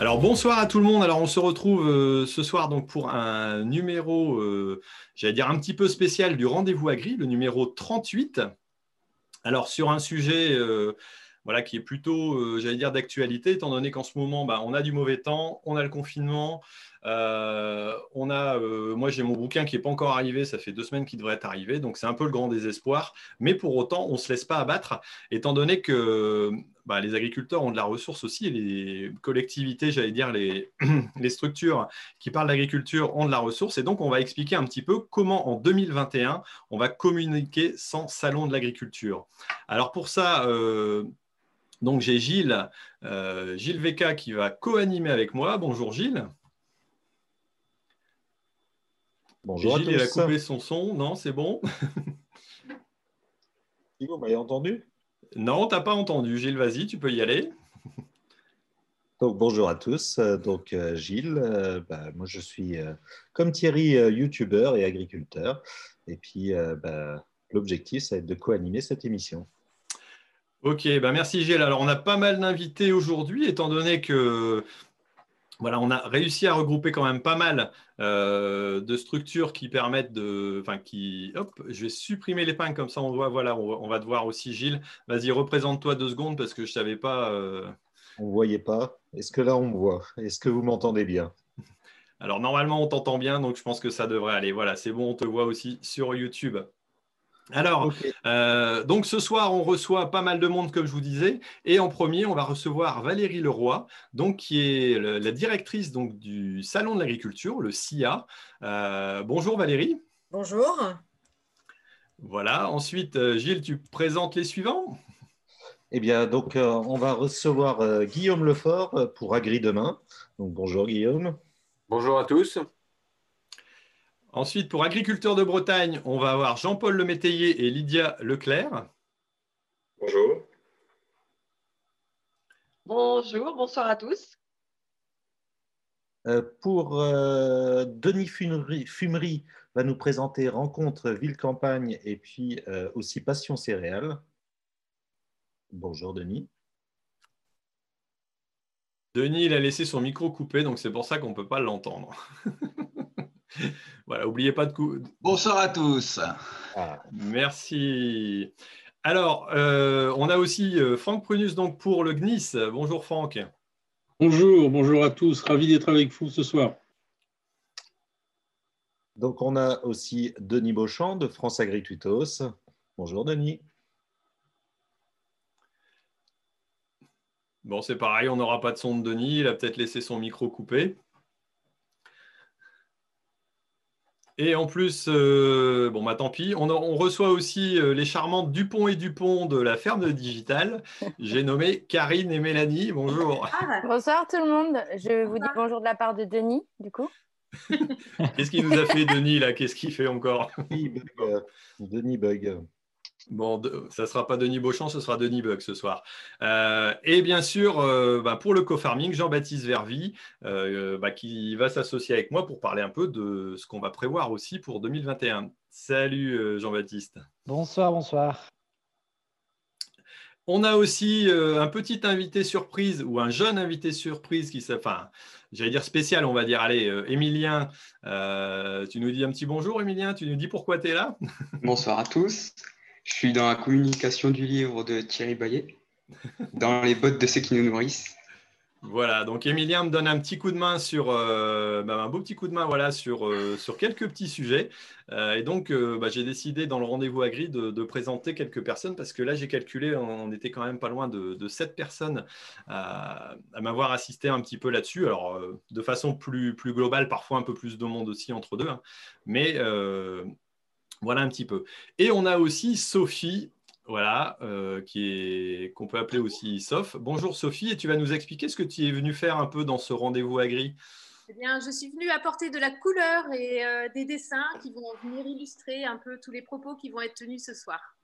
Alors bonsoir à tout le monde. Alors on se retrouve euh, ce soir donc pour un numéro, euh, j'allais dire un petit peu spécial du rendez-vous agri, le numéro 38. Alors sur un sujet euh, voilà, qui est plutôt, j'allais dire, d'actualité, étant donné qu'en ce moment, bah, on a du mauvais temps, on a le confinement, on a, moi j'ai mon bouquin qui n'est pas encore arrivé, ça fait deux semaines qu'il devrait être arrivé, donc c'est un peu le grand désespoir. Mais pour autant, on ne se laisse pas abattre, étant donné que bah, les agriculteurs ont de la ressource aussi, les collectivités, j'allais dire, les, structures qui parlent d'agriculture ont de la ressource. Et donc, on va expliquer un petit peu comment, en 2021, on va communiquer sans salon de l'agriculture. Alors, pour ça, euh, donc j'ai Gilles, euh, Gilles Veka qui va co-animer avec moi. Bonjour Gilles. Bonjour Gilles, à tous. il a coupé son son. Non, c'est bon. Vous m'avez entendu? Non, tu n'as pas entendu. Gilles, vas-y, tu peux y aller. Donc, bonjour à tous. Donc, euh, Gilles, euh, bah, moi je suis euh, comme Thierry, youtubeur et agriculteur. Et puis, bah, l'objectif, ça va être de co-animer cette émission. Ok, bah merci Gilles. Alors, on a pas mal d'invités aujourd'hui, étant donné que voilà, on a réussi à regrouper quand même pas mal euh, de structures qui permettent de. Enfin, qui. Hop, je vais supprimer l'épingle comme ça on voit. Voilà, on, va te voir aussi, Gilles. Vas-y, représente-toi deux secondes parce que je ne savais pas. Euh, on ne voyait pas. Est-ce que là, on me voit? Est-ce que vous m'entendez bien? Alors, normalement, on t'entend bien, donc je pense que ça devrait aller. Voilà, c'est bon, on te voit aussi sur YouTube. Alors, euh, donc ce soir, on reçoit pas mal de monde, comme je vous disais. Et en premier, on va recevoir Valérie Leroy, donc, qui est la directrice donc, du Salon de l'Agriculture, le CIA. Euh, bonjour Valérie. Bonjour. Voilà. Ensuite, euh, Gilles, tu présentes les suivants Eh bien, donc, on va recevoir Guillaume Lefort pour Agri Demain. Donc, bonjour Guillaume. Bonjour à tous. Ensuite, pour Agriculteurs de Bretagne, on va avoir Jean-Paul Lemétayer et Lydia Leclerc. Bonjour. Bonjour, bonsoir à tous. Euh, pour euh, Denis Fumery, va nous présenter Rencontre Ville-Campagne et puis euh, aussi Passion Céréales. Bonjour Denis. Denis, il a laissé son micro coupé, donc c'est pour ça qu'on ne peut pas l'entendre. voilà, n'oubliez pas de coup. Bonsoir à tous. Ah, merci. Alors, euh, on a aussi euh, Franck Prunus donc pour le GNIS. Bonjour Franck. Bonjour, bonjour à tous. Ravi d'être avec vous ce soir. Donc, on a aussi Denis Beauchamp de France Agrituitos. Bonjour Denis. Bon, c'est pareil, on n'aura pas de son de Denis. Il a peut-être laissé son micro coupé. Et en plus, euh, bon, bah, tant pis, on, reçoit aussi euh, les charmantes Dupont et Dupont de la ferme digitale. J'ai nommé Karine et Mélanie. Bonjour. Ah, bonsoir tout le monde. Je vous dis bonjour de la part de Denis, du coup. Qu'est-ce qu'il nous a fait, Denis, là? Qu'est-ce qu'il fait encore? Denis Bug. Bon, ça ne sera pas Denis Beauchamp, ce sera Denis Bug ce soir. Euh, et bien sûr, euh, bah, pour le co-farming, Jean-Baptiste Vervi, euh, bah, qui va s'associer avec moi pour parler un peu de ce qu'on va prévoir aussi pour 2021. Salut Jean-Baptiste. Bonsoir, bonsoir. On a aussi un petit invité surprise ou un jeune invité surprise qui enfin, j'allais dire spécial, on va dire. Allez, Émilien, tu nous dis un petit bonjour, Émilien. Tu nous dis pourquoi tu es là? Bonsoir à tous. Je suis dans la communication du livre de Thierry Bayet, dans les bottes de ceux qui nous nourrissent. Voilà, donc Emilien me donne un petit coup de main sur, euh, bah, un beau petit coup de main voilà, sur, euh, sur quelques petits sujets. Euh, et donc, bah, j'ai décidé dans le rendez-vous agri de, de, présenter quelques personnes parce que là, j'ai calculé, on était quand même pas loin de, de 7 personnes à, à m'avoir assisté un petit peu là-dessus. Alors, de façon plus, plus globale, parfois un peu plus de monde aussi entre deux. Hein. Mais voilà un petit peu. Et on a aussi Sophie, voilà, euh, qui qu'on peut appeler aussi Sof. Bonjour Sophie, et tu vas nous expliquer ce que tu es venu faire un peu dans ce rendez-vous agri. Eh bien, je suis venue apporter de la couleur et euh, des dessins qui vont venir illustrer un peu tous les propos qui vont être tenus ce soir.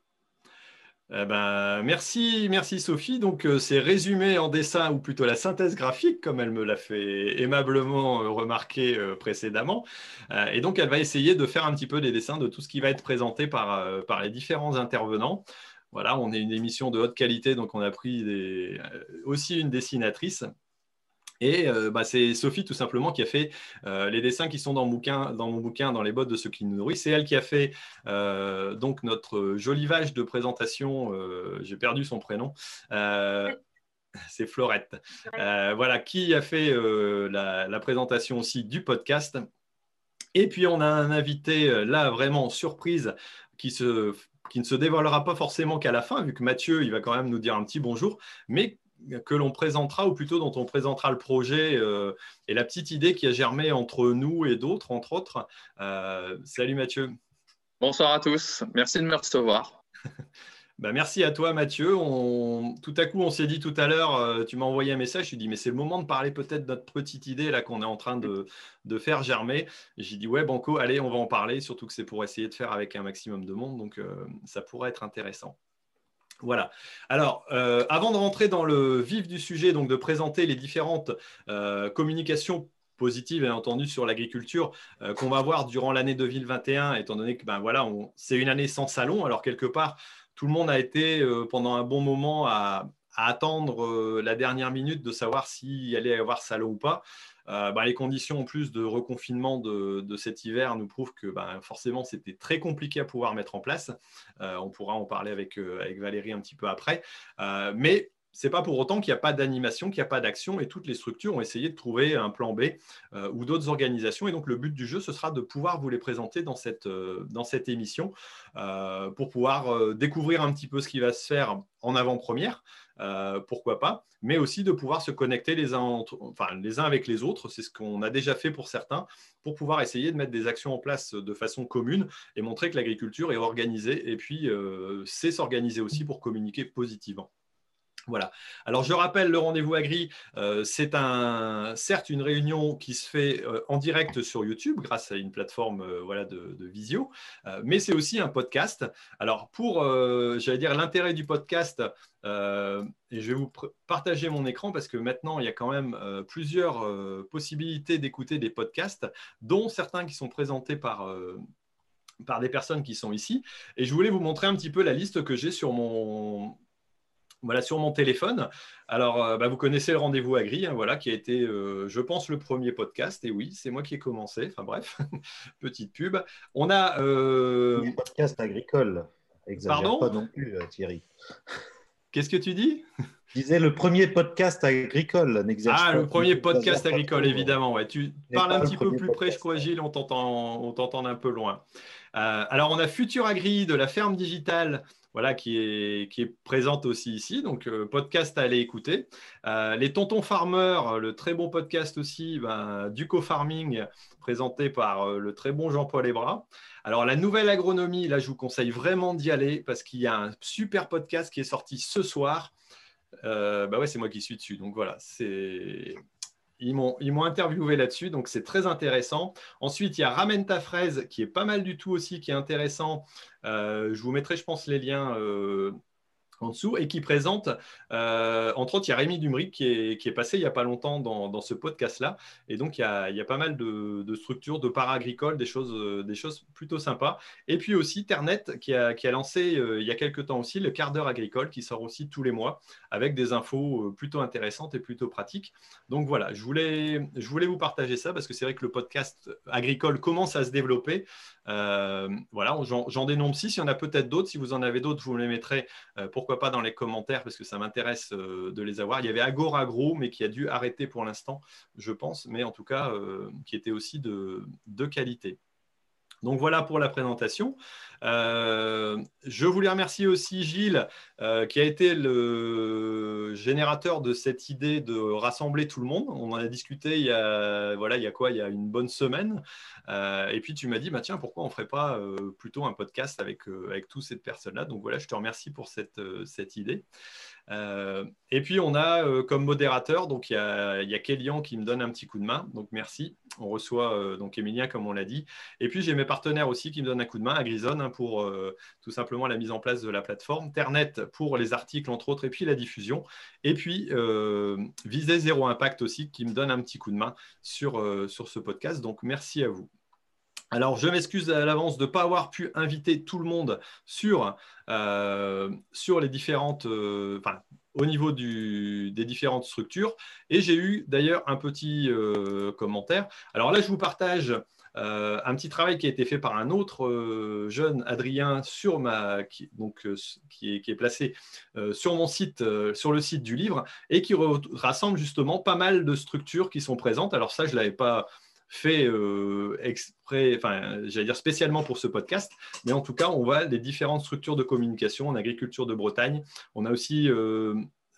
Eh ben, merci, merci Sophie. Donc, euh, c'est résumé en dessin ou plutôt la synthèse graphique, comme elle me l'a fait aimablement euh, remarquer euh, précédemment. et donc, elle va essayer de faire un petit peu des dessins de tout ce qui va être présenté par, par les différents intervenants. Voilà, on est une émission de haute qualité, donc on a pris aussi une dessinatrice. Et euh, bah, c'est Sophie tout simplement qui a fait euh, les dessins qui sont dans mon, bouquin, dans mon bouquin, dans les bottes de ceux qui nous nourrissent. C'est elle qui a fait euh, donc notre jolivage de présentation. J'ai perdu son prénom. c'est Florette. voilà, qui a fait la, présentation aussi du podcast. Et puis on a un invité là vraiment surprise qui se qui ne se dévoilera pas forcément qu'à la fin, vu que Mathieu, il va quand même nous dire un petit bonjour, mais que l'on présentera, ou plutôt dont on présentera le projet euh, et la petite idée qui a germé entre nous et d'autres, entre autres. Euh, salut Mathieu. Bonsoir à tous, merci de me recevoir. Bah, merci à toi Mathieu. Tout à coup, on s'est dit tout à l'heure, euh, tu m'as envoyé un message, tu dis mais c'est le moment de parler peut-être de notre petite idée là qu'on est en train de, faire germer. J'ai dit ouais Banco, allez, on va en parler, surtout que c'est pour essayer de faire avec un maximum de monde, donc ça pourrait être intéressant. Voilà. Alors, euh, avant de rentrer dans le vif du sujet, donc de présenter les différentes euh, communications positives, bien entendu, sur l'agriculture euh, qu'on va avoir durant l'année 2021, étant donné que ben, voilà, c'est une année sans salon. Alors, quelque part, tout le monde a été pendant un bon moment à, à attendre la dernière minute de savoir s'il allait y avoir salon ou pas. Euh, bah, les conditions en plus de reconfinement de, cet hiver nous prouvent que bah, forcément c'était très compliqué à pouvoir mettre en place. Euh, on pourra en parler avec, euh, Valérie un petit peu après. mais c'est pas pour autant qu'il n'y a pas d'animation, qu'il n'y a pas d'action, et toutes les structures ont essayé de trouver un plan B ou d'autres organisations. Et donc le but du jeu, ce sera de pouvoir vous les présenter dans cette émission pour pouvoir découvrir un petit peu ce qui va se faire en avant-première, euh, pourquoi pas, mais aussi de pouvoir se connecter les uns, enfin, les uns avec les autres. C'est ce qu'on a déjà fait pour certains, pour pouvoir essayer de mettre des actions en place de façon commune et montrer que l'agriculture est organisée et puis euh, c'est s'organiser aussi pour communiquer positivement. Voilà. Alors je rappelle le rendez-vous agri, euh, c'est certes une réunion qui se fait euh, en direct sur YouTube grâce à une plateforme euh, voilà, de, visio, mais c'est aussi un podcast. Alors pour, j'allais dire, l'intérêt du podcast, et je vais vous partager mon écran parce que maintenant il y a quand même plusieurs possibilités d'écouter des podcasts, dont certains qui sont présentés par des personnes qui sont ici. Et je voulais vous montrer un petit peu la liste que j'ai sur mon, voilà, sur mon téléphone. Alors, euh, bah, vous connaissez le rendez-vous agri, hein, voilà, qui a été, euh, je pense, le premier podcast. Et oui, c'est moi qui ai commencé. Enfin bref, petite pub. On a euh... un podcast agricole. Exagère Pardon pas non plus, euh, Thierry. Qu'est-ce que tu dis? Je disais le premier podcast agricole. Ah, le premier podcast agricole, évidemment. Ouais. Tu parles un petit peu plus près, je crois, Gilles, on t'entend un peu loin. alors, on a Futur Agri de la ferme digitale voilà, qui est, qui est présente aussi ici. Donc, euh, podcast à aller écouter. Euh, les Tontons Farmers, le très bon podcast aussi ben, du co-farming, présenté par euh, le très bon Jean-Paul Ebra. Alors, la nouvelle agronomie, là, je vous conseille vraiment d'y aller parce qu'il y a un super podcast qui est sorti ce soir. bah ouais, c'est moi qui suis dessus. Donc voilà, c'est ils m'ont interviewé là-dessus, donc c'est très intéressant. Ensuite, il y a Ramène ta fraise, qui est pas mal du tout aussi, qui est intéressant. Euh, je vous mettrai, je pense, les liens euh, dessous et qui présente, euh, entre autres, il y a Rémi Dumric qui est, qui est passé il n'y a pas longtemps dans, dans ce podcast-là. Et donc, il y, a, il y a, pas mal de, de structures, de para-agricoles, des choses, euh, des choses plutôt sympas. Et puis aussi, Ternet qui a, qui a lancé euh, il y a quelques temps aussi le quart d'heure agricole qui sort aussi tous les mois avec des infos plutôt intéressantes et plutôt pratiques. Donc voilà, je voulais, je voulais vous partager ça parce que c'est vrai que le podcast agricole commence à se développer. Voilà, j'en dénombre six. Il y en a peut-être d'autres. Si vous en avez d'autres, vous me les mettrez. pourquoi pas dans les commentaires parce que ça m'intéresse euh, de les avoir. Il y avait Agoragro, mais qui a dû arrêter pour l'instant, je pense, mais en tout cas, euh, qui était aussi de, qualité. Donc voilà pour la présentation. Euh, je voulais remercier aussi Gilles, euh, qui a été le générateur de cette idée de rassembler tout le monde. On en a discuté il y a, voilà, il quoi? Il y a une bonne semaine. Euh, et puis tu m'as dit, bah, tiens, pourquoi on ne ferait pas plutôt un podcast avec, avec toutes ces personnes-là? Donc voilà, je te remercie pour cette idée. Et puis on a comme modérateur, donc il y a, y Kélian qui me donne un petit coup de main. Donc merci. On reçoit donc Emilia, comme on l'a dit. Et puis j'ai mes partenaires aussi qui me donnent un coup de main, à Grison, hein, pour euh, tout simplement la mise en place de la plateforme, Ternet pour les articles entre autres, et puis la diffusion, et puis euh, Viser Zéro Impact aussi qui me donne un petit coup de main euh, sur ce podcast. Donc merci à vous. Alors, je m'excuse à l'avance de ne pas avoir pu inviter tout le monde sur, sur les différentes, enfin, au niveau des différentes structures. Et j'ai eu d'ailleurs un petit commentaire. Alors là, je vous partage euh, un petit travail qui a été fait par un autre euh, jeune, Adrien, sur ma, qui, donc, euh, qui, est, placé sur mon site, sur le site du livre, et qui rassemble justement pas mal de structures qui sont présentes. Alors ça, je ne l'avais pas fait exprès, enfin, j'allais dire spécialement pour ce podcast, mais en tout cas, on voit les différentes structures de communication en agriculture de Bretagne. On a aussi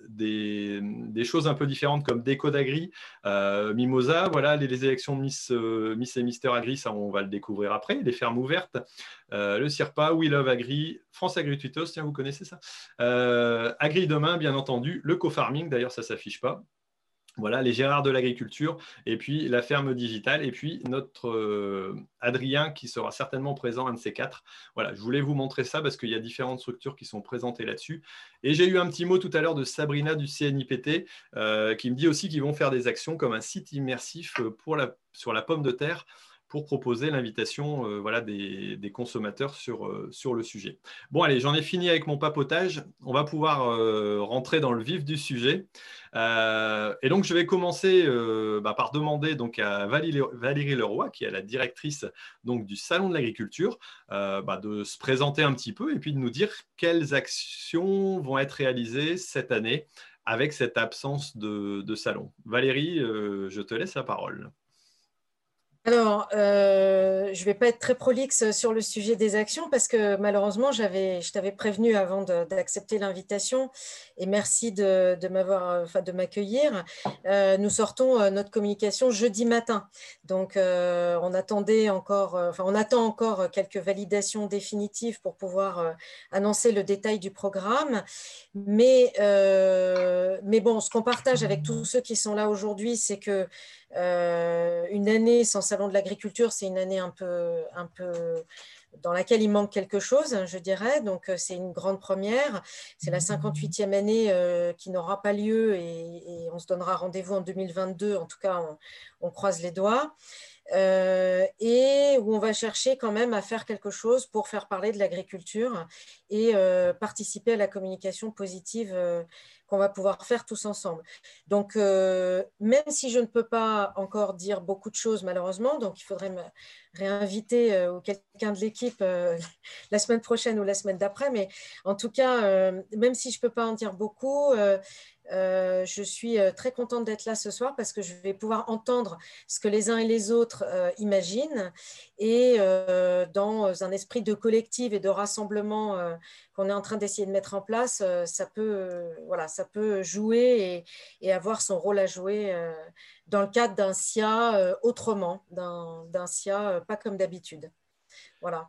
des, choses un peu différentes comme Déco d'Agri, euh, Mimosa, voilà, les, élections Miss, euh, Miss et Mister Agri, ça on va le découvrir après, les fermes ouvertes, euh, le CIRPA, We Love Agri, France Agri tiens, vous connaissez ça? Agri Demain, bien entendu, le co-farming, d'ailleurs ça s'affiche pas, voilà, les Gérards de l'agriculture, et puis la ferme digitale, et puis notre euh, Adrien qui sera certainement présent, un de ces quatre. Voilà, je voulais vous montrer ça parce qu'il y a différentes structures qui sont présentées là-dessus. Et j'ai eu un petit mot tout à l'heure de Sabrina du CNIPT euh, qui me dit aussi qu'ils vont faire des actions comme un site immersif sur la pomme de terre pour proposer l'invitation euh, voilà, des, consommateurs sur, euh, sur le sujet. Bon, allez, j'en ai fini avec mon papotage. On va pouvoir euh, rentrer dans le vif du sujet. et donc, je vais commencer bah, par demander à Valérie, Leroy, qui est la directrice donc, du Salon de l'Agriculture, bah, de se présenter un petit peu et puis de nous dire quelles actions vont être réalisées cette année avec cette absence de salon. Valérie, je te laisse la parole. Alors, euh, je ne vais pas être très prolixe sur le sujet des actions parce que malheureusement, je t'avais prévenu avant d'accepter l'invitation et merci de, m'accueillir. Euh, nous sortons euh, notre communication jeudi matin, donc on attendait encore, enfin, on attend encore quelques validations définitives pour pouvoir annoncer le détail du programme. Mais, mais bon, ce qu'on partage avec tous ceux qui sont là aujourd'hui, c'est que une année sans salon de l'agriculture, c'est une année un peu, un peu dans laquelle il manque quelque chose, je dirais. Donc, euh, c'est une grande première. C'est la 58e année euh, qui n'aura pas lieu et, on se donnera rendez-vous en 2022. En tout cas, on, croise les doigts. et où on va chercher quand même à faire quelque chose pour faire parler de l'agriculture et participer à la communication positive qu'on va pouvoir faire tous ensemble. Donc, euh, même si je ne peux pas encore dire beaucoup de choses, malheureusement, donc il faudrait me réinviter euh, ou quelqu'un de l'équipe euh, la semaine prochaine ou la semaine d'après, mais en tout cas, même si je ne peux pas en dire beaucoup, je suis très contente d'être là ce soir parce que je vais pouvoir entendre ce que les uns et les autres imaginent et dans un esprit de collectif et de rassemblement qu'on est en train d'essayer de mettre en place, ça, peut, voilà, ça peut jouer et, et, avoir son rôle à jouer dans le cadre d'un SIA autrement, d'un SIA pas comme d'habitude. Voilà.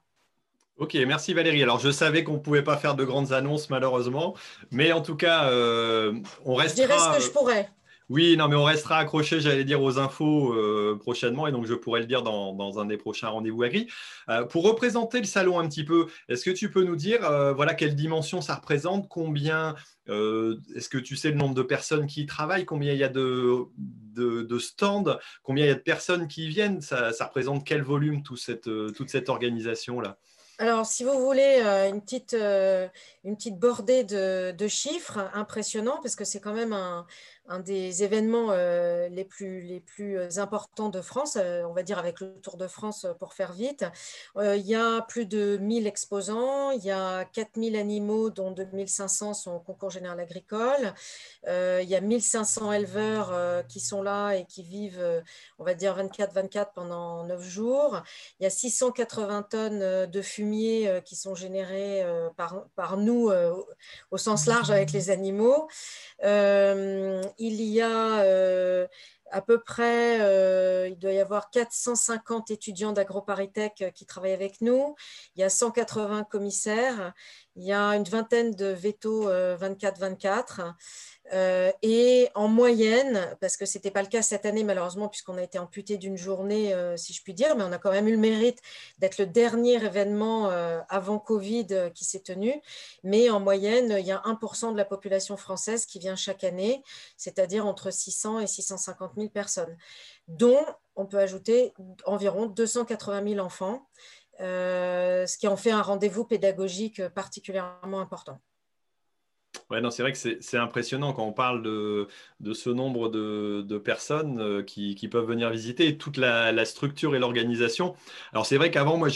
Ok, merci Valérie. Alors, je savais qu'on ne pouvait pas faire de grandes annonces, malheureusement, mais en tout cas, euh, on restera. Je dirais ce que je pourrais. Oui, non, mais on restera accroché, j'allais dire, aux infos euh, prochainement, et donc je pourrais le dire dans, un des prochains rendez-vous agri. Euh, pour représenter le salon un petit peu, est-ce que tu peux nous dire, voilà, quelle dimension ça représente, combien, est-ce que tu sais le nombre de personnes qui y travaillent, combien il y a de, stands, combien il y a de personnes qui y viennent, ça, représente quel volume toute cette, organisation-là? Alors, si vous voulez euh, une petite, euh, une petite bordée de, chiffres impressionnants, parce que c'est quand même un, des événements euh, les, plus, plus importants de France, euh, on va dire avec le Tour de France pour faire vite. il y a plus de 1000 exposants, il y a 4000 animaux dont 2500 sont au concours général agricole, il y a 1500 éleveurs qui sont là et qui vivent, on va dire 24-24 pendant 9 jours. Il y a 680 tonnes de fumier qui sont générés par, par nous au sens large avec les animaux. Euh, il y a euh, à peu près, euh, il doit y avoir 450 étudiants d'AgroParisTech qui travaillent avec nous. Il y a 180 commissaires. Il y a une vingtaine de vétos 24-24. Euh, et en moyenne, parce que ce n'était pas le cas cette année malheureusement puisqu'on a été amputé d'une journée, euh, si je puis dire, mais on a quand même eu le mérite d'être le dernier événement euh, avant Covid qui s'est tenu. Mais en moyenne, il y a 1% de la population française qui vient chaque année, c'est-à-dire entre 600 et 650 000 personnes, dont on peut ajouter environ 280 000 enfants, ce qui en fait un rendez-vous pédagogique particulièrement important. Ouais, non, c'est vrai que c'est impressionnant quand on parle de, de ce nombre de, de personnes euh, qui, qui, peuvent venir visiter, toute la, la structure et l'organisation. Alors, c'est vrai qu'avant, moi,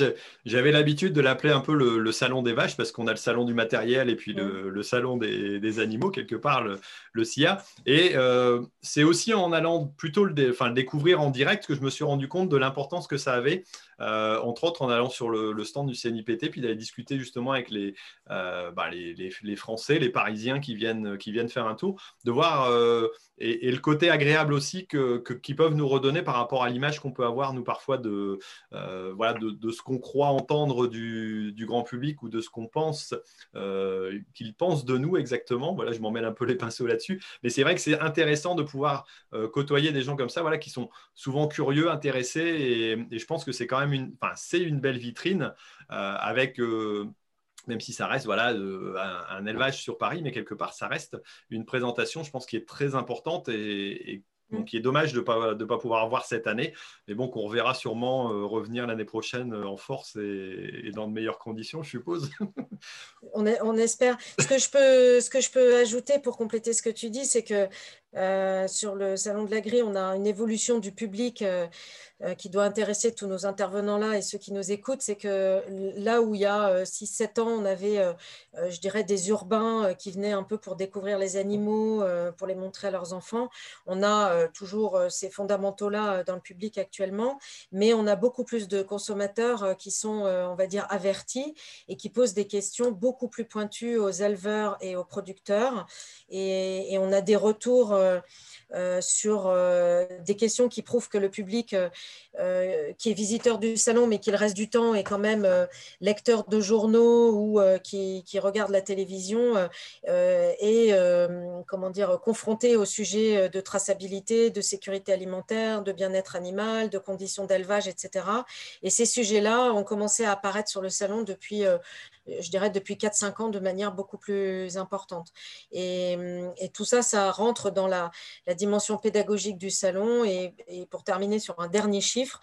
j'avais l'habitude de l'appeler un peu le, le, salon des vaches, parce qu'on a le salon du matériel et puis le, le salon des, des, animaux, quelque part, le, le SIA. Et euh, c'est aussi en allant plutôt le, enfin, le découvrir en direct que je me suis rendu compte de l'importance que ça avait euh, entre autres en allant sur le, stand du CNIPT, puis d'aller discuter justement avec les, euh, bah, les, les, Français, les Parisiens qui viennent, qui viennent faire un tour, de voir euh, et, le côté agréable aussi que, qu'ils peuvent nous redonner par rapport à l'image qu'on peut avoir, nous, parfois, de, voilà, de, ce qu'on croit entendre du, du, grand public ou de ce qu'on pense qu'ils pensent de nous exactement. Voilà, je m'en mêle un peu les pinceaux là-dessus. Mais c'est vrai que c'est intéressant de pouvoir côtoyer des gens comme ça, voilà, qui sont souvent curieux, intéressés. Et je pense que c'est quand même une, enfin, c'est une belle vitrine euh, avec euh, même si ça reste voilà, un, élevage sur Paris, mais quelque part, ça reste une présentation, je pense, qui est très importante et, donc, qui est dommage de ne pas, de pas pouvoir voir cette année, mais bon, qu'on reverra sûrement euh, revenir l'année prochaine en force et, dans de meilleures conditions, je suppose. on, on, espère. Ce que, je peux, ce que je peux ajouter pour compléter ce que tu dis, c'est que sur le Salon de l'Agri, on a une évolution du public. Euh, qui doit intéresser tous nos intervenants là et ceux qui nous écoutent, c'est que là où il y a 6-7 euh, ans, on avait, euh, je dirais, des urbains qui venaient un peu pour découvrir les animaux, pour les montrer à leurs enfants, on a toujours ces fondamentaux-là dans le public actuellement, mais on a beaucoup plus de consommateurs qui sont, on va dire, avertis et qui posent des questions beaucoup plus pointues aux éleveurs et aux producteurs. Et on a des retours sur des questions qui prouvent que le public euh, qui est visiteur du salon, mais qui le reste du temps est quand même euh, lecteur de journaux ou euh, qui, regarde la télévision et comment dire, confronté au sujet de traçabilité, de sécurité alimentaire, de bien-être animal, de conditions d'élevage, etc. Et ces sujets-là ont commencé à apparaître sur le salon depuis je dirais, depuis 4-5 ans de manière beaucoup plus importante. Et, tout ça, ça rentre dans la, dimension pédagogique du salon. Et, pour terminer sur un dernier chiffre,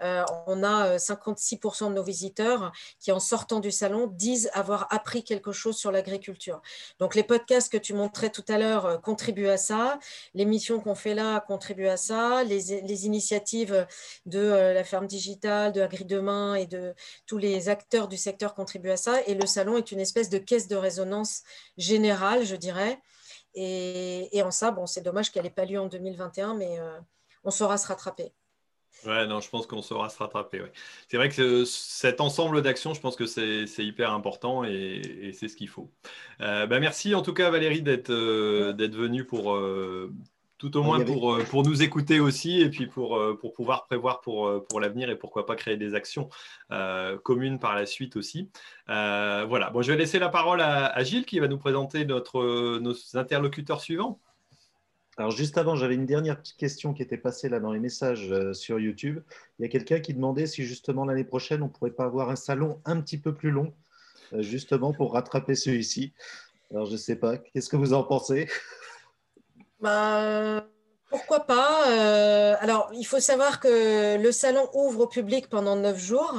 on a 56% euh, de nos visiteurs qui, en sortant du salon, disent avoir appris quelque chose sur l'agriculture. Donc, les podcasts que tu montrais tout à l'heure euh, contribuent à ça. L'émission qu'on fait là contribue à ça. Les, initiatives de la ferme digitale, de Agri Demain et de tous les acteurs du secteur contribuent à ça. Et le salon est une espèce de caisse de résonance générale, je dirais. Et, en ça, bon, c'est dommage qu'elle n'ait pas lieu en 2021, mais on saura se rattraper. Ouais, non, je pense qu'on saura se rattraper. C'est vrai que cet ensemble d'actions, je pense que c'est hyper important et, c'est ce qu'il faut. Euh, bah, merci en tout cas Valérie d'être euh, venue pour euh, tout au moins pour, pour nous écouter aussi et puis pour, pour pouvoir prévoir pour, pour l'avenir et pourquoi pas créer des actions communes par la suite aussi. voilà, bon, je vais laisser la parole à, à, Gilles qui va nous présenter notre, nos interlocuteurs suivants. Alors juste avant, j'avais une dernière petite question qui était passée là dans les messages euh, sur YouTube. Il y a quelqu'un qui demandait si justement l'année prochaine, on ne pourrait pas avoir un salon un petit peu plus long, euh, justement pour rattraper celui-ci. Alors je ne sais pas, qu'est-ce que vous en pensez? Bah, Pourquoi pas euh, Alors il faut savoir que le salon ouvre au public pendant neuf jours.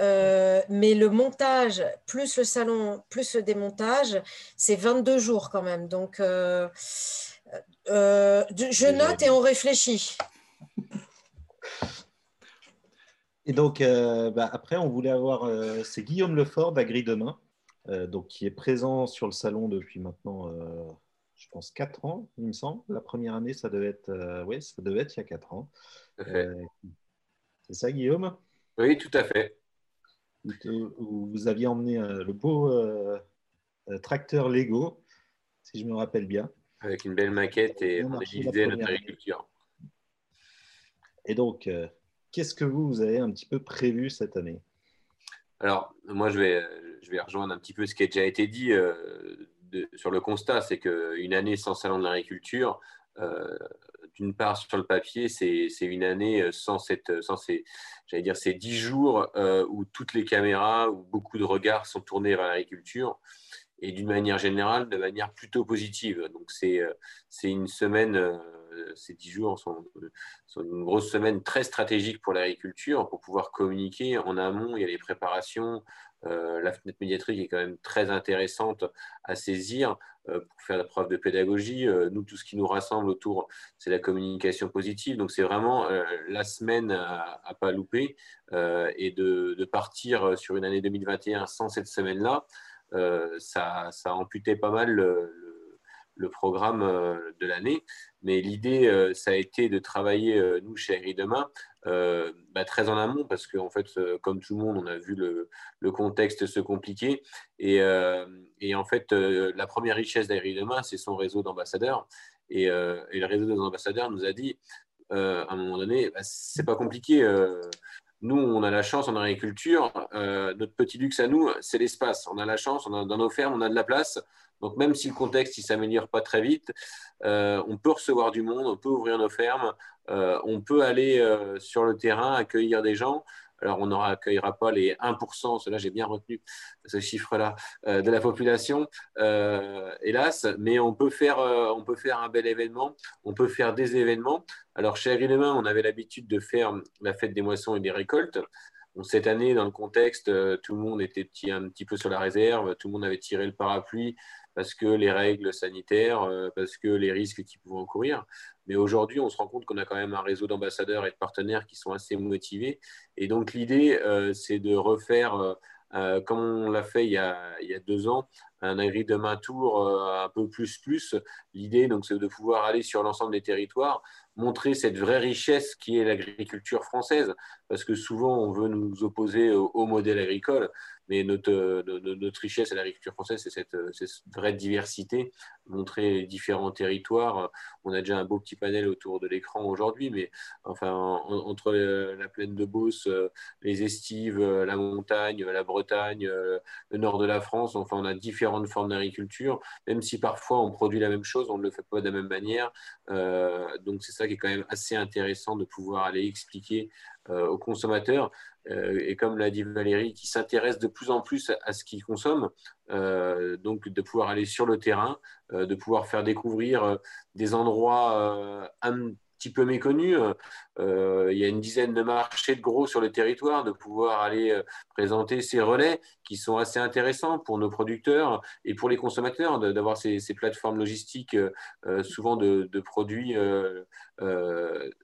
mais le montage, plus le salon, plus le démontage, c'est 22 jours quand même. Donc, je note et on réfléchit. Et donc, euh, bah, après, on voulait avoir. Euh, c'est Guillaume Lefort d'Agri Demain, donc, qui est présent sur le salon depuis maintenant, je pense, 4 ans, il me semble. La première année, ça devait être, oui, ça devait être il y a 4 ans. c'est ça, Guillaume? Oui, tout à fait. Vous aviez emmené le beau tracteur Lego, si je me rappelle bien. Avec une belle maquette et on utilisé notre agriculture. Et donc, euh, qu'est-ce que vous, vous avez un petit peu prévu cette année? Alors, moi, je vais, je vais rejoindre un petit peu ce qui a déjà été dit euh, sur le constat, c'est qu'une année sans salon de l'agriculture, euh, d'une part, sur le papier, c'est une année sans, cette, sans ces, dire, ces 10 jours où toutes les caméras, où beaucoup de regards sont tournés vers l'agriculture et d'une manière générale, de manière plutôt positive. Donc, c'est euh, une semaine, euh, ces dix jours sont, sont, une grosse semaine très stratégique pour l'agriculture, pour pouvoir communiquer en amont. Il y a les préparations. Euh, la fenêtre médiatrique est quand même très intéressante à saisir pour faire la preuve de pédagogie. nous, tout ce qui nous rassemble autour, c'est la communication positive. Donc, c'est vraiment la semaine à, ne pas louper et de, partir sur une année 2021 sans cette semaine-là. Euh, ça, ça amputait pas mal le, programme euh, de l'année. Mais l'idée, euh, ça a été de travailler, nous, chez Agri Demain, bah, très en amont, parce qu'en fait, comme tout le monde, on a vu le, contexte se compliquer. Et, et en fait, la première richesse d'Agri Demain, c'est son réseau d'ambassadeurs. Et, le réseau des ambassadeurs nous a dit, à un moment donné, bah, c'est pas compliqué. Nous, on a la chance en agriculture, euh, notre petit luxe à nous, c'est l'espace. On a la chance, on a, dans nos fermes, on a de la place. Donc, même si le contexte ne s'améliore pas très vite, euh, on peut recevoir du monde, on peut ouvrir nos fermes, euh, on peut aller sur le terrain, accueillir des gens. Alors, on n'accueillera pas les 1%, cela j'ai bien retenu ce chiffre-là, euh, de la population, euh, hélas, mais on peut, faire, euh, on peut faire un bel événement, on peut faire des événements. Alors, chez Agri-Demain, on avait l'habitude de faire la fête des moissons et des récoltes. cette année, dans le contexte, tout le monde était un petit peu sur la réserve, tout le monde avait tiré le parapluie parce que les règles sanitaires, parce que les risques qu'ils pouvaient encourir. Mais aujourd'hui, on se rend compte qu'on a quand même un réseau d'ambassadeurs et de partenaires qui sont assez motivés. Et donc, l'idée, euh, c'est de refaire, euh, euh, comme on l'a fait il y, a, deux ans, un agri de main tour un peu plus plus. L'idée, donc, c'est de pouvoir aller sur l'ensemble des territoires, montrer cette vraie richesse qui est l'agriculture française, parce que souvent, on veut nous opposer au modèle agricole. Mais notre, notre richesse à l'agriculture française, c'est cette, vraie diversité, montrer les différents territoires. On a déjà un beau petit panel autour de l'écran aujourd'hui, mais enfin, entre la plaine de Beauce, les estives, la montagne, la Bretagne, le nord de la France, enfin, on a différentes formes d'agriculture, même si parfois on produit la même chose, on ne le fait pas de la même manière. Euh, donc, c'est ça qui est quand même assez intéressant de pouvoir aller expliquer euh, aux consommateurs. Euh, et comme l'a dit Valérie, qui s'intéresse de plus en plus à, ce qu'ils consomment, euh, donc de pouvoir aller sur le terrain, de pouvoir faire découvrir des endroits petit peu méconnus. il y a une dizaine de marchés de gros sur le territoire, de pouvoir aller présenter ces relais qui sont assez intéressants pour nos producteurs et pour les consommateurs, d'avoir ces, plateformes logistiques souvent de, produits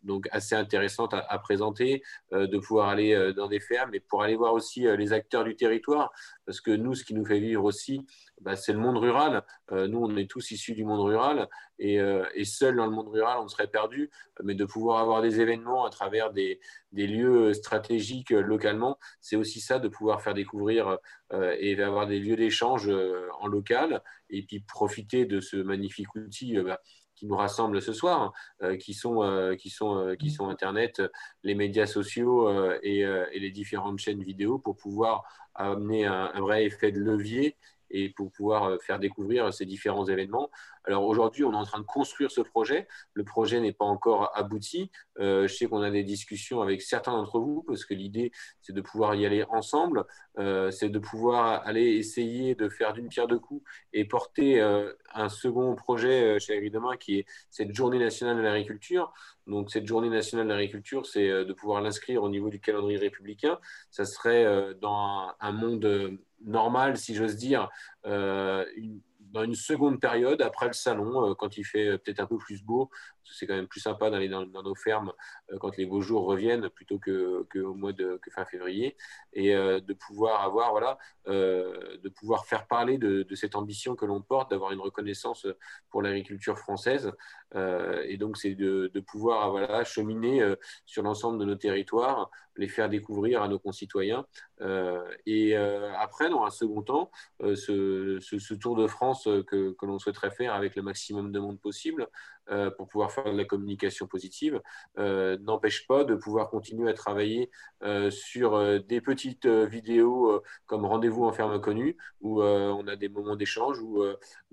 donc assez intéressantes à, présenter, de pouvoir aller dans des fermes et pour aller voir aussi les acteurs du territoire, parce que nous, ce qui nous fait vivre aussi, bah, c'est le monde rural. nous, on est tous issus du monde rural et, et seul dans le monde rural, on serait perdu, mais de pouvoir avoir des événements à travers des, lieux stratégiques localement, c'est aussi ça de pouvoir faire découvrir euh, et avoir des lieux d'échange euh, en local et puis profiter de ce magnifique outil euh, bah, qui nous rassemble ce soir, sont, qui sont Internet, les médias sociaux et, les différentes chaînes vidéo pour pouvoir amener un vrai effet de levier et pour pouvoir euh, faire découvrir ces différents événements. Alors aujourd'hui, on est en train de construire ce projet. Le projet n'est pas encore abouti. Euh, je sais qu'on a des discussions avec certains d'entre vous parce que l'idée, c'est de pouvoir y aller ensemble. Euh, c'est de pouvoir aller essayer de faire d'une pierre deux coups et porter un second projet chez Agri-Demain qui est cette journée nationale de l'agriculture. Donc cette journée nationale de l'agriculture, c'est de pouvoir l'inscrire au niveau du calendrier républicain. Ça serait dans un monde normal, si j'ose dire, euh, dans une seconde période, après le salon, quand il fait peut-être un peu plus beau, c'est quand même plus sympa d'aller dans, nos fermes quand les beaux jours reviennent plutôt qu'au que mois de que fin février, et de pouvoir avoir, voilà, de pouvoir faire parler de cette ambition que l'on porte, d'avoir une reconnaissance pour l'agriculture française. Et donc, c'est de, pouvoir voilà, cheminer sur l'ensemble de nos territoires, les faire découvrir à nos concitoyens. et après, dans un second temps, ce, Tour de France que l'on souhaiterait faire avec le maximum de monde possible, euh, pour pouvoir faire de la communication positive, euh, n'empêche pas de pouvoir continuer à travailler euh, sur des petites vidéos comme Rendez-vous en ferme connue, où on a des moments d'échange, où,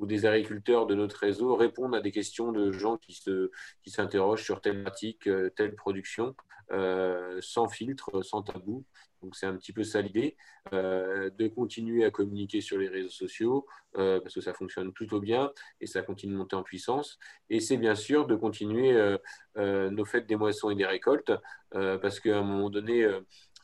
des agriculteurs de notre réseau répondent à des questions de gens qui s'interrogent sur telle pratique, telle production, sans filtre, sans tabou. Donc c'est un petit peu ça l'idée, euh, de continuer à communiquer sur les réseaux sociaux, euh, parce que ça fonctionne plutôt bien et ça continue de monter en puissance. Et c'est bien sûr de continuer euh, nos fêtes des moissons et des récoltes, parce qu'à un moment donné,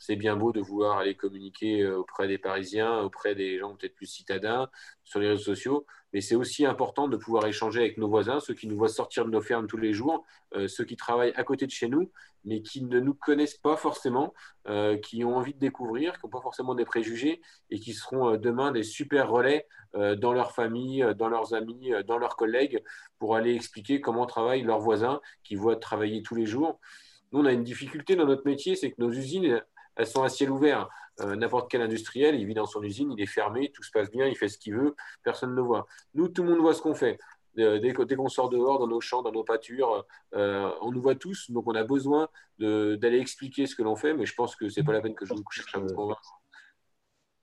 c'est bien beau de vouloir aller communiquer auprès des Parisiens, auprès des gens peut-être plus citadins, sur les réseaux sociaux, mais c'est aussi important de pouvoir échanger avec nos voisins, ceux qui nous voient sortir de nos fermes tous les jours, ceux qui travaillent à côté de chez nous, mais qui ne nous connaissent pas forcément, euh, qui ont envie de découvrir, qui n'ont pas forcément des préjugés et qui seront euh, demain des super relais euh, dans leur famille, dans leurs amis, dans leurs collègues pour aller expliquer comment travaillent leurs voisins qui voient travailler tous les jours. Nous, on a une difficulté dans notre métier, c'est que nos usines, elles sont à ciel ouvert. N'importe quel industriel, il vit dans son usine, il est fermé, tout se passe bien, il fait ce qu'il veut, personne ne le voit. Nous, tout le monde voit ce qu'on fait dès, qu'on sort dehors, dans nos champs, dans nos pâtures, euh, on nous voit tous, donc on a besoin d'aller expliquer ce que l'on fait, mais je pense que ce n'est pas la peine que je vous cherche à vous convaincre.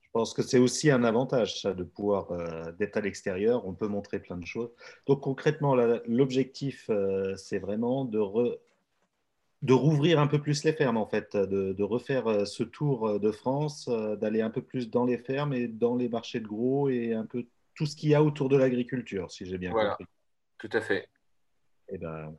Je pense que c'est aussi un avantage, ça, de pouvoir, euh, d'être à l'extérieur, on peut montrer plein de choses. Donc concrètement, l'objectif, euh, c'est vraiment de, de rouvrir un peu plus les fermes, en fait, de, de refaire ce tour de France, d'aller un peu plus dans les fermes et dans les marchés de gros et un peu tout ce qu'il y a autour de l'agriculture, si j'ai bien voilà, compris. Tout à fait. Eh ben,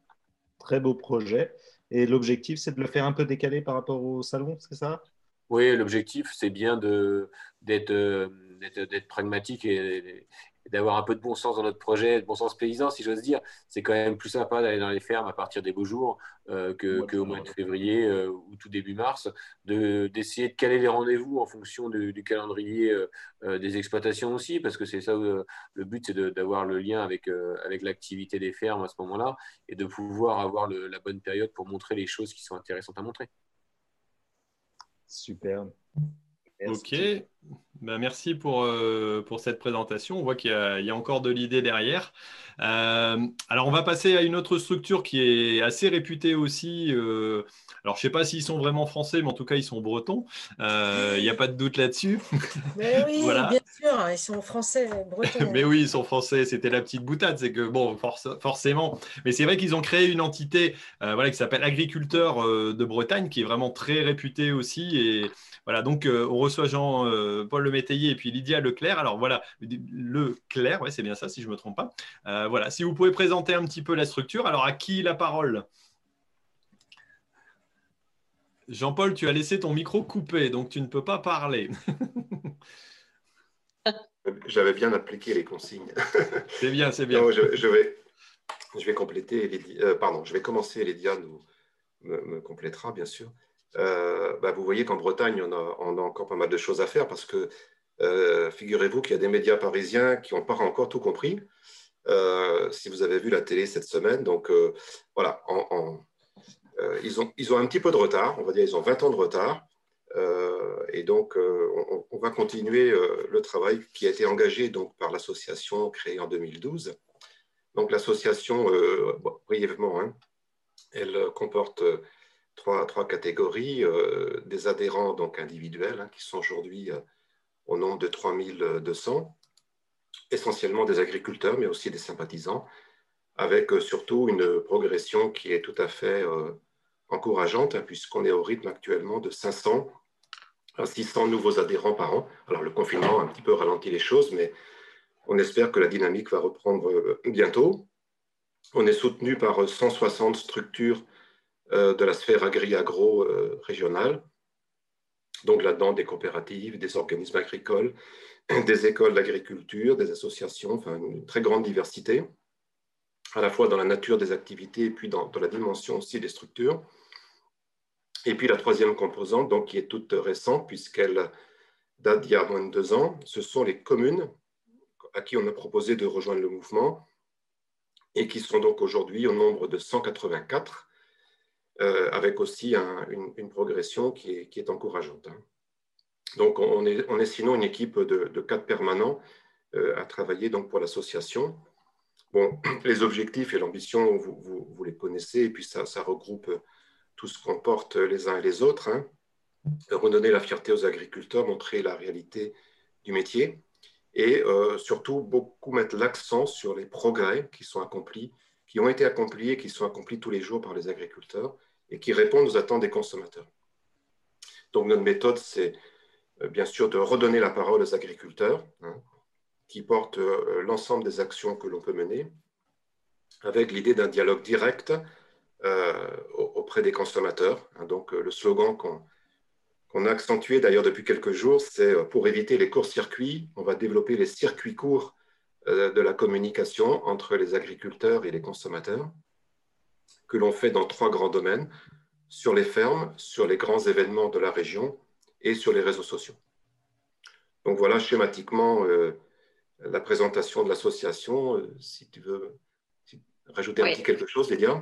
très beau projet. Et l'objectif, c'est de le faire un peu décalé par rapport au salon, c'est ça? Oui, l'objectif, c'est bien euh, d'être pragmatique et, d'avoir un peu de bon sens dans notre projet, de bon sens paysan, si j'ose dire. C'est quand même plus sympa d'aller dans les fermes à partir des beaux jours euh, qu'au mois de février euh, ou tout début mars, d'essayer de, caler les rendez-vous en fonction du, calendrier euh, des exploitations aussi, parce que c'est ça, le but, c'est d'avoir le lien avec, avec l'activité des fermes à ce moment-là et de pouvoir avoir la bonne période pour montrer les choses qui sont intéressantes à montrer. Super. Ok, ben, merci pour, euh, pour cette présentation. On voit qu'il y, y, a encore de l'idée derrière. Euh, alors, on va passer à une autre structure qui est assez réputée aussi. Euh, alors, je ne sais pas s'ils sont vraiment français, mais en tout cas, ils sont bretons. Il n'y a pas de doute là-dessus. Mais oui, bien sûr, ils sont français, bretons. mais oui, ils sont français. C'était la petite boutade. C'est que, bon, forcément. Mais c'est vrai qu'ils ont créé une entité voilà, qui s'appelle Agriculteurs de Bretagne, qui est vraiment très réputée aussi. Et voilà, donc on reçoit Jean-Paul Le Métayer et puis Lydia Leclerc. Alors voilà, Leclerc, ouais, c'est bien ça, si je ne me trompe pas. Euh, voilà, si vous pouvez présenter un petit peu la structure. Alors, à qui la parole? Jean-Paul, tu as laissé ton micro coupé, donc tu ne peux pas parler. J'avais bien appliqué les consignes. C'est bien, c'est bien. je, vais, je vais compléter, euh, pardon, je vais commencer, Lydia nous, me, me complétera, bien sûr. Euh, bah, vous voyez qu'en Bretagne, on a, encore pas mal de choses à faire parce que figurez-vous qu'il y a des médias parisiens qui n'ont pas encore tout compris. Euh, si vous avez vu la télé cette semaine. Donc euh, voilà, euh, ils, ont, ils ont un petit peu de retard, on va dire, ils ont 20 ans de retard. et donc, on, va continuer le travail qui a été engagé donc, par l'association créée en 2012. Donc, l'association, brièvement, hein, elle comporte trois, trois catégories. des adhérents donc, individuels, hein, qui sont aujourd'hui au nombre de 3200 essentiellement des agriculteurs, mais aussi des sympathisants, avec euh, surtout une progression qui est tout à fait euh, encourageante, hein, puisqu'on est au rythme actuellement de 500 à 600 nouveaux adhérents par an. Alors le confinement a un petit peu ralenti les choses, mais on espère que la dynamique va reprendre euh, bientôt. On est soutenu par 160 structures de la sphère agri-agro régionale, donc là-dedans des coopératives, des organismes agricoles, des écoles d'agriculture, des associations, enfin une très grande diversité, à la fois dans la nature des activités et puis dans, la dimension aussi des structures. Et puis la troisième composante, donc, qui est toute récente, puisqu'elle date d'il y a moins de deux ans, ce sont les communes à qui on a proposé de rejoindre le mouvement et qui sont donc aujourd'hui au nombre de 184, euh, avec aussi une, progression qui est, encourageante. Hein. Donc on est, on est, sinon une équipe de, quatre permanents euh, à travailler donc pour l'association. Bon, les objectifs et l'ambition, vous, les connaissez, et puis ça, ça regroupe tout ce qu'on porte les uns et les autres. Hein. Redonner la fierté aux agriculteurs, montrer la réalité du métier et euh, surtout beaucoup mettre l'accent sur les progrès qui sont accomplis, qui ont été accomplis et qui sont accomplis tous les jours par les agriculteurs et qui répondent aux attentes des consommateurs. Donc notre méthode, c'est euh, bien sûr de redonner la parole aux agriculteurs, hein, qui portent euh, l'ensemble des actions que l'on peut mener, avec l'idée d'un dialogue direct auprès des consommateurs. Hein. donc le slogan qu'on a accentué d'ailleurs depuis quelques jours, c'est euh, pour éviter les courts-circuits, on va développer les circuits courts euh, de la communication entre les agriculteurs et les consommateurs, que l'on fait dans trois grands domaines, sur les fermes, sur les grands événements de la région et sur les réseaux sociaux. Donc voilà schématiquement euh, la présentation de l'association. si tu veux rajouter un petit quelque chose, Lydia?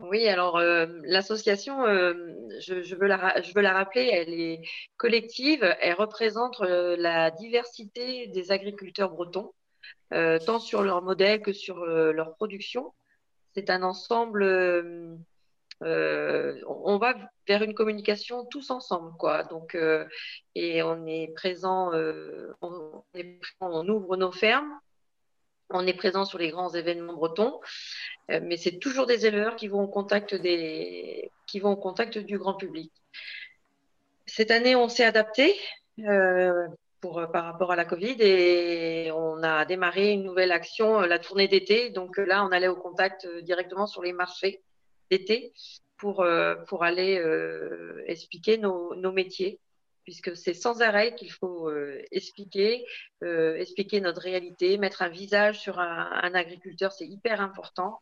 Oui, alors euh, l'association, euh, je, veux la, je veux la rappeler, elle est collective, elle représente euh, la diversité des agriculteurs bretons, tant sur leur modèle que sur leur production. C'est un ensemble, on va vers une communication tous ensemble, quoi. Donc, et on est présent, on, ouvre nos fermes, on est présent sur les grands événements bretons, euh, mais c'est toujours des éleveurs qui vont au contact qui vont au contact du grand public. Cette année, on s'est adapté euh, pour, par rapport à la Covid et on a démarré une nouvelle action, la tournée d'été. Donc là, on allait au contact directement sur les marchés d'été pour, euh, pour aller expliquer nos, métiers puisque c'est sans arrêt qu'il faut euh, expliquer, euh, expliquer notre réalité, mettre un visage sur un, agriculteur, c'est hyper important.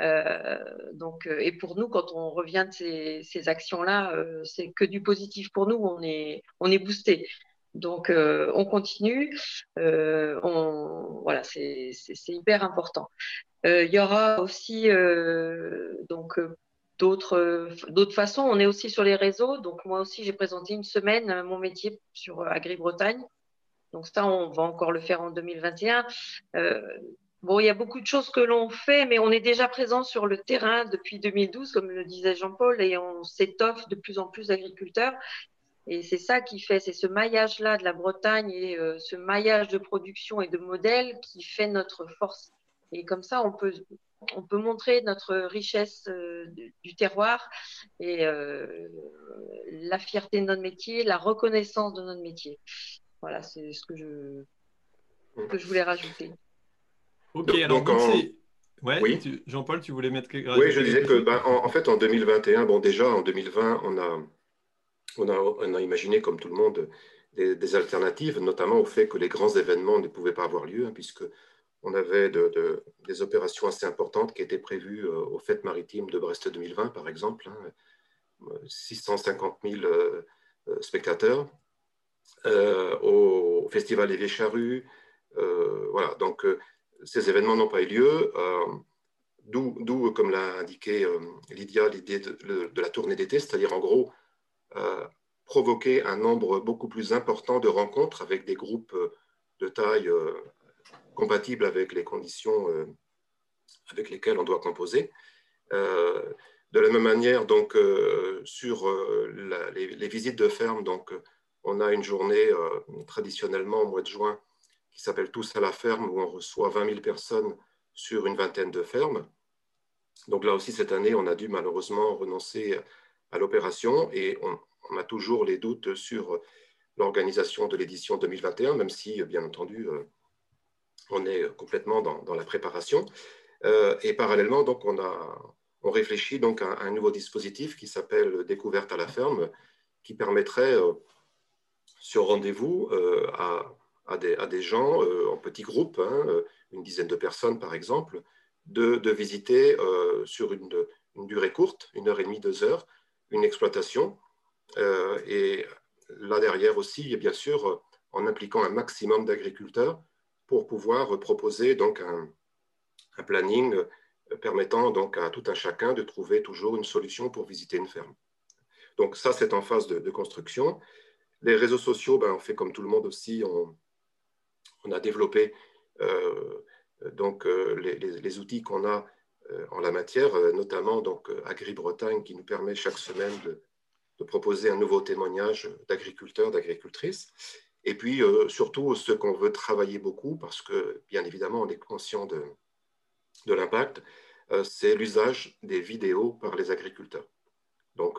Euh, donc, et pour nous, quand on revient de ces, ces actions-là, c'est que du positif pour nous, on est, on est boosté. Donc, on continue. on, voilà, c'est hyper important. Il y aura aussi donc d'autres façons. On est aussi sur les réseaux. Donc moi aussi, j'ai présenté une semaine euh, mon métier sur euh, Agri-Bretagne. Donc ça, on va encore le faire en 2021. Euh, bon, il y a beaucoup de choses que l'on fait, mais on est déjà présent sur le terrain depuis 2012, comme le disait Jean-Paul, et on s'étoffe de plus en plus d'agriculteurs. Et c'est ça qui fait, c'est ce maillage-là de la Bretagne et ce maillage de production et de modèles qui fait notre force. Et comme ça, on peut on peut montrer notre richesse euh, du, terroir et euh, la fierté de notre métier, la reconnaissance de notre métier. Voilà, c'est ce que je, que je voulais rajouter. Ok, alors donc, oui. Jean-Paul, tu voulais mettre quelque chose Oui, je disais que ben, en, fait en 2021, bon déjà en 2020, on a, on a, imaginé comme tout le monde des, alternatives, notamment au fait que les grands événements ne pouvaient pas avoir lieu, hein, puisque on avait des opérations assez importantes qui étaient prévues euh, aux fêtes maritimes de Brest 2020, par exemple, 650 hein, 000 euh, euh, spectateurs, au Festival des Vieilles voilà, donc ces événements n'ont pas eu lieu. D'où, comme l'a indiqué Lydia, l'idée de, de, la tournée d'été, c'est-à-dire en gros provoquer un nombre beaucoup plus important de rencontres avec des groupes de taille compatible avec les conditions euh, avec lesquelles on doit composer. Euh, de la même manière, donc, euh, sur les, visites de ferme, donc, on a une journée traditionnellement au mois de juin qui s'appelle Tous à la ferme, où on reçoit 20 000 personnes sur une vingtaine de fermes. Donc là aussi, cette année, on a dû malheureusement renoncer à l'opération et on, a toujours les doutes sur l'organisation de l'édition 2021, même si, bien entendu, on est complètement dans, la préparation. Euh, et parallèlement, donc, on, a, on réfléchit donc à, un nouveau dispositif qui s'appelle Découverte à la ferme, qui permettrait, euh, sur rendez-vous, euh, à, à des, à des gens en petits groupes, hein, une dizaine de personnes par exemple, de, de visiter sur une, durée courte, une heure et demie, deux heures, une exploitation. et là derrière aussi, et bien sûr, en impliquant un maximum d'agriculteurs pour pouvoir proposer donc un, planning permettant donc à tout un chacun de trouver toujours une solution pour visiter une ferme. Donc ça, c'est en phase de, construction. Les réseaux sociaux, ben, on fait comme tout le monde aussi, on, on a développé euh, donc, euh, les, outils qu'on a euh, en la matière, notamment donc, Agri-Bretagne qui nous permet chaque semaine de, proposer un nouveau témoignage d'agriculteurs, d'agricultrices. Et puis, surtout, ce qu'on veut travailler beaucoup, parce que, bien évidemment, on est conscient de, de l'impact, c'est l'usage des vidéos par les agriculteurs. Donc,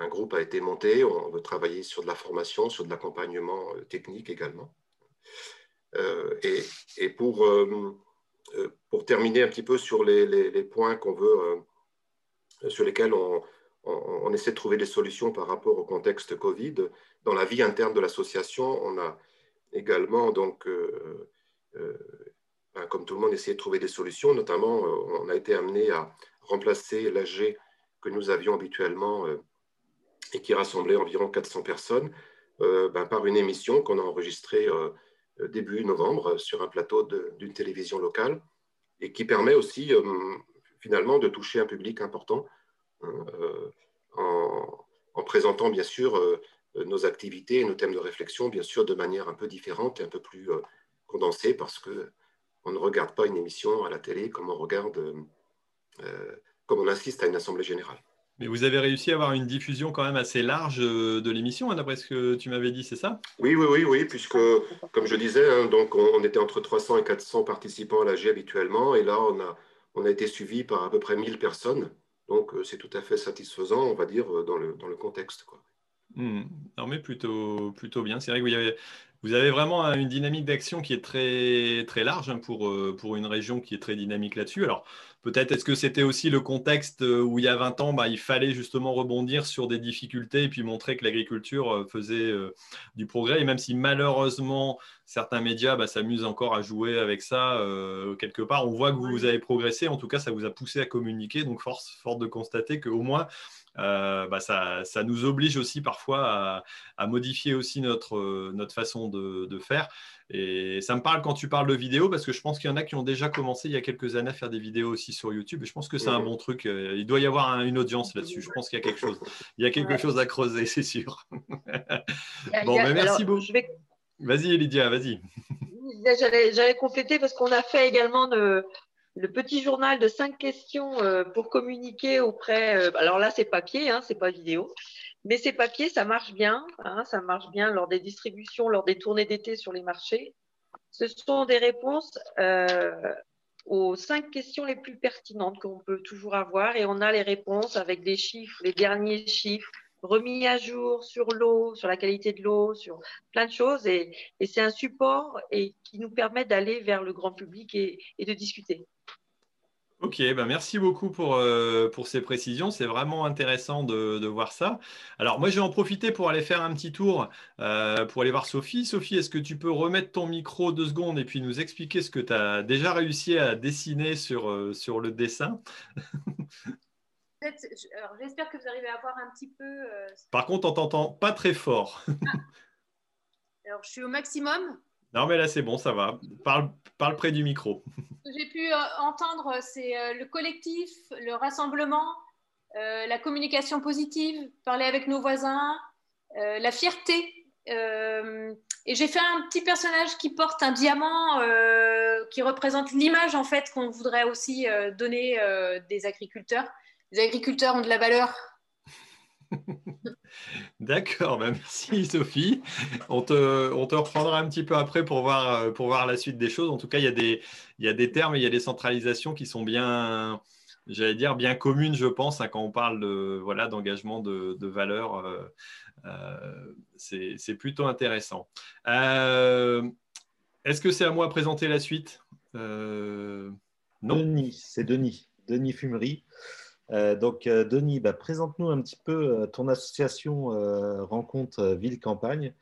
un groupe a été monté, on veut travailler sur de la formation, sur de l'accompagnement euh, technique également. Euh, et, pour, euh, pour terminer un petit peu sur les, points qu'on veut, sur lesquels on, essaie de trouver des solutions par rapport au contexte Covid, dans la vie interne de l'association, on a également, donc, ben, comme tout le monde, essayé de trouver des solutions. Notamment, on a été amené à remplacer l'AG que nous avions habituellement et qui rassemblait environ 400 personnes euh, ben, par une émission qu'on a enregistrée euh, euh, début novembre sur un plateau d'une télévision locale et qui permet aussi finalement de toucher un public important en, en, présentant bien sûr nos activités et nos thèmes de réflexion, bien sûr de manière un peu différente et un peu plus condensée parce que on ne regarde pas une émission à la télé comme on regarde, comme on assiste à une assemblée générale. Mais vous avez réussi à avoir une diffusion quand même assez large euh, de l'émission, hein, d'après ce que tu m'avais dit, c'est ça? Oui, oui, oui, oui, puisque, comme je disais, hein, donc on, était entre 300 et 400 participants à l'AG habituellement, et là, on a, on a été suivi par à peu près 1000 personnes. Donc, euh, c'est tout à fait satisfaisant, on va dire, euh, dans le, dans le contexte. Quoi. Hmm. non, mais plutôt, plutôt bien. C'est vrai que vous avez, vous avez vraiment une dynamique d'action qui est très, très large hein, pour, pour une région qui est très dynamique là-dessus. Alors, Peut-être est-ce que c'était aussi le contexte euh, où il y a 20 ans, bah, il fallait justement rebondir sur des difficultés et puis montrer que l'agriculture euh, faisait euh, du progrès. Et même si malheureusement certains médias bah, s'amusent encore à jouer avec ça quelque part, on voit que vous avez progressé. En tout cas, ça vous a poussé à communiquer. Donc, force, forte de constater qu'au moins, bah, ça, ça, nous oblige aussi parfois à, modifier aussi notre, notre façon de, de faire. Et ça me parle quand tu parles de vidéos parce que je pense qu'il y en a qui ont déjà commencé il y a quelques années à faire des vidéos aussi sur YouTube. Et je pense que c'est un bon truc. Euh, il doit y avoir une audience là-dessus. Je pense qu'il y a quelque chose. Il y a quelque chose à creuser, c'est sûr. bon, mais merci beaucoup. Vas-y, Lydia, vas-y. J'allais compléter parce qu'on a fait également le, petit journal de cinq questions euh, pour communiquer auprès. Euh, alors là, c'est papier, hein, c'est pas vidéo. Mais ces papiers, ça marche bien. Hein, ça marche bien lors des distributions, lors des tournées d'été sur les marchés. Ce sont des réponses euh, aux cinq questions les plus pertinentes qu'on peut toujours avoir. Et on a les réponses avec des chiffres, les derniers chiffres, remis à jour sur l'eau, sur la qualité de l'eau, sur plein de choses. Et, c'est un support et qui nous permet d'aller vers le grand public et de discuter. Ok, ben merci beaucoup pour, euh, pour ces précisions. C'est vraiment intéressant de, de, voir ça. Alors, moi, je vais en profiter pour aller faire un petit tour euh, pour aller voir Sophie. Sophie, est-ce que tu peux remettre ton micro deux secondes et puis nous expliquer ce que tu as déjà réussi à dessiner sur, euh, sur le dessin? J'espère que vous arrivez à voir un petit peu. Par contre, on t'entend pas très fort. Ah. Alors, je suis au maximum. Non, mais là, c'est bon, ça va. Parle, parle près du micro. Ce que j'ai pu euh, entendre, c'est euh, le collectif, le rassemblement, euh, la communication positive, parler avec nos voisins, la fierté. et j'ai fait un petit personnage qui porte un diamant qui représente l'image en fait qu'on voudrait aussi donner des agriculteurs. Les agriculteurs ont de la valeur, D'accord, bah, merci Sophie. On te, on te, reprendra un petit peu après pour voir, euh, pour voir la suite des choses. En tout cas, il y a des, il y a des termes, il y a des centralisations qui sont bien, j'allais dire, bien communes, je pense, hein, quand on parle de, voilà, d'engagement de, de valeur. Euh, euh, c'est plutôt intéressant. Est-ce que c'est à moi de présenter la suite? Non. Denis, c'est Denis. Denis Fumery. Euh, donc, euh, Denis, bah, présente-nous un petit peu euh, ton association Rencontre Ville-Campagne.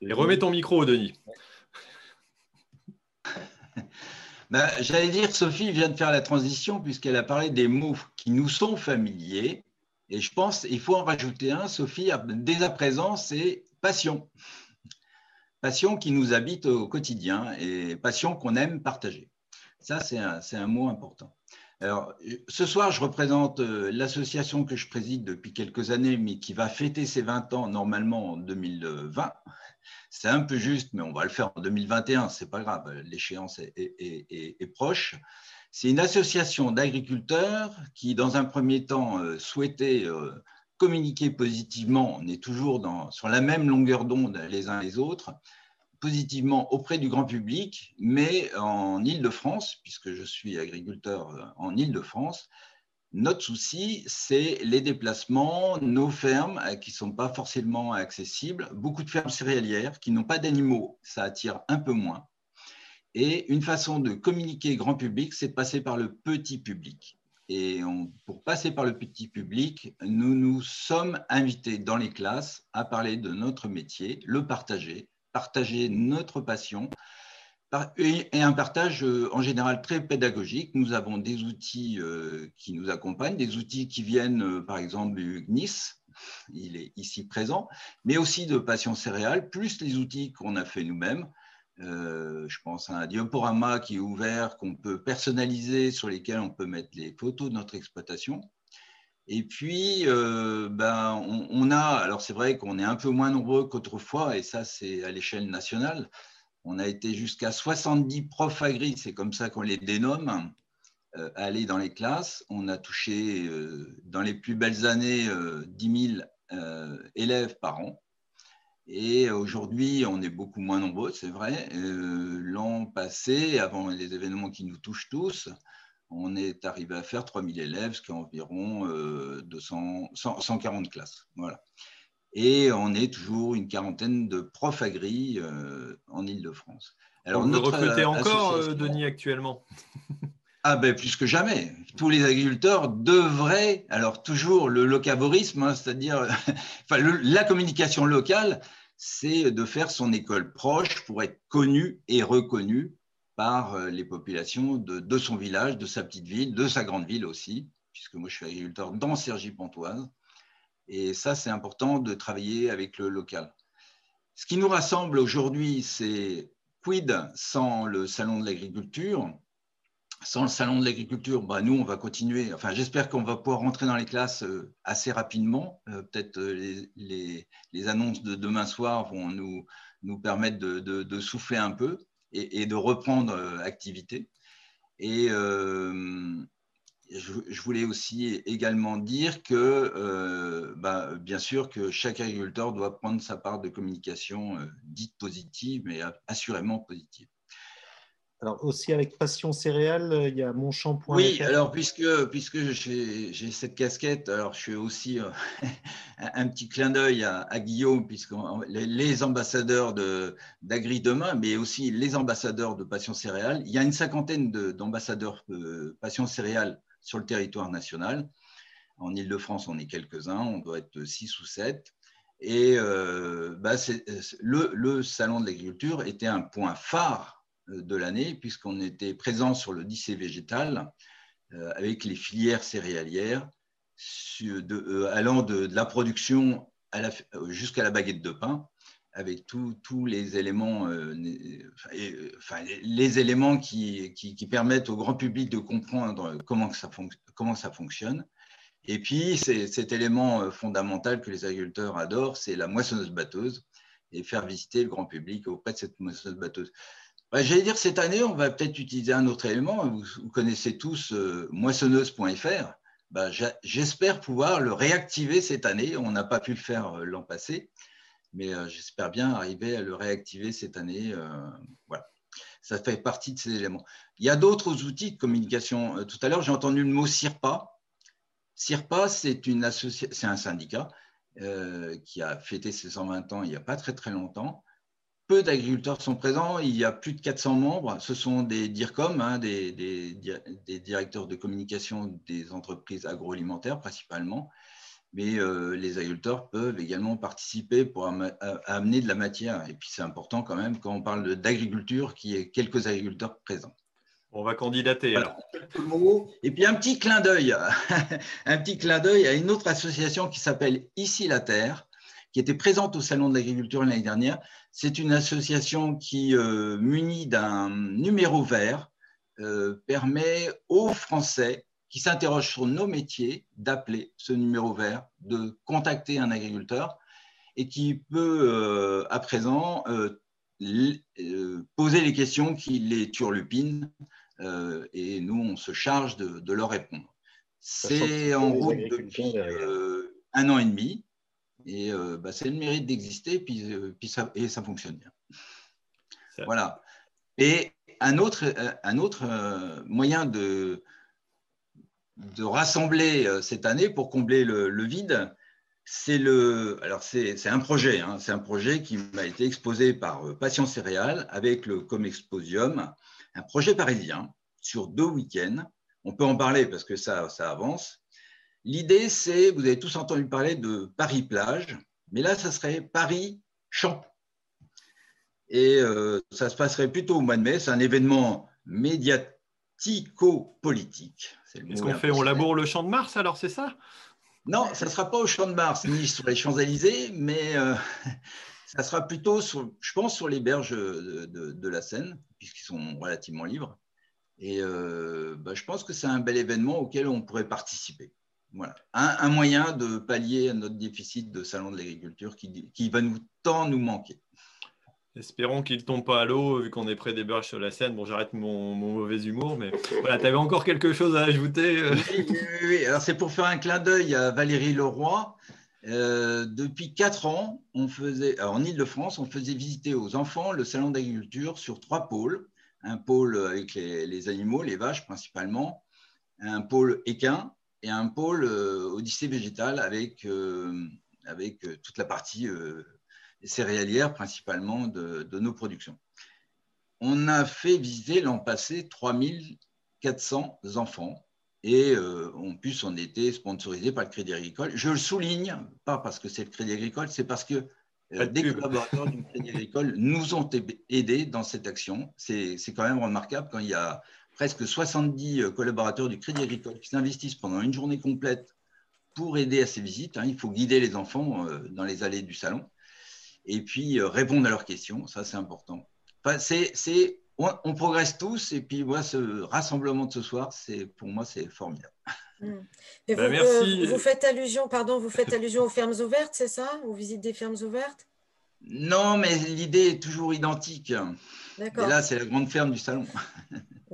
Et remets ton micro, Denis. Ben, j'allais dire, Sophie vient de faire la transition puisqu'elle a parlé des mots qui nous sont familiers. Et je pense qu'il faut en rajouter un, Sophie, dès à présent, c'est passion. Passion qui nous habite au quotidien et passion qu'on aime partager. Ça, c'est un, un, mot important. Alors, ce soir, je représente euh, l'association que je préside depuis quelques années, mais qui va fêter ses 20 ans normalement en 2020. C'est un peu juste, mais on va le faire en 2021, c'est pas grave, l'échéance est, proche. C'est une association d'agriculteurs qui, dans un premier temps, euh, souhaitait euh, communiquer positivement. On est toujours sur la même longueur d'onde les uns les autres, positivement auprès du grand public, mais en Île-de-France, puisque je suis agriculteur euh, en Île-de-France, notre souci, c'est les déplacements, nos fermes euh, qui ne sont pas forcément accessibles, beaucoup de fermes céréalières qui n'ont pas d'animaux, ça attire un peu moins. Et une façon de communiquer grand public, c'est de passer par le petit public. Et pour passer par le petit public, nous nous sommes invités dans les classes à parler de notre métier, le partager, partager notre passion, et un partage euh, en général très pédagogique. Nous avons des outils euh, qui nous accompagnent, des outils qui viennent euh, par exemple du GNIS, il est ici présent, mais aussi de Passion Céréales, plus les outils qu'on a fait nous-mêmes. je pense à un diaporama qui est ouvert, qu'on peut personnaliser, sur lesquels on peut mettre les photos de notre exploitation. Et puis, ben, on, on, a, alors c'est vrai qu'on est un peu moins nombreux qu'autrefois, et ça c'est à l'échelle nationale, on a été jusqu'à 70 profs agri, c'est comme ça qu'on les dénomme, euh, aller dans les classes. On a touché euh, dans les plus belles années 10 euh, 000 élèves par an. Et aujourd'hui, on est beaucoup moins nombreux, c'est vrai. L'an passé, avant les événements qui nous touchent tous, on est arrivé à faire 3 000 élèves, ce qui est environ 200, 140 classes. Voilà et on est toujours une quarantaine de profs agri euh, en Ile-de-France. Alors, Vous recrutez encore, euh, Denis, actuellement? Ah ben plus que jamais. Tous les agriculteurs devraient, alors toujours le locavorisme, hein, c'est-à-dire enfin, la communication locale, c'est de faire son école proche pour être connu et reconnu par euh, les populations de, son village, de sa petite ville, de sa grande ville aussi, puisque moi je suis agriculteur dans Cergy-Pontoise. Et ça, c'est important de travailler avec le local. Ce qui nous rassemble aujourd'hui, c'est quid sans le salon de l'agriculture? Sans le salon de l'agriculture, bah, nous, on va continuer. Enfin, j'espère qu'on va pouvoir rentrer dans les classes euh, assez rapidement. Euh, peut-être les, annonces de demain soir vont nous, nous permettre de, souffler un peu et, de reprendre activité. Et, je, voulais aussi également dire que, euh, bah, bien sûr, que chaque agriculteur doit prendre sa part de communication euh, dite positive, mais assurément positive. Alors aussi avec Passion Céréales, il y a mon shampoing. Oui, alors puisque, puisque j'ai cette casquette, alors je fais aussi euh, un petit clin d'œil à, Guillaume, puisque les, ambassadeurs d'Agri Demain, mais aussi les ambassadeurs de Passion Céréales, il y a une cinquantaine d'ambassadeurs de Passion Céréales sur le territoire national. En Ile-de-France, on est quelques-uns, on doit être six ou sept. Et euh, bah, le, Salon de l'agriculture était un point phare euh, de l'année, puisqu'on était présent sur le lycée végétal euh, avec les filières céréalières, allant de, la production jusqu'à la baguette de pain avec tous les éléments, euh, les éléments qui, qui, permettent au grand public de comprendre comment, ça, comment ça fonctionne. Et puis, cet élément euh, fondamental que les agriculteurs adorent, c'est la moissonneuse-batteuse et faire visiter le grand public auprès de cette moissonneuse-batteuse. Bah, J'allais dire, cette année, on va peut-être utiliser un autre élément. Vous, connaissez tous euh, moissonneuse.fr. Bah, J'espère pouvoir le réactiver cette année. On n'a pas pu le faire l'an passé mais euh, j'espère bien arriver à le réactiver cette année. Euh, voilà. Ça fait partie de ces éléments. Il y a d'autres outils de communication. Euh, tout à l'heure, j'ai entendu le mot SIRPA. SIRPA, c'est un syndicat qui a fêté ses 120 ans il n'y a pas très très longtemps. Peu d'agriculteurs sont présents, il y a plus de 400 membres. Ce sont des DIRCOM, hein, des, des, directeurs de communication des entreprises agroalimentaires principalement mais euh, les agriculteurs peuvent également participer pour amener de la matière. Et puis c'est important quand même quand on parle d'agriculture, qu'il y ait quelques agriculteurs présents. On va candidater. Et puis un petit clin d'œil, un petit clin d'œil à une autre association qui s'appelle Ici la Terre, qui était présente au Salon de l'agriculture l'année dernière. C'est une association qui, euh, munie d'un numéro vert, euh, permet aux Français qui s'interrogent sur nos métiers d'appeler ce numéro vert, de contacter un agriculteur et qui peut euh, à présent poser les questions qui les turlupinent et nous, on se charge de, de leur répondre. C'est en route depuis un an et demi. Et euh, bah, c'est le mérite d'exister, puis, euh, puis ça, et ça fonctionne bien. Voilà. Et un autre, euh, un autre moyen de, de rassembler cette année pour combler le, vide, c'est le, alors c'est, un projet, hein, c'est un projet qui m'a été exposé par Passion Céréales avec le Comexposium, un projet parisien sur deux week-ends. On peut en parler parce que ça, ça avance. L'idée, c'est, vous avez tous entendu parler de Paris-Plage, mais là, ça serait Paris-Champ. Et euh, ça se passerait plutôt au mois de mai. C'est un événement médiatico-politique. Est-ce qu'on fait, on laboure le champ de Mars alors, c'est ça? Non, ça ne sera pas au champ de Mars ni sur les Champs-Élysées, mais euh, ça sera plutôt, sur, je pense, sur les berges de, la Seine, puisqu'ils sont relativement libres. Et euh, bah, je pense que c'est un bel événement auquel on pourrait participer. Voilà. Un, moyen de pallier notre déficit de salon de l'agriculture qui, qui, va nous tant nous manquer. Espérons qu'il ne tombe pas à l'eau, vu qu'on est près des berges sur la Seine. Bon, j'arrête mon, mauvais humour, mais voilà, tu avais encore quelque chose à ajouter euh? Oui, oui, oui, alors c'est pour faire un clin d'œil à Valérie Leroy. Euh, depuis quatre ans, on faisait, en Ile-de-France, on faisait visiter aux enfants le salon d'agriculture sur trois pôles. Un pôle avec les, les, animaux, les vaches principalement, un pôle équin et un pôle euh, Odyssée végétale avec, euh, avec euh, toute la partie céréalière principalement de, nos productions. On a fait visiter l'an passé 3400 enfants et en plus on était sponsorisé par le Crédit Agricole. Je le souligne, pas parce que c'est le Crédit Agricole, c'est parce que des collaborateurs du Crédit Agricole nous ont aidés dans cette action. C'est quand même remarquable quand il y a presque 70 euh, collaborateurs du Crédit Agricole qui s'investissent pendant une journée complète pour aider à ces visites. Hein. Il faut guider les enfants euh, dans les allées du salon et puis euh, répondre à leurs questions. Ça, c'est important. Enfin, c'est, on, progresse tous et puis moi, ce rassemblement de ce soir, c'est, pour moi, c'est formidable. Mmh. Bah, vous, merci. vous, faites allusion, pardon, vous faites allusion aux fermes ouvertes, c'est ça? Aux visites des fermes ouvertes? Non, mais l'idée est toujours identique. Et là, c'est la grande ferme du salon.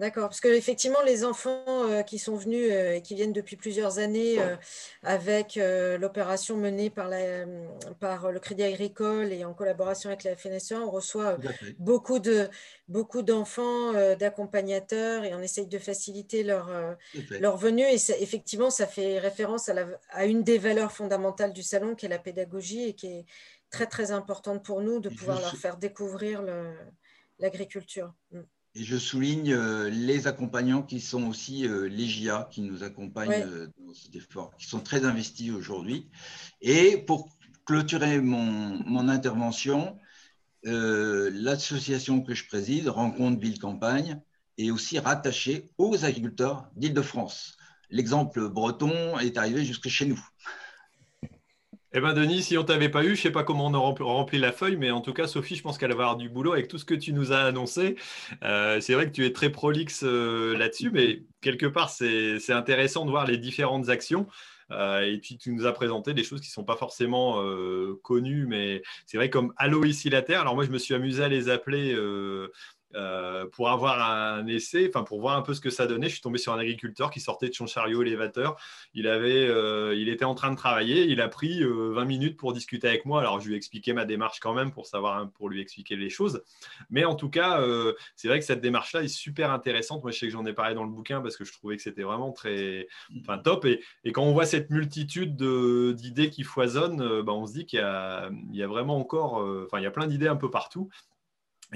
D'accord, parce qu'effectivement, les enfants euh, qui sont venus euh, et qui viennent depuis plusieurs années euh, avec l'opération menée par, la, par, le Crédit Agricole et en collaboration avec la FNSEA, on reçoit beaucoup, de, beaucoup d'enfants, d'accompagnateurs et on essaye de faciliter leur, leur venue. Et effectivement, ça fait référence à, la, à une des valeurs fondamentales du salon, qui est la pédagogie et qui est très, très importante pour nous de pouvoir leur faire découvrir l'agriculture. Et je souligne euh, les accompagnants qui sont aussi euh, les GIA, qui nous accompagnent euh, dans cet effort, qui sont très investis aujourd'hui. Et pour clôturer mon, mon intervention, l'association que je préside, Rencontre Ville Campagne, est aussi rattachée aux agriculteurs d'Île-de-France. L'exemple breton est arrivé jusque chez nous. Eh bien, Denis, si on t'avait pas eu, je ne sais pas comment on aurait rempli la feuille, mais en tout cas, Sophie, je pense qu'elle va avoir du boulot avec tout ce que tu nous as annoncé. Euh, c'est vrai que tu es très prolixe euh, là-dessus, mais quelque part, c'est intéressant de voir les différentes actions. Euh, et puis, tu nous as présenté des choses qui ne sont pas forcément connues, mais c'est vrai comme Allo ici la Terre. Alors, moi, je me suis amusé à les appeler euh, pour avoir un essai, enfin pour voir un peu ce que ça donnait, je suis tombé sur un agriculteur qui sortait de son chariot élévateur. Il avait, euh, il était en train de travailler. Il a pris 20 euh, minutes pour discuter avec moi. Alors je lui ai expliqué ma démarche quand même pour savoir, pour lui expliquer les choses. Mais en tout cas, c'est vrai que cette démarche-là est super intéressante. Moi, je sais que j'en ai parlé dans le bouquin parce que je trouvais que c'était vraiment très, enfin top. Et, et, quand on voit cette multitude d'idées qui foisonnent, bah, on se dit qu'il y, y, a vraiment encore, enfin il y a plein d'idées un peu partout.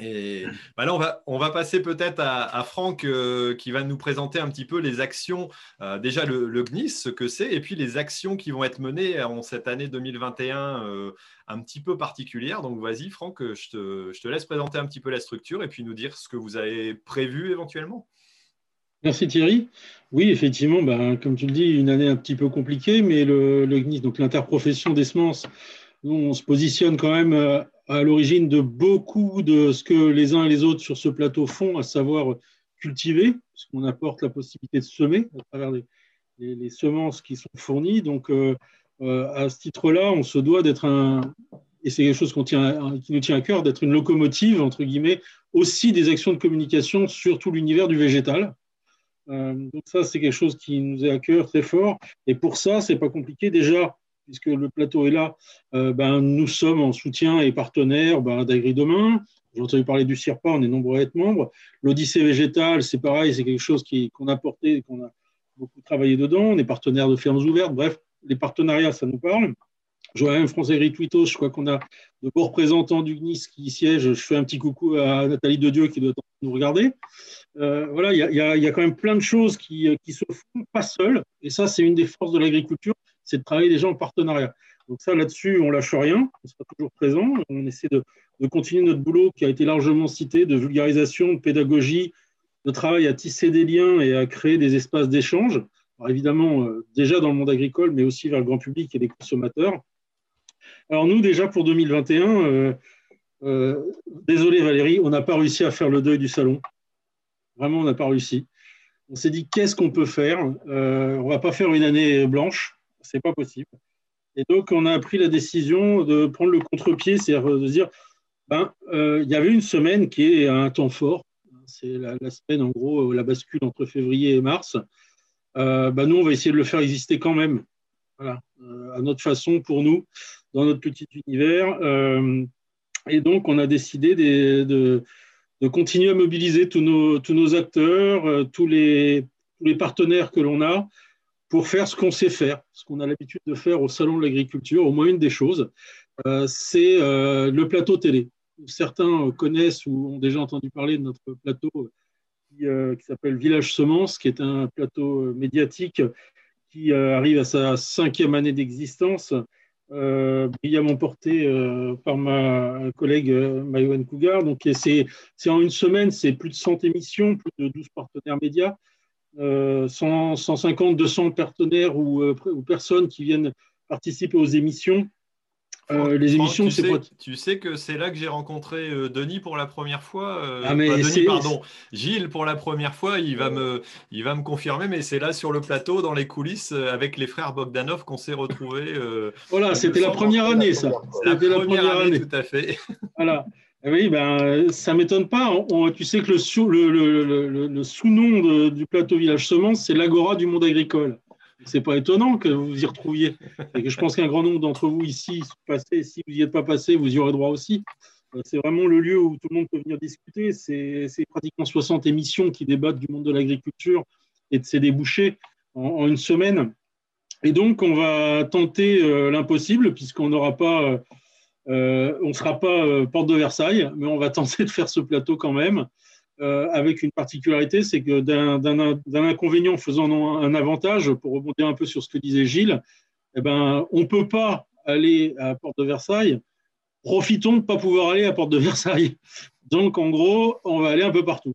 Et bah là, on va, on va passer peut-être à, Franck euh, qui va nous présenter un petit peu les actions, euh, déjà le, le, GNIS, ce que c'est, et puis les actions qui vont être menées en cette année 2021 euh, un petit peu particulière. Donc vas-y Franck, je te, je te, laisse présenter un petit peu la structure et puis nous dire ce que vous avez prévu éventuellement. Merci Thierry. Oui, effectivement, ben, comme tu le dis, une année un petit peu compliquée, mais le, le GNIS, donc l'interprofession des semences, on se positionne quand même à l'origine de beaucoup de ce que les uns et les autres sur ce plateau font, à savoir cultiver, puisqu'on apporte la possibilité de semer à travers les, semences qui sont fournies. Donc, euh, euh, à ce titre-là, on se doit d'être un, et c'est quelque chose qui nous tient à cœur, d'être une locomotive, entre guillemets, aussi des actions de communication sur tout l'univers du végétal. Euh, donc ça, c'est quelque chose qui nous est à cœur très fort. Et pour ça, c'est pas compliqué. Déjà, puisque le plateau est là, euh, ben, nous sommes en soutien et partenaires ben, d'AgriDemain. J'ai entendu parler du CIRPA, on est nombreux à être membres. L'Odyssée végétale, c'est pareil, c'est quelque chose qu'on a porté, qu'on a beaucoup travaillé dedans. On est partenaire de fermes ouvertes. Bref, les partenariats, ça nous parle. Je vois même France Agritwitos, je crois qu'on a de beaux représentants du GNIS qui siègent. Je fais un petit coucou à Nathalie de Dieu qui doit nous regarder. Euh, voilà, il y, y, a quand même plein de choses qui, qui se font pas seules. Et ça, c'est une des forces de l'agriculture c'est de travailler déjà en partenariat. Donc ça, là-dessus, on lâche rien, on sera toujours présent. On essaie de, continuer notre boulot qui a été largement cité, de vulgarisation, de pédagogie, de travail à tisser des liens et à créer des espaces d'échange. Évidemment, euh, déjà dans le monde agricole, mais aussi vers le grand public et les consommateurs. Alors nous, déjà pour 2021, euh, euh, désolé Valérie, on n'a pas réussi à faire le deuil du salon. Vraiment, on n'a pas réussi. On s'est dit, qu'est-ce qu'on peut faire? On ne va pas faire une année blanche c'est pas possible. Et donc, on a pris la décision de prendre le contre-pied, c'est-à-dire de dire, ben, euh, il y avait une semaine qui est un temps fort. C'est la, semaine, en gros, la bascule entre février et mars. Euh, ben, nous, on va essayer de le faire exister quand même, euh, à notre façon, pour nous, dans notre petit univers. et donc, on a décidé de, de, continuer à mobiliser tous nos, tous nos acteurs, tous les, tous les partenaires que l'on a, pour faire ce qu'on sait faire, ce qu'on a l'habitude de faire au Salon de l'agriculture. Au moins une des choses, euh, c'est euh, le plateau télé. Certains connaissent ou ont déjà entendu parler de notre plateau qui, euh, s'appelle Village Semence, qui est un plateau médiatique qui arrive à sa cinquième année d'existence, brillamment porté par ma collègue Mayouen Cougar. Donc c'est en une semaine, c'est plus de 100 émissions, plus de 12 partenaires médias. 150, euh, 200 partenaires ou, euh, ou, personnes qui viennent participer aux émissions. Euh, les émissions, c'est pas... Tu sais que c'est là que j'ai rencontré Denis pour la première fois. ah, mais Denis, pardon. Gilles pour la première fois. Il va me, il va me confirmer, mais c'est là sur le plateau, dans les coulisses, avec les frères Bogdanov, qu'on s'est retrouvés. voilà, c'était la première année, ça. La première, la première année, tout à fait. Voilà. Eh oui, ben, ça ne m'étonne pas. tu sais que le, sous, le, sous-nom du plateau Village Semence, c'est l'Agora du monde agricole. Ce n'est pas étonnant que vous y retrouviez. Et que je pense qu'un grand nombre d'entre vous ici sont passés. Si vous n'y êtes pas passé, vous y aurez droit aussi. Euh, c'est vraiment le lieu où tout le monde peut venir discuter. C'est pratiquement 60 émissions qui débattent du monde de l'agriculture et de ses débouchés en, une semaine. Et donc, on va tenter euh, l'impossible, puisqu'on n'aura pas. Euh, euh, on ne sera pas euh, porte de Versailles, mais on va tenter de faire ce plateau quand même, euh, avec une particularité, c'est que d'un inconvénient faisant un avantage, pour rebondir un peu sur ce que disait Gilles, eh ben, on ne peut pas aller à porte de Versailles. Profitons de ne pas pouvoir aller à porte de Versailles. Donc, en gros, on va aller un peu partout.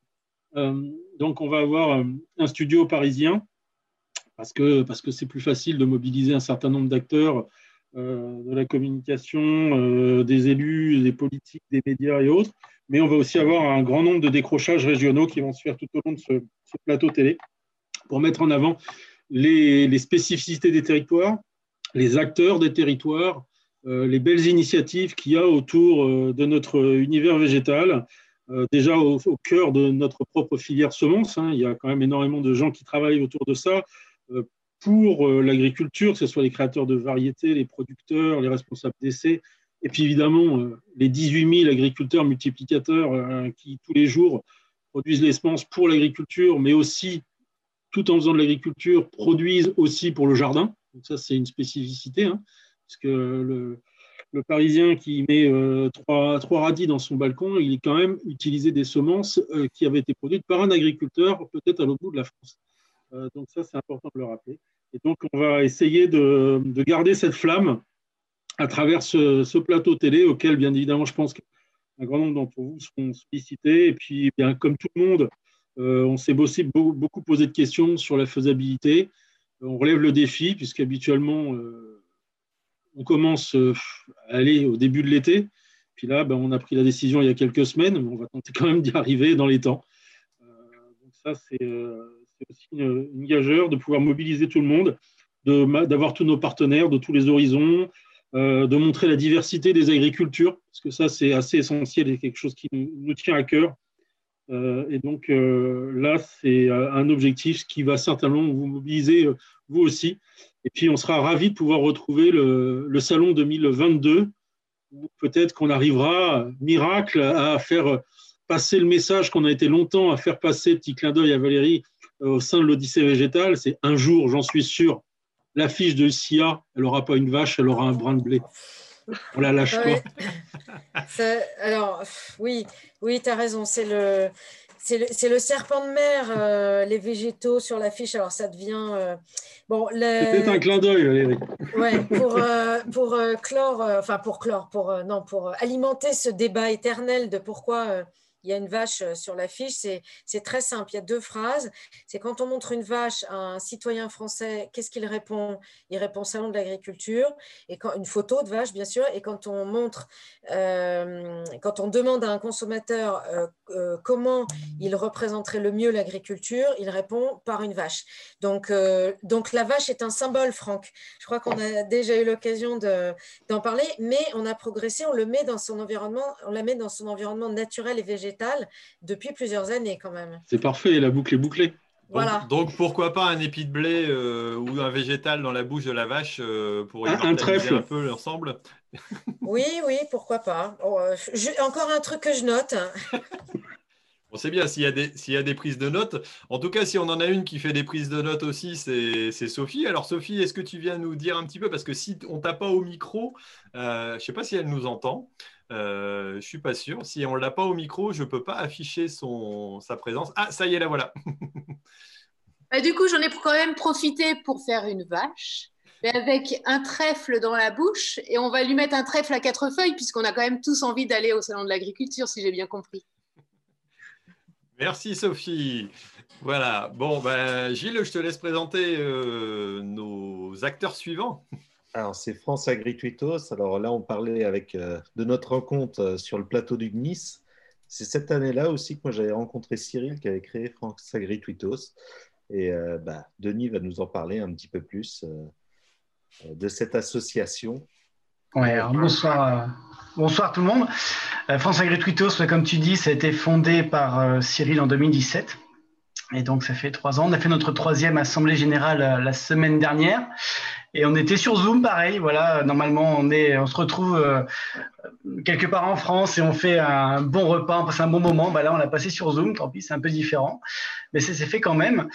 donc, on va avoir un studio parisien, parce que c'est parce que plus facile de mobiliser un certain nombre d'acteurs de la communication, euh, des élus, des politiques, des médias et autres. Mais on va aussi avoir un grand nombre de décrochages régionaux qui vont se faire tout au long de ce, plateau télé pour mettre en avant les, spécificités des territoires, les acteurs des territoires, euh, les belles initiatives qu'il y a autour de notre univers végétal, déjà au, cœur de notre propre filière semence. Hein. il y a quand même énormément de gens qui travaillent autour de ça pour euh, l'agriculture, que ce soit les créateurs de variétés, les producteurs, les responsables d'essais, et puis évidemment euh, les 18 000 agriculteurs multiplicateurs euh, qui tous les jours produisent l'essence pour l'agriculture, mais aussi, tout en faisant de l'agriculture, produisent aussi pour le jardin. Donc ça, c'est une spécificité, hein, parce que le Parisien qui met trois, radis dans son balcon, il est quand même utilisé des semences qui avaient été produites par un agriculteur, peut-être à l'autre bout de la France. Donc ça, c'est important de le rappeler. Et donc, on va essayer de, de garder cette flamme à travers ce, plateau télé auquel, bien évidemment, je pense qu'un grand nombre d'entre vous seront sollicités. Et puis, bien, comme tout le monde, on s'est beaucoup, beaucoup posé de questions sur la faisabilité on relève le défi, puisqu'habituellement, euh, on commence euh, à aller au début de l'été. Puis là, ben, on a pris la décision il y a quelques semaines, mais on va tenter quand même d'y arriver dans les temps. Euh, donc ça, c'est aussi une, une, gageure de pouvoir mobiliser tout le monde, d'avoir tous nos partenaires de tous les horizons, de montrer la diversité des agricultures, parce que ça, c'est assez essentiel et quelque chose qui nous tient à cœur. Euh, et donc euh, là, c'est euh, un objectif qui va certainement vous mobiliser, vous aussi. Et puis, on sera ravis de pouvoir retrouver le, le salon 2022, où peut-être qu'on arrivera, miracle, à faire passer le message qu'on a été longtemps à faire passer, petit clin d'œil à Valérie, au sein de l'Odyssée végétale. C'est un jour, j'en suis sûr, l'affiche de SIA, elle n'aura pas une vache, elle aura un brin de blé. On la lâche pas. alors, oui, oui, tu as raison. C'est le, c'est le, serpent de mer, euh, les végétaux sur l'affiche. Alors, ça devient. Euh, bon, C'était un clin d'œil. Ouais, pour, euh, pour clore, enfin, pour clore, pour, non, pour alimenter ce débat éternel de pourquoi il y a une vache euh, sur l'affiche. C'est très simple. Il y a deux phrases. C'est quand on montre une vache à un citoyen français, qu'est-ce qu'il répond? Il répond Salon de l'agriculture. Et une photo de vache, bien sûr. Et quand on montre, euh, quand on demande à un consommateur euh, comment il représenterait le mieux l'agriculture, il répond par une vache. Donc, donc la vache est un symbole, Franck. Je crois qu'on a déjà eu l'occasion d'en parler, mais on a progressé. On le met dans son environnement, on la met dans son environnement naturel et végétal depuis plusieurs années quand même. C'est parfait, la boucle est bouclée. Voilà. Donc, pourquoi pas un épi de blé euh, ou un végétal dans la bouche de la vache euh, pour un, un, un peu l'ensemble? Oui, oui, pourquoi pas. Oh, euh, encore un truc que je note. On sait bien s'il y, y, a des prises de notes. En tout cas, si on en a une qui fait des prises de notes aussi, c'est Sophie. Alors, Sophie, est-ce que tu viens nous dire un petit peu Parce que si on t'a pas au micro, je ne sais pas si elle nous entend. Euh, je ne suis pas sûr. Si on ne l'a pas au micro, je ne peux pas afficher son, sa présence. Ah, ça y est, la voilà. Bah, du coup, j'en ai quand même profité pour faire une vache, mais avec un trèfle dans la bouche. Et on va lui mettre un trèfle à quatre feuilles, puisqu'on a quand même tous envie d'aller au Salon de l'Agriculture, si j'ai bien compris. Merci, Sophie. Voilà. Bon, ben, Gilles, je te laisse présenter euh, nos acteurs suivants. Alors, c'est France Agritwitos. Alors là, on parlait avec, euh, de notre rencontre euh, sur le plateau du GNIS. C'est cette année-là aussi que moi j'avais rencontré Cyril qui avait créé France Agritwitos. Et euh, bah, Denis va nous en parler un petit peu plus de cette association. Ouais, alors bonsoir, bonsoir tout le monde. France Agritwitos, comme tu dis, ça a été fondé par Cyril en 2017. Et donc, ça fait trois ans. On a fait notre troisième assemblée générale la semaine dernière. Et on était sur Zoom, pareil. Voilà, normalement, on, est, on se retrouve euh, quelque part en France et on fait un bon repas, on passe un bon moment. Bah là, on l'a passé sur Zoom, tant pis, c'est un peu différent. Mais c'est fait quand même.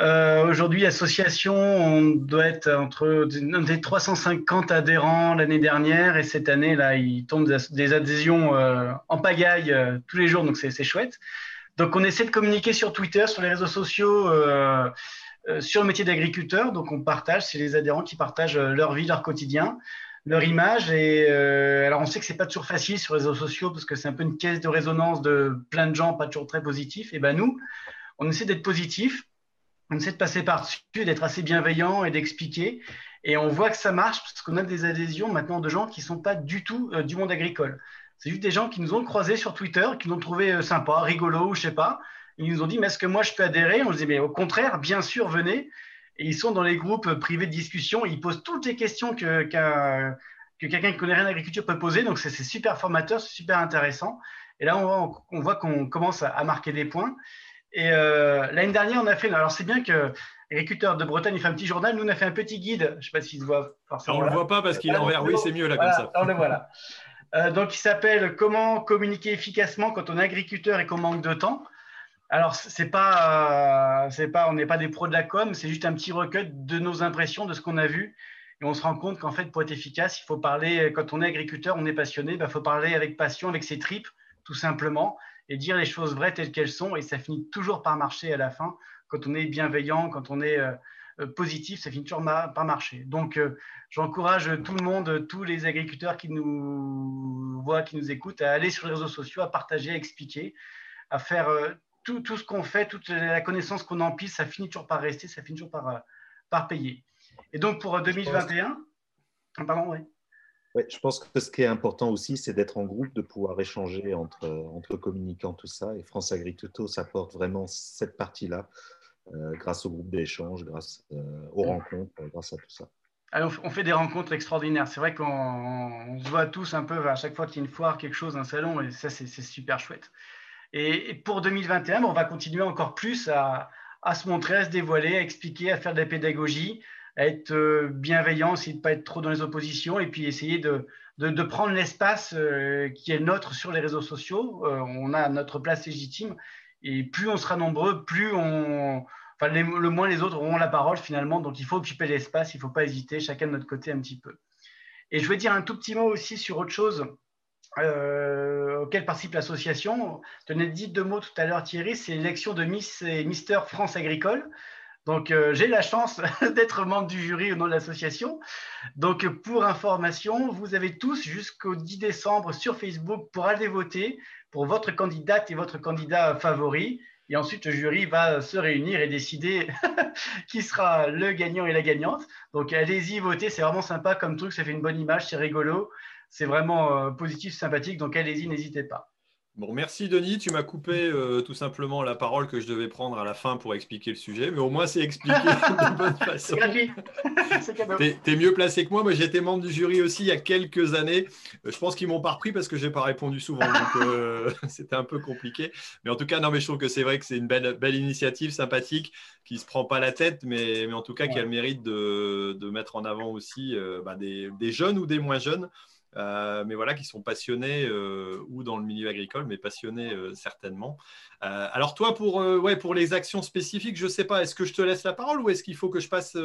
Euh, Aujourd'hui, l'association, on doit être entre des 350 adhérents l'année dernière et cette année, là, il tombe des adhésions euh, en pagaille tous les jours, donc c'est chouette. Donc, on essaie de communiquer sur Twitter, sur les réseaux sociaux. Euh, sur le métier d'agriculteur. Donc, on partage, c'est les adhérents qui partagent euh, leur vie, leur quotidien, leur image. Et euh, alors, on sait que c'est pas toujours facile sur les réseaux sociaux parce que c'est un peu une caisse de résonance de plein de gens, pas toujours très positifs. Et ben nous, on essaie d'être positif, on essaie de passer par-dessus, d'être assez bienveillant et d'expliquer. Et on voit que ça marche parce qu'on a des adhésions maintenant de gens qui sont pas du tout du monde agricole. C'est juste des gens qui nous ont croisés sur Twitter, qui nous ont trouvé sympa, rigolo, je sais pas, ils nous ont dit, mais est-ce que moi je peux adhérer? On se dit, mais au contraire, bien sûr, venez. Et ils sont dans les groupes privés de discussion. Ils posent toutes les questions que, que quelqu'un qui connaît rien d'agriculture peut poser. Donc, c'est super formateur, c'est super intéressant. Et là, on, voit qu'on commence à, marquer des points. Et euh, l'année dernière, on a fait. Alors, c'est bien que l'agriculteur de Bretagne il fait un petit journal. Nous, on a fait un petit guide. Je ne sais pas s'il se voit forcément. on ne le voit pas parce qu'il est en vert. Oui, c'est mieux là comme ça. On le voit là. Euh, donc, il s'appelle Comment communiquer efficacement quand on est agriculteur et qu'on manque de temps? Alors, c'est pas, euh, pas, on n'est pas des pros de la com, c'est juste un petit recueil de nos impressions, de ce qu'on a vu Et on se rend compte qu'en fait, pour être efficace, il faut parler, quand on est agriculteur, on est passionné, il bah, faut parler avec passion, avec ses tripes, tout simplement, et dire les choses vraies telles qu'elles sont. Et ça finit toujours par marcher à la fin. Quand on est bienveillant, quand on est euh, euh, positif, ça finit toujours par marcher. Donc, j'encourage tout le monde, tous les agriculteurs qui nous voient, qui nous écoutent, à aller sur les réseaux sociaux, à partager, à expliquer, à faire tout, tout, ce qu'on fait, toute la connaissance qu'on empile, ça finit toujours par rester, ça finit toujours par, par payer. Et donc, pour 2021, pardon, oui. Ouais, je pense que ce qui est important aussi, c'est d'être en groupe, de pouvoir échanger entre, entre communicants, tout ça. Et France Agrituto, ça apporte vraiment cette partie-là, euh, grâce au groupe d'échange, grâce euh, aux rencontres, euh, grâce à tout ça. Alors, on fait des rencontres extraordinaires. C'est vrai qu'on se voit tous un peu à chaque fois qu'il y a une foire, quelque chose, un salon, et ça, c'est super chouette. Et, pour 2021, on va continuer encore plus à, se montrer, à se dévoiler, à expliquer, à faire de la pédagogie, à être bienveillant, essayer de ne pas être trop dans les oppositions, et puis essayer de, prendre l'espace qui est nôtre sur les réseaux sociaux. on a notre place légitime, et plus on sera nombreux, plus on, enfin, le moins les autres auront la parole finalement. Donc il faut occuper l'espace, il ne faut pas hésiter, chacun de notre côté un petit peu. Et je veux dire un tout petit mot aussi sur autre chose euh, auquel participe l'association. Tu en as dit deux mots tout à l'heure, Thierry, c'est l'élection de Miss et Mister France Agricole. Donc, euh, j'ai la chance d'être membre du jury au nom de l'association. Donc, pour information, vous avez tous jusqu'au 10 décembre sur Facebook pour aller voter pour votre candidate et votre candidat favori. Et ensuite, le jury va se réunir et décider qui sera le gagnant et la gagnante. Donc, allez-y voter, c'est vraiment sympa comme truc, ça fait une bonne image, c'est rigolo, c'est vraiment euh, positif, sympathique. Donc, allez-y, n'hésitez pas. Bon, merci Denis. Tu m'as coupé euh, tout simplement la parole que je devais prendre à la fin pour expliquer le sujet, mais au moins c'est expliqué de bonne façon. Tu es, mieux placé que moi. Moi, j'étais membre du jury aussi il y a quelques années. Euh, je pense qu'ils m'ont pas repris parce que j'ai pas répondu souvent, donc euh, c'était un peu compliqué. Mais en tout cas, non, mais je trouve que c'est vrai que c'est une belle, belle initiative, sympathique, qui se prend pas la tête, mais, mais en tout cas qui a le mérite de, de mettre en avant aussi bah, des, des jeunes ou des moins jeunes. Euh, mais voilà, qui sont passionnés euh, ou dans le milieu agricole, mais passionnés euh, certainement. alors toi, pour, ouais, pour les actions spécifiques, je ne sais pas, est-ce que je te laisse la parole ou est-ce qu'il faut que je passe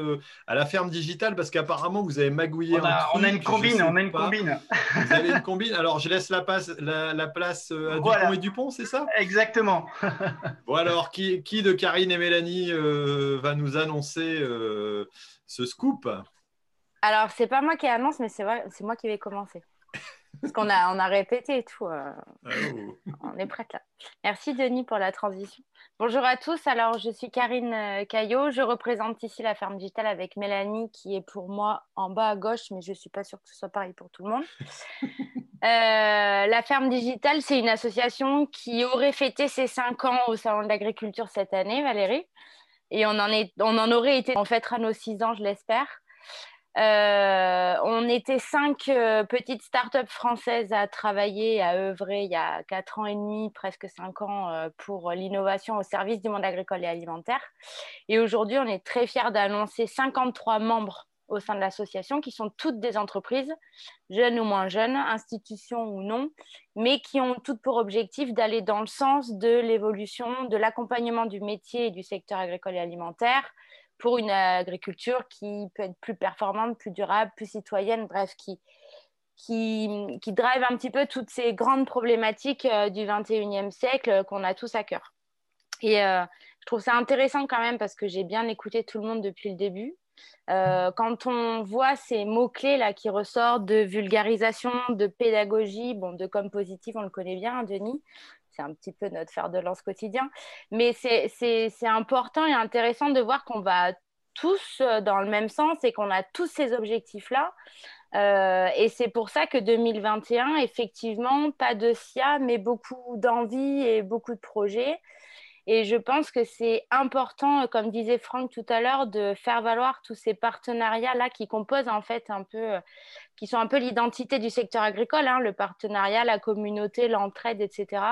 à la ferme digitale? Parce qu'apparemment vous avez magouillé. On a, on a une combine, on a une combine. Vous avez une combine? Alors je laisse la, place, la, place à Dupont et Dupont, c'est ça? Exactement. bon alors, qui, qui, de Karine et Mélanie va nous annoncer ce scoop? Alors, c'est pas moi qui annonce, mais c'est moi qui vais commencer. Parce qu'on a, on a répété et tout. Euh. Ah, on est prête là. Merci Denis pour la transition. Bonjour à tous. Alors, je suis Karine euh, Caillot. Je représente ici la ferme digitale avec Mélanie qui est pour moi en bas à gauche, mais je ne suis pas sûre que ce soit pareil pour tout le monde. Euh, la ferme digitale, c'est une association qui aurait fêté ses cinq ans au Salon de l'agriculture cette année, Valérie. Et on en, est, on en aurait été, on fêtera nos six ans, je l'espère. Euh, on était cinq euh, petites startups françaises à travailler, à œuvrer il y a quatre ans et demi, presque cinq ans, euh, pour l'innovation au service du monde agricole et alimentaire. Et aujourd'hui, on est très fiers d'annoncer 53 membres au sein de l'association qui sont toutes des entreprises, jeunes ou moins jeunes, institutions ou non, mais qui ont toutes pour objectif d'aller dans le sens de l'évolution, de l'accompagnement du métier et du secteur agricole et alimentaire, pour une agriculture qui peut être plus performante, plus durable, plus citoyenne, bref, qui, qui, qui drive un petit peu toutes ces grandes problématiques euh, du 21e siècle euh, qu'on a tous à cœur. Et euh, je trouve ça intéressant quand même parce que j'ai bien écouté tout le monde depuis le début. quand on voit ces mots-clés là qui ressortent de vulgarisation, de pédagogie, bon, de com positif, on le connaît bien, hein, Denis, c'est un petit peu notre fer de lance quotidien. Mais c'est important et intéressant de voir qu'on va tous euh, dans le même sens et qu'on a tous ces objectifs-là. Euh, et c'est pour ça que 2021, effectivement, pas de SIA, mais beaucoup d'envie et beaucoup de projets. Et je pense que c'est important, comme disait Franck tout à l'heure, de faire valoir tous ces partenariats-là qui composent en fait un peu, euh, qui sont un peu l'identité du secteur agricole, hein, le partenariat, la communauté, l'entraide, etc.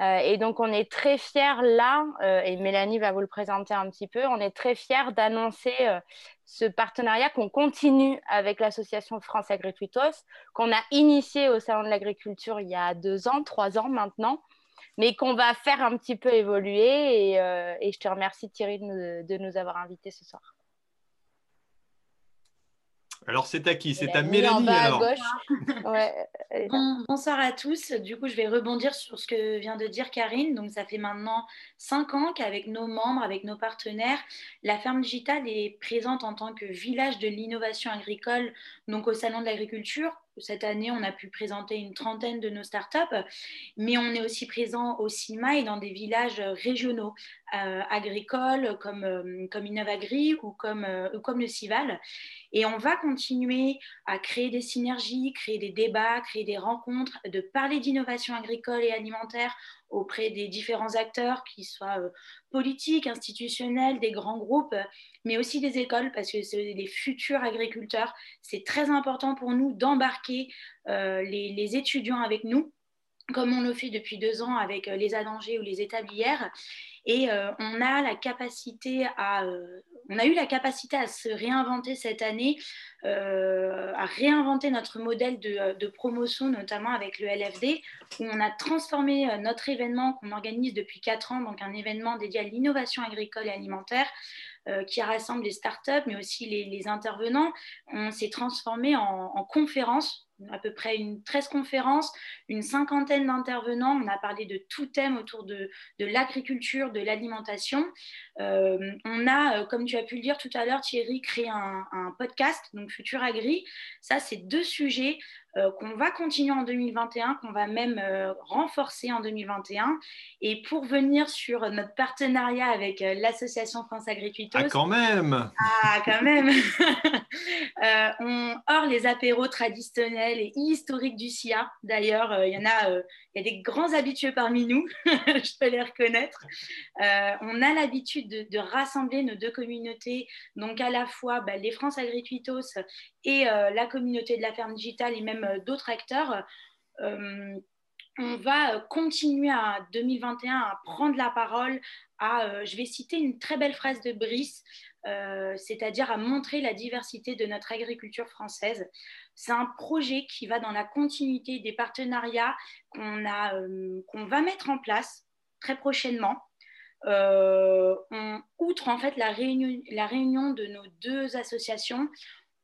Euh, et donc, on est très fiers là, euh, et Mélanie va vous le présenter un petit peu, on est très fiers d'annoncer ce partenariat qu'on continue avec l'association France Agrituitos, qu'on a initié au Salon de l'Agriculture il y a deux ans, trois ans maintenant, mais qu'on va faire un petit peu évoluer. Et, euh, je te remercie Thierry de nous, avoir invités ce soir. Alors, c'est à qui? C'est à Mélanie alors Bonsoir à tous. Du coup, je vais rebondir sur ce que vient de dire Karine. Donc, ça fait maintenant cinq ans qu'avec nos membres, avec nos partenaires, la ferme digitale est présente en tant que village de l'innovation agricole, donc au Salon de l'agriculture, cette année, on a pu présenter une trentaine de nos startups, mais on est aussi présent au CIMA et dans des villages régionaux agricoles comme, euh, comme Innovagri ou comme, euh, comme le CIVAL. Et on va continuer à créer des synergies, créer des débats, créer des rencontres, de parler d'innovation agricole et alimentaire auprès des différents acteurs, qu'ils soient politiques, institutionnels, des grands groupes, mais aussi des écoles, parce que c'est les futurs agriculteurs. C'est très important pour nous d'embarquer les, les étudiants avec nous comme on le fait depuis deux ans avec les Adangers ou les établières. Et euh, euh, on a eu la capacité à se réinventer cette année, euh, à réinventer notre modèle de, promotion, notamment avec le LFD, où on a transformé notre événement qu'on organise depuis quatre ans, donc un événement dédié à l'innovation agricole et alimentaire, qui rassemble les startups, mais aussi les, les intervenants. On s'est transformé en, en conférence à peu près une 13 conférences, une cinquantaine d'intervenants. On a parlé de tout thème autour de, de l'agriculture, de l'alimentation. Euh, on a, euh, comme tu as pu le dire tout à l'heure, Thierry, créé un, un podcast, donc Futur Agri. Ça, c'est deux sujets euh, qu'on va continuer en 2021, qu'on va même euh, renforcer en 2021. Et pour venir sur notre partenariat avec l'association France Agriculture. Ah, quand même Ah, quand même On hors les apéros traditionnels et historiques du SIA. D'ailleurs, il y en a, il y a des grands habitués parmi nous, je peux les reconnaître. on a l'habitude de, rassembler nos deux communautés, donc à la fois bah, les France Agricultos et la communauté de la ferme digitale et même euh, d'autres acteurs, euh, on va euh, continuer à 2021 à prendre la parole. À, je vais citer une très belle phrase de Brice, c'est-à-dire à montrer la diversité de notre agriculture française. C'est un projet qui va dans la continuité des partenariats qu'on qu'on va mettre en place très prochainement. outre en fait la réunion, de nos deux associations,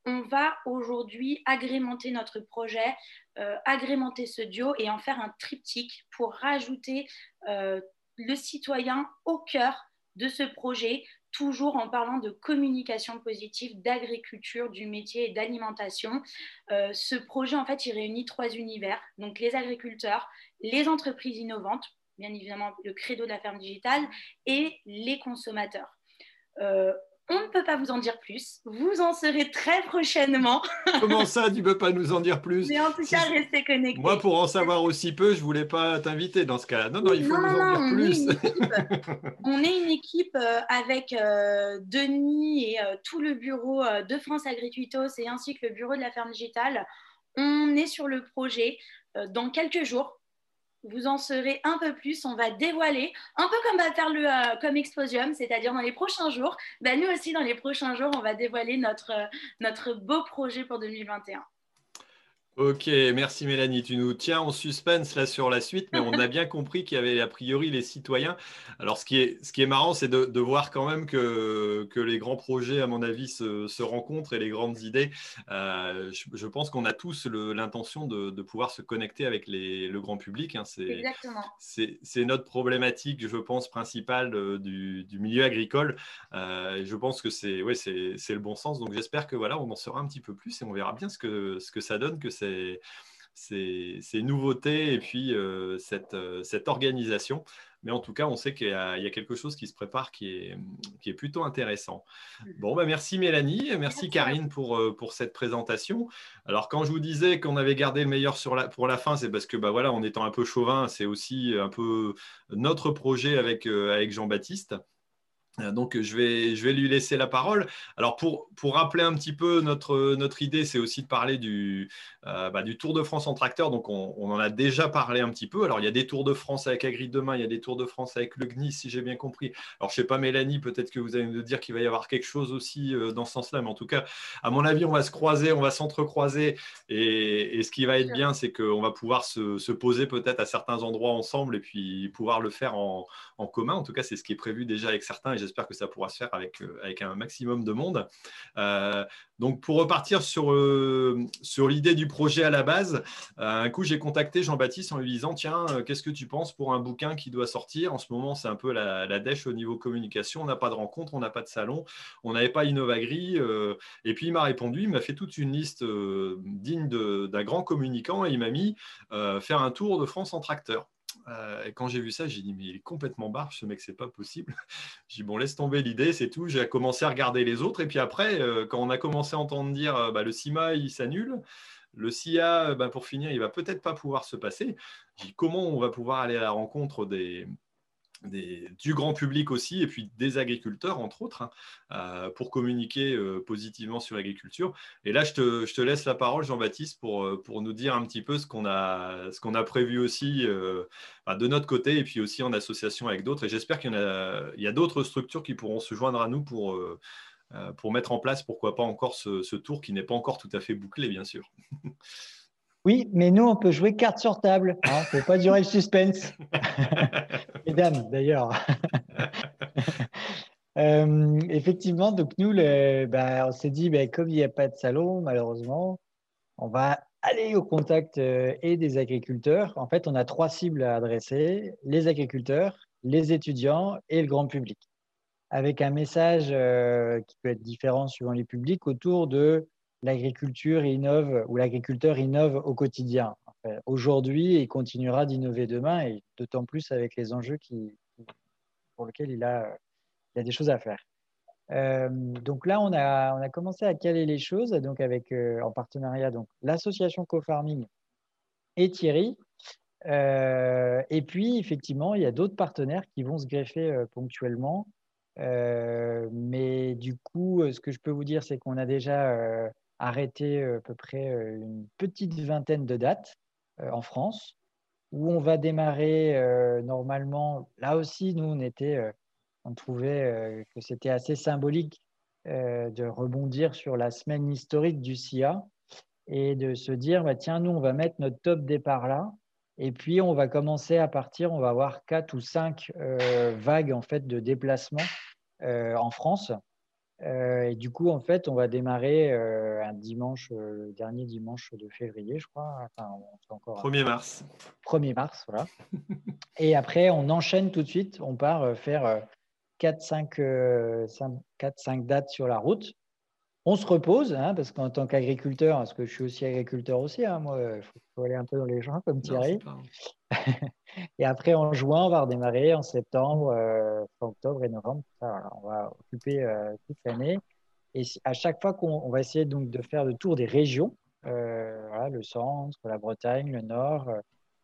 on va aujourd'hui agrémenter notre projet, euh, agrémenter ce duo et en faire un triptyque pour rajouter euh, le citoyen au cœur de ce projet, toujours en parlant de communication positive, d'agriculture, du métier et d'alimentation. Euh, ce projet, en fait, il réunit trois univers, donc les agriculteurs, les entreprises innovantes, bien évidemment le credo de la ferme digitale, et les consommateurs. On ne peut pas vous en dire plus. Vous en serez très prochainement. Comment ça, tu ne peux pas nous en dire plus Mais en tout cas, restez connectés. Moi, pour en savoir aussi peu, je ne voulais pas t'inviter dans ce cas-là. Non, non, il faut nous en dire plus. on est une équipe euh, avec euh, Denis et euh, tout le bureau de France Agrituitos et ainsi que le bureau de la ferme digitale. On est sur le projet dans quelques jours vous en saurez un peu plus. On va dévoiler, un peu comme va faire le euh, comme Exposium, c'est-à-dire dans les prochains jours. Ben, nous aussi, dans les prochains jours, on va dévoiler notre, euh, notre beau projet pour 2021. Ok, merci Mélanie. Tu nous tiens en suspense là sur la suite, mais on a bien compris qu'il y avait a priori les citoyens. Alors, ce qui est, ce qui est marrant, c'est de, voir quand même que, que les grands projets, à mon avis, se, se rencontrent et les grandes idées. Euh, je, pense qu'on a tous l'intention de, de, pouvoir se connecter avec les, le grand public. Hein. C'est notre problématique, je pense, principale euh, du, du milieu agricole. Euh, je pense que c'est ouais, le bon sens. Donc, j'espère que voilà, on en saura un petit peu plus et on verra bien ce que, ce que ça donne, que c'est ces, nouveautés et puis euh, euh, cette, organisation. Mais en tout cas, on sait qu'il y, a quelque chose qui se prépare qui est, qui est plutôt intéressant. Bon, bah merci Mélanie, merci Karine pour, euh, pour cette présentation. Alors, quand je vous disais qu'on avait gardé le meilleur sur la, pour la fin, c'est parce que, bah, voilà, en étant un peu chauvin, c'est aussi un peu notre projet avec, avec Jean-Baptiste. Euh, donc, je vais, je vais lui laisser la parole. Alors, pour, pour rappeler un petit peu notre, notre idée, c'est aussi de parler du, euh, bah, du Tour de France en tracteur. Donc, on, on, en a déjà parlé un petit peu. Alors, il y a des Tours de France avec Agri demain, il y a des Tours de France avec le GNI, si j'ai bien compris. Alors, je ne sais pas, Mélanie, peut-être que vous allez nous dire qu'il va y avoir quelque chose aussi euh, dans ce sens-là. Mais en tout cas, à mon avis, on va se croiser, on va s'entrecroiser. Et, et, ce qui va être bien, c'est qu'on va pouvoir se, se poser peut-être à certains endroits ensemble et puis pouvoir le faire en, en commun. En tout cas, c'est ce qui est prévu déjà avec certains. J'espère que ça pourra se faire avec, avec un maximum de monde. donc, pour repartir sur, sur l'idée du projet à la base, un coup, j'ai contacté Jean-Baptiste en lui disant Tiens, qu'est-ce que tu penses pour un bouquin qui doit sortir? En ce moment, c'est un peu la, la dèche au niveau communication. On n'a pas de rencontre, on n'a pas de salon, on n'avait pas Innovagri. et puis, il m'a répondu, il m'a fait toute une liste digne d'un grand communicant et il m'a mis faire un tour de France en tracteur. Euh, et quand j'ai vu ça, j'ai dit, mais il est complètement barge, ce mec, c'est pas possible. j'ai dit, bon, laisse tomber l'idée, c'est tout. J'ai commencé à regarder les autres. Et puis après, euh, quand on a commencé à entendre dire, euh, bah, le CIMA, il s'annule, le CIA, bah, pour finir, il va peut-être pas pouvoir se passer. J'ai dit, comment on va pouvoir aller à la rencontre des, du grand public aussi, et puis des agriculteurs, entre autres, hein, euh, pour communiquer euh, positivement sur l'agriculture. Et là, je te, laisse la parole, Jean-Baptiste, pour, euh, pour nous dire un petit peu ce qu'on a, prévu aussi bah, de notre côté, et puis aussi en association avec d'autres. Et j'espère qu'il y, a, d'autres structures qui pourront se joindre à nous pour, mettre en place, pourquoi pas encore ce tour qui n'est pas encore tout à fait bouclé, bien sûr. Oui, mais nous, on peut jouer carte sur table. Il hein, ne faut pas durer le suspense. Mesdames, d'ailleurs. Euh, effectivement, donc nous, bah, on s'est dit, bah, comme il n'y a pas de salon, malheureusement, on va aller au contact euh, et des agriculteurs. En fait, on a trois cibles à adresser, les agriculteurs, les étudiants et le grand public, avec un message euh, qui peut être différent suivant les publics autour de l'agriculture innove ou l'agriculteur innove au quotidien. Aujourd'hui, il continuera d'innover demain et d'autant plus avec les enjeux qui, pour lesquels il a, il a des choses à faire. Euh, donc là, on a, on a commencé à caler les choses donc avec, euh, en partenariat donc l'association Co-Farming et Thierry. Euh, et puis, effectivement, il y a d'autres partenaires qui vont se greffer ponctuellement. mais du coup, ce que je peux vous dire, c'est qu'on a déjà arrêté à peu près une petite vingtaine de dates en France, où on va démarrer normalement. Là aussi, nous, on trouvait que c'était assez symbolique de rebondir sur la semaine historique du SIA et de se dire, bah, tiens, nous, on va mettre notre top départ là. Et puis, on va commencer à partir, on va avoir quatre ou cinq vagues en fait, de déplacement en France euh, et du coup, en fait, on va démarrer euh, un dimanche, euh, le dernier dimanche de février, je crois. Enfin, encore 1er mars. 1er mars, voilà. et après, on enchaîne tout de suite. On part faire 4-5 dates sur la route. On se repose, hein, parce qu'en tant qu'agriculteur, parce que je suis aussi agriculteur aussi, hein, moi, il faut, aller un peu dans les champs comme Thierry. et après, en juin, on va redémarrer en septembre, euh, octobre et novembre. on va occuper euh, toute l'année. Et à chaque fois qu'on va essayer donc de faire le tour des régions, euh, le centre, la Bretagne, le nord,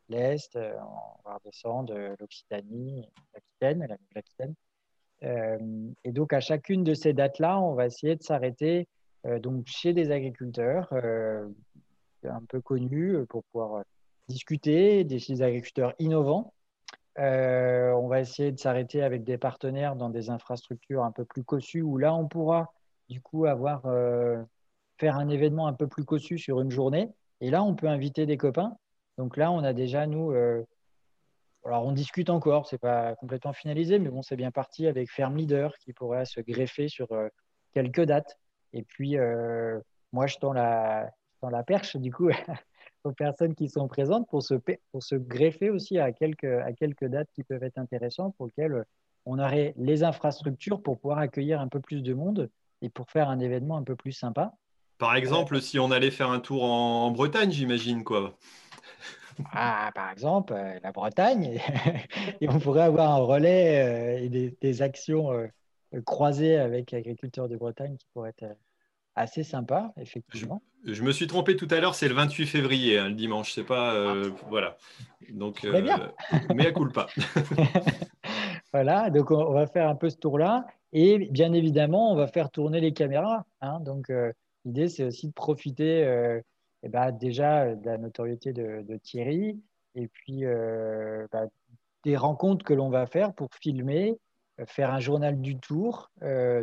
l'est, on va redescendre l'Occitanie, l'Aquitaine, l'Aquitaine. Euh, et donc, à chacune de ces dates-là, on va essayer de s'arrêter euh, donc chez des agriculteurs euh, un peu connus pour pouvoir discuter, des, agriculteurs innovants. on va essayer de s'arrêter avec des partenaires dans des infrastructures un peu plus cossues où là, on pourra du coup avoir faire un événement un peu plus cossu sur une journée. Et là, on peut inviter des copains. Donc là, on a déjà, nous, alors, on discute encore, c'est pas complètement finalisé, mais bon, c'est bien parti avec Ferme Leader qui pourrait se greffer sur euh, quelques dates. Et puis, euh, moi, je tends la, la perche, du coup, aux personnes qui sont présentes pour se, pour se greffer aussi à quelques, à quelques dates qui peuvent être intéressantes, pour lesquelles on aurait les infrastructures pour pouvoir accueillir un peu plus de monde et pour faire un événement un peu plus sympa. Par exemple, si on allait faire un tour en Bretagne, j'imagine, quoi. Ah, par exemple, euh, la Bretagne, et on pourrait avoir un relais euh, et des, actions euh, croisées avec agriculteurs de Bretagne qui pourraient être assez sympa, effectivement. Je, me suis trompé tout à l'heure, c'est le 28 février, hein, le dimanche, c'est pas. Ah. Voilà. Donc, mais à coule pas. voilà, donc on, va faire un peu ce tour-là. Et bien évidemment, on va faire tourner les caméras. Hein, donc, l'idée, c'est aussi de profiter eh ben, déjà euh, de la notoriété de, Thierry et puis euh, bah, des rencontres que l'on va faire pour filmer, euh, faire un journal du tour,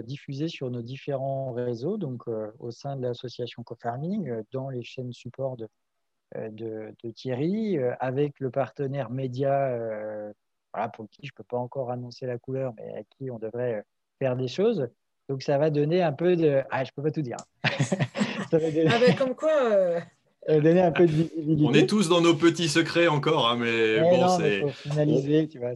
diffusé sur nos différents réseaux, donc au sein de l'association CoFarming, dans les chaînes support de, de, Thierry, avec le partenaire média, voilà, pour qui je ne peux pas encore annoncer la couleur, mais à qui on devrait faire des choses. Donc, ça va donner un peu de. Ah, je ne peux pas tout dire. ça va donner... Ah, ben, comme quoi. Euh, donner un peu de visibilité. On est tous dans nos petits secrets encore, hein, mais bon, c'est.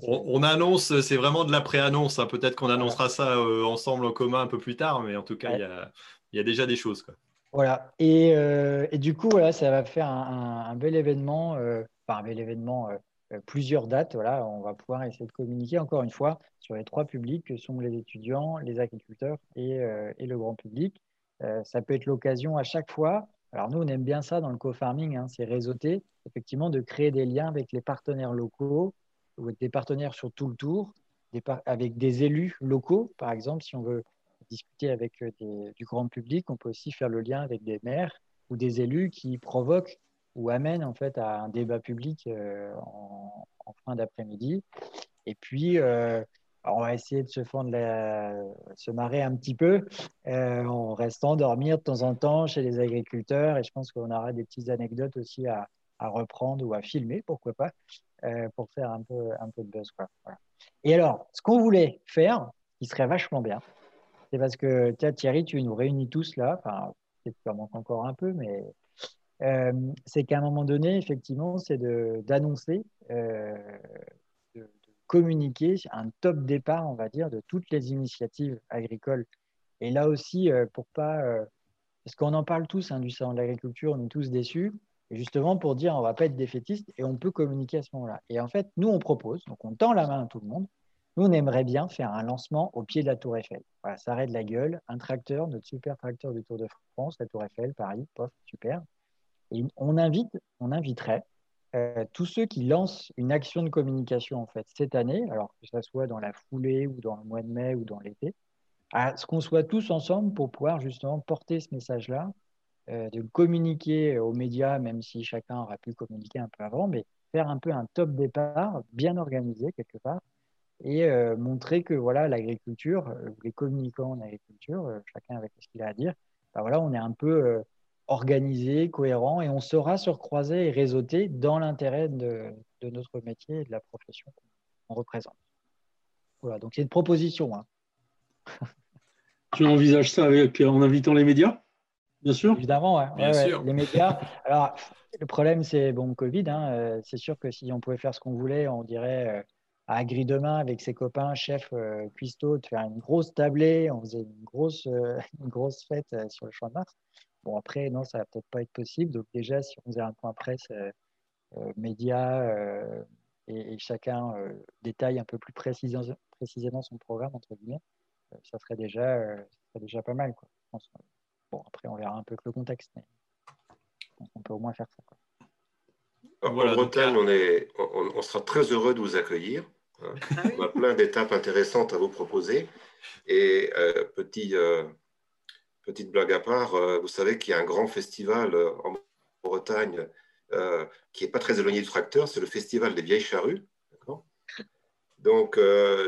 On, on, annonce, c'est vraiment de la pré-annonce. Hein. Peut-être qu'on annoncera ça euh, ensemble en commun un peu plus tard, mais en tout cas, il y, a, y, a, déjà des choses. Quoi. Voilà. Et, euh, et, du coup, voilà, ça va faire un, un bel événement, euh, enfin un bel événement, euh, plusieurs dates. Voilà, on va pouvoir essayer de communiquer encore une fois sur les trois publics que sont les étudiants, les agriculteurs et, et le grand public. ça peut être l'occasion à chaque fois. Alors nous, on aime bien ça dans le co-farming, hein, c'est réseauter, effectivement, de créer des liens avec les partenaires locaux ou des partenaires sur tout le tour, avec des élus locaux, par exemple, si on veut discuter avec du grand public, on peut aussi faire le lien avec des maires ou des élus qui provoquent ou amène en fait à un débat public euh, en, fin d'après-midi. Et puis, euh, on va essayer de se fendre se marrer un petit peu euh, en restant dormir de temps en temps chez les agriculteurs. Et je pense qu'on aura des petites anecdotes aussi à, reprendre ou à filmer, pourquoi pas, pour faire un peu, un peu de buzz. Quoi. Et alors, ce qu'on voulait faire, qui serait vachement bien, c'est parce que Thierry, tu nous réunis tous là. Enfin, peut-être encore un peu, mais euh, c'est qu'à un moment donné, effectivement, c'est d'annoncer, euh, de, communiquer un top départ, on va dire, de toutes les initiatives agricoles. Et là aussi, euh, pour pas. parce qu'on en parle tous hein, du salon de l'agriculture, on est tous déçus. Et justement, pour dire, on va pas être défaitiste et on peut communiquer à ce moment-là. Et en fait, nous, on propose, donc on tend la main à tout le monde. Nous, on aimerait bien faire un lancement au pied de la Tour Eiffel. Voilà, ça arrête la gueule, un tracteur, notre super tracteur du Tour de France, la Tour Eiffel, Paris, pof, super. Et on, invite, on inviterait euh, tous ceux qui lancent une action de communication en fait cette année, alors que ce soit dans la foulée ou dans le mois de mai ou dans l'été, à ce qu'on soit tous ensemble pour pouvoir justement porter ce message-là, euh, de communiquer aux médias, même si chacun aura pu communiquer un peu avant, mais faire un peu un top départ bien organisé quelque part et euh, montrer que voilà l'agriculture, les communicants en agriculture, chacun avec ce qu'il a à dire, ben voilà, on est un peu organisé, cohérent, et on saura se recroiser et réseauter dans l'intérêt de, notre métier et de la profession qu'on représente. Voilà, donc c'est une proposition. Hein. tu envisages ça avec, en invitant les médias Bien sûr? Évidemment, Bien sûr. les médias. Alors, le problème, c'est bon, Covid. Hein, euh, c'est sûr que si on pouvait faire ce qu'on voulait, on dirait euh, à Agri demain avec ses copains, chef euh, cuistot, de faire une grosse tablée. On faisait une grosse, une grosse fête sur le champ de Mars. Bon, après, non, ça va peut-être pas être possible. Donc, déjà, si on faisait un point presse euh, euh média euh, et, chacun euh, détaille un peu plus précisément, précisément son programme, entre guillemets, ça, serait déjà, ça déjà pas mal. Quoi, Bon, après, on verra un peu que le contexte, mais on peut au moins faire ça. Quoi. En Bretagne, on, est, on, sera très heureux de vous accueillir. Hein. Ah on a plein d'étapes intéressantes à vous proposer. Et petit, Petite blague à part, euh, vous savez qu'il y a un grand festival euh, en Bretagne euh, qui n'est pas très éloigné du tracteur, c'est le festival des vieilles charrues. Donc,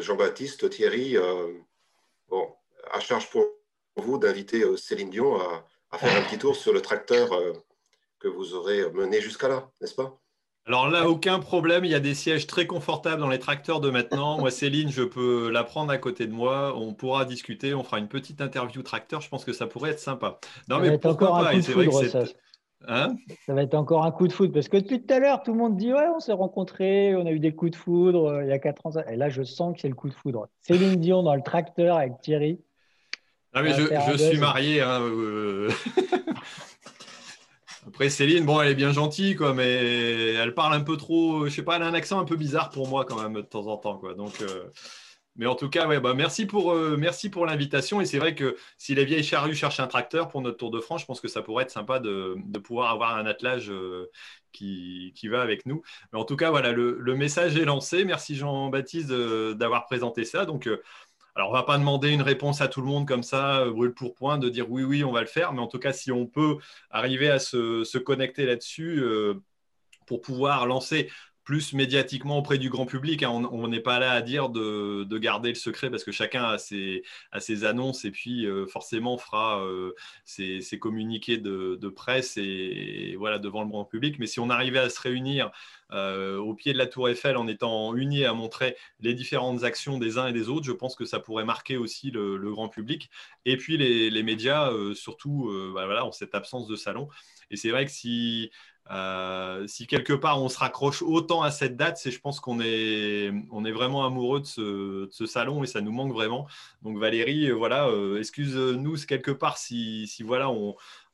Jean-Baptiste, Thierry, à charge pour vous d'inviter Céline Dion à, faire un petit tour sur le tracteur que vous aurez mené jusqu'à là, n'est-ce pas? Alors là, aucun problème. Il y a des sièges très confortables dans les tracteurs de maintenant. Moi, Céline, je peux la prendre à côté de moi. On pourra discuter. On fera une petite interview tracteur. Je pense que ça pourrait être sympa. Non, ça mais pourquoi pas? C'est vrai que ça. Hein? Ça va être encore un coup de foudre parce que depuis tout à l'heure, tout le monde dit Ouais, on s'est rencontrés, on a eu des coups de foudre euh, il y a quatre ans. Et là, je sens que c'est le coup de foudre. Céline Dion dans le tracteur avec Thierry. Non, mais je, suis marié. Hein, euh, Après, Céline, bon, elle est bien gentille, mais elle parle un peu trop, je sais pas, elle a un accent un peu bizarre pour moi quand même de temps en temps, quoi. Donc, euh, mais en tout cas, ouais, bah, merci pour, euh, pour l'invitation. Et c'est vrai que si les vieilles charrues cherchent un tracteur pour notre Tour de France, je pense que ça pourrait être sympa de, de pouvoir avoir un attelage euh, qui, qui, va avec nous. Mais en tout cas, voilà, le, le message est lancé. Merci Jean-Baptiste d'avoir présenté ça. Donc, alors, on ne va pas demander une réponse à tout le monde comme ça, euh, brûle pour point, de dire oui, oui, on va le faire. Mais en tout cas, si on peut arriver à se, connecter là-dessus euh, pour pouvoir lancer plus médiatiquement auprès du grand public. Hein. On n'est pas là à dire de, garder le secret parce que chacun a ses, annonces et puis forcément fera ses, communiqués de, presse et, voilà devant le grand public. Mais si on arrivait à se réunir euh, au pied de la tour Eiffel en étant unis à montrer les différentes actions des uns et des autres, je pense que ça pourrait marquer aussi le, grand public. Et puis les, médias, euh, surtout euh, bah voilà, en cette absence de salon. Et c'est vrai que si, si quelque part on se raccroche autant à cette date, c'est je pense qu'on est, on est vraiment amoureux de ce, salon et ça nous manque vraiment. Donc Valérie, voilà, excuse-nous quelque part si, voilà,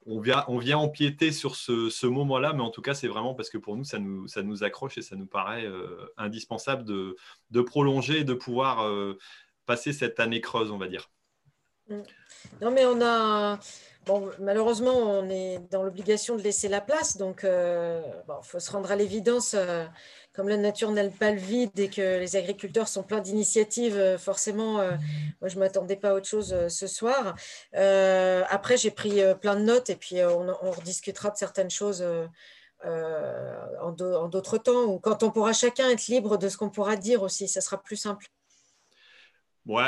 on, vient, on vient empiéter sur ce, moment-là, mais en tout cas, c'est vraiment parce que pour nous, ça nous, ça nous accroche et ça nous paraît euh, indispensable de, de, prolonger et de pouvoir euh, passer cette année creuse, on va dire. Mm. Non, mais on a. Bon, malheureusement, on est dans l'obligation de laisser la place, donc il euh, faut se rendre à l'évidence comme la nature n'a pas le vide et que les agriculteurs sont pleins d'initiatives, euh, forcément, euh, moi, je ne m'attendais pas à autre chose euh, ce soir. après, j'ai pris plein de notes et puis on, on rediscutera de certaines choses. en d'autres temps, ou quand on pourra chacun être libre de ce qu'on pourra dire aussi, ça sera plus simple.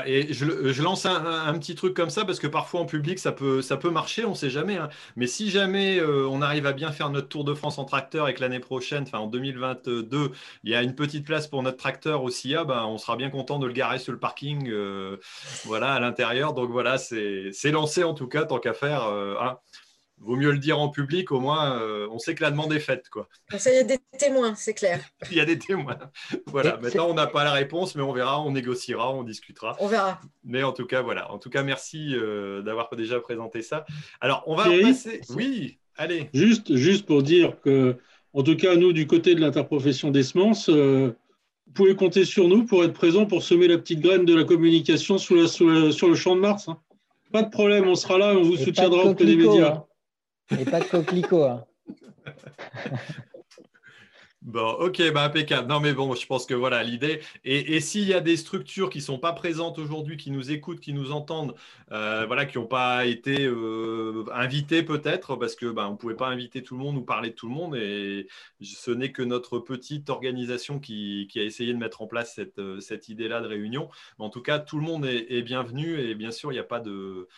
Et je, lance un, petit truc comme ça parce que parfois en public ça peut, ça peut marcher, on ne sait jamais. Hein. Mais si jamais euh, on arrive à bien faire notre Tour de France en tracteur et que l'année prochaine, enfin en 2022, il y a une petite place pour notre tracteur au SIA, ben, on sera bien content de le garer sur le parking euh, voilà, à l'intérieur. Donc voilà, c'est lancé en tout cas, tant qu'à faire. Euh, hein vaut mieux le dire en public, au moins euh, on sait que la demande est faite. Quoi. Ça, il y a des témoins, c'est clair. il y a des témoins. Voilà, maintenant on n'a pas la réponse, mais on verra, on négociera, on discutera. On verra. Mais en tout cas, voilà. En tout cas, merci euh, d'avoir déjà présenté ça. Alors, on va passer. Oui, allez. Juste, juste pour dire que, en tout cas, nous, du côté de l'interprofession des semences, euh, vous pouvez compter sur nous pour être présents pour semer la petite graine de la communication sur le champ de Mars. Hein. Pas de problème, on sera là, on vous soutiendra auprès des médias. Hein. Et pas de coquelicot. Hein. Bon, ok, bah impeccable. Non, mais bon, je pense que voilà l'idée. Et, s'il y a des structures qui ne sont pas présentes aujourd'hui, qui nous écoutent, qui nous entendent, euh, voilà, qui n'ont pas été euh, invitées peut-être, parce que bah, on ne pouvait pas inviter tout le monde ou parler de tout le monde, et ce n'est que notre petite organisation qui, a essayé de mettre en place cette, euh, idée-là de réunion. Mais en tout cas, tout le monde est bienvenu, et bien sûr, il n'y a pas de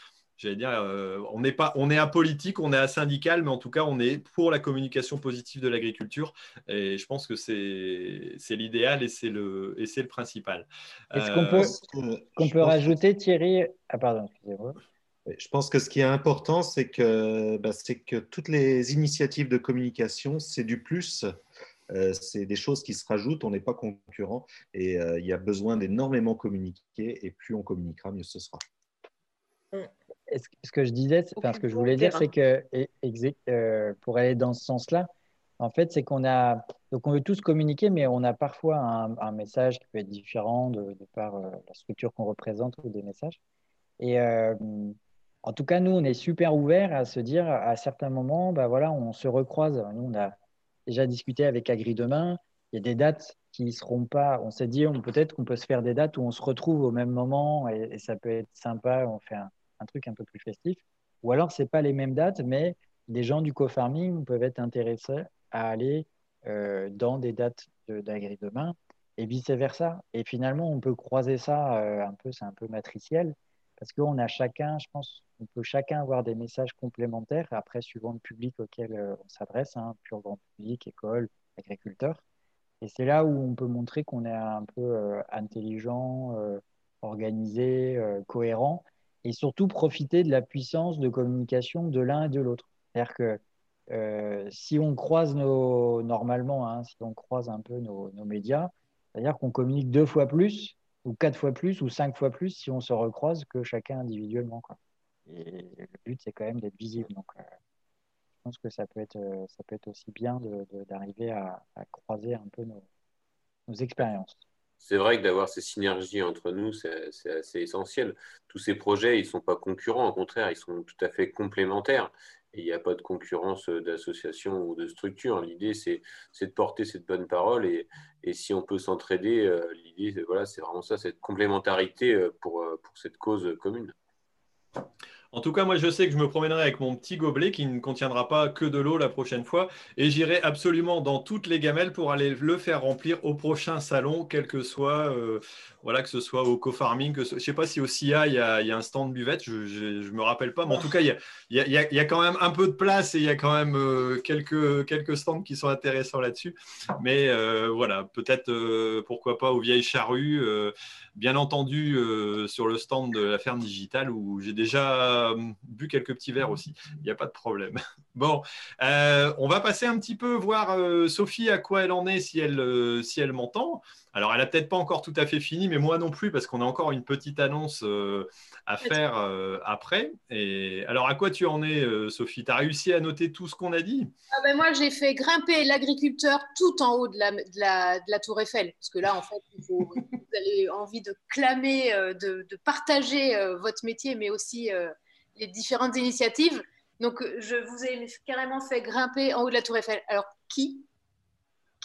j'allais dire, euh, on n'est pas, on est apolitique, on est asyndical, mais en tout cas, on est pour la communication positive de l'agriculture. Et je pense que c'est l'idéal et c'est le, et le principal. Est-ce qu'on peut, euh, peut rajouter, Thierry? Ah, pardon, excusez-moi. Je pense que ce qui est important, c'est que, bah, que toutes les initiatives de communication, c'est du plus. Euh, c'est des choses qui se rajoutent, on n'est pas concurrent et il y a besoin d'énormément communiquer et plus on communiquera, mieux ce sera. Mm ce que je disais, enfin, ce que je voulais dire, c'est que euh, pour aller dans ce sens-là, en fait, c'est qu'on a donc on veut tous communiquer, mais on a parfois un, message qui peut être différent de, par euh, la structure qu'on représente ou des messages. Et euh, en tout cas, nous, on est super ouverts à se dire à certains moments, bah voilà, on se recroise. Nous, on a déjà discuté avec Agri demain. Il y a des dates qui ne seront pas. On s'est dit, peut-être qu'on peut se faire des dates où on se retrouve au même moment et, et ça peut être sympa. On fait un, un truc un peu plus festif. Ou alors, ce n'est pas les mêmes dates, mais des gens du co-farming peuvent être intéressés à aller euh, dans des dates d'agri demain et vice-versa. Et finalement, on peut croiser ça euh, un peu, c'est un peu matriciel, parce qu'on a chacun, je pense, on peut chacun avoir des messages complémentaires, après, suivant le public auquel euh, on s'adresse, hein, pur grand public, école, agriculteur. Et c'est là où on peut montrer qu'on est un peu intelligent, organisé, cohérent, et surtout profiter de la puissance de communication de l'un et de l'autre. C'est-à-dire que euh, si on croise nos, normalement, hein, si on croise un peu nos, médias, c'est-à-dire qu'on communique deux fois plus, ou quatre fois plus, ou cinq fois plus si on se recroise que chacun individuellement. Et le but, c'est quand même d'être visible. Donc, euh, je pense que ça peut être, euh, ça peut être aussi bien d'arriver à, croiser un peu nos expériences c'est vrai que d'avoir ces synergies entre nous, c'est assez essentiel. Tous ces projets, ils ne sont pas concurrents, au contraire, ils sont tout à fait complémentaires. Il n'y a pas de concurrence d'association ou de structure. L'idée, c'est de porter cette bonne parole. Et, si on peut s'entraider, euh, l'idée, voilà, c'est vraiment ça, cette complémentarité euh, euh, pour cette cause commune. En tout cas, moi, je sais que je me promènerai avec mon petit gobelet qui ne contiendra pas que de l'eau la prochaine fois. Et j'irai absolument dans toutes les gamelles pour aller le faire remplir au prochain salon, quel que soit, euh, voilà, que ce soit au co-farming. je ne sais pas si au CIA, il y, a, un stand buvette, je ne me rappelle pas. Mais en tout cas, il y, a, quand même un peu de place et il y a quand même euh, quelques, stands qui sont intéressants là-dessus. Mais euh, voilà, peut-être, pourquoi pas, aux vieilles charrues bien entendu sur le stand de la ferme digitale où j'ai déjà euh, bu quelques petits verres aussi. Il n'y a pas de problème. Bon, euh, on va passer un petit peu voir Sophie à quoi elle en est si elle, si elle m'entend. Alors, elle n'a peut-être pas encore tout à fait fini, mais moi non plus, parce qu'on a encore une petite annonce euh, à faire euh, après. Et alors, à quoi tu en es, euh, Sophie? Tu as réussi à noter tout ce qu'on a dit? Ah ben Moi, j'ai fait grimper l'agriculteur tout en haut de la, de, la, Tour Eiffel. Parce que là, en fait, vous avez envie de clamer, de, de partager votre métier, mais aussi les différentes initiatives. Donc, je vous ai carrément fait grimper en haut de la Tour Eiffel. Alors, qui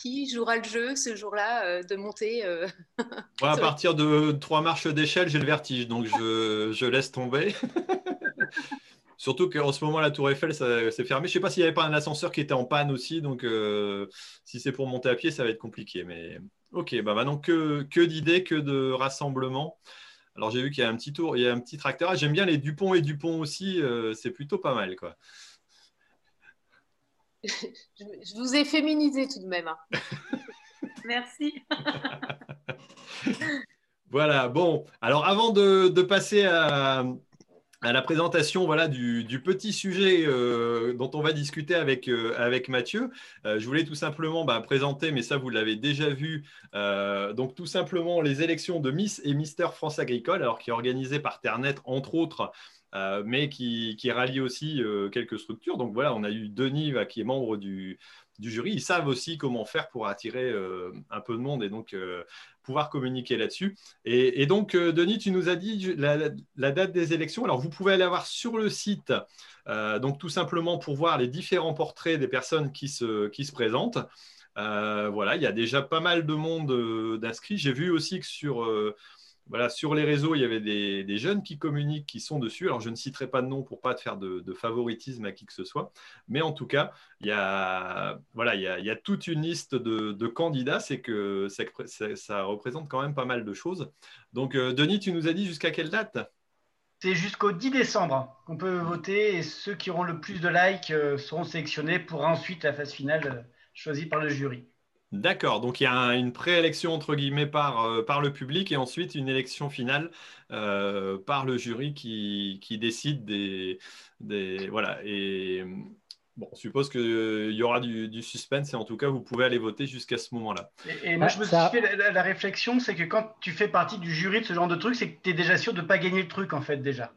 qui jouera le jeu ce jour-là euh, de monter euh, À partir de trois marches d'échelle, j'ai le vertige, donc je, laisse tomber. Surtout qu'en ce moment, la tour Eiffel, c'est fermé. Je ne sais pas s'il n'y avait pas un ascenseur qui était en panne aussi, donc euh, si c'est pour monter à pied, ça va être compliqué. Mais ok, bah maintenant que, que d'idées, que de rassemblements. Alors j'ai vu qu'il y a un petit tour, il y a un petit tracteur. J'aime bien les Dupont et Dupont aussi, c'est plutôt pas mal quoi. je vous ai féminisé tout de même. Hein. Merci. voilà, bon. Alors avant de, passer à, la présentation voilà, du, petit sujet euh, dont on va discuter avec, euh, avec Mathieu. Euh, je voulais tout simplement bah, présenter, mais ça vous l'avez déjà vu, donc tout simplement les élections de Miss et Mister France Agricole, alors qui est organisée par Ternet, entre autres, mais qui, rallie aussi quelques structures. Donc voilà, on a eu Denis qui est membre du, jury. Ils savent aussi comment faire pour attirer un peu de monde et donc pouvoir communiquer là-dessus. Et, donc, Denis, tu nous as dit la, date des élections. Alors, vous pouvez aller voir sur le site, donc tout simplement pour voir les différents portraits des personnes qui se, qui se présentent. voilà, il y a déjà pas mal de monde d'inscrits. J'ai vu aussi que sur voilà, sur les réseaux, il y avait des, jeunes qui communiquent, qui sont dessus. Alors, je ne citerai pas de nom pour pas faire de, favoritisme à qui que ce soit. Mais en tout cas, il y a, voilà, il y a, toute une liste de, candidats. C'est que ça, représente quand même pas mal de choses. Donc, euh, Denis, tu nous as dit jusqu'à quelle date? C'est jusqu'au 10 décembre qu'on peut voter. Et ceux qui auront le plus de likes euh, seront sélectionnés pour ensuite la phase finale euh, choisie par le jury. D'accord, donc il y a une préélection entre guillemets par, euh, par le public et ensuite une élection finale euh, par le jury qui, qui décide des, des, Voilà, et bon, on suppose qu'il y aura du, suspense et en tout cas vous pouvez aller voter jusqu'à ce moment-là. Et, moi je me suis fait la, réflexion, c'est que quand tu fais partie du jury de ce genre de truc, c'est que tu es déjà sûr de ne pas gagner le truc en fait déjà.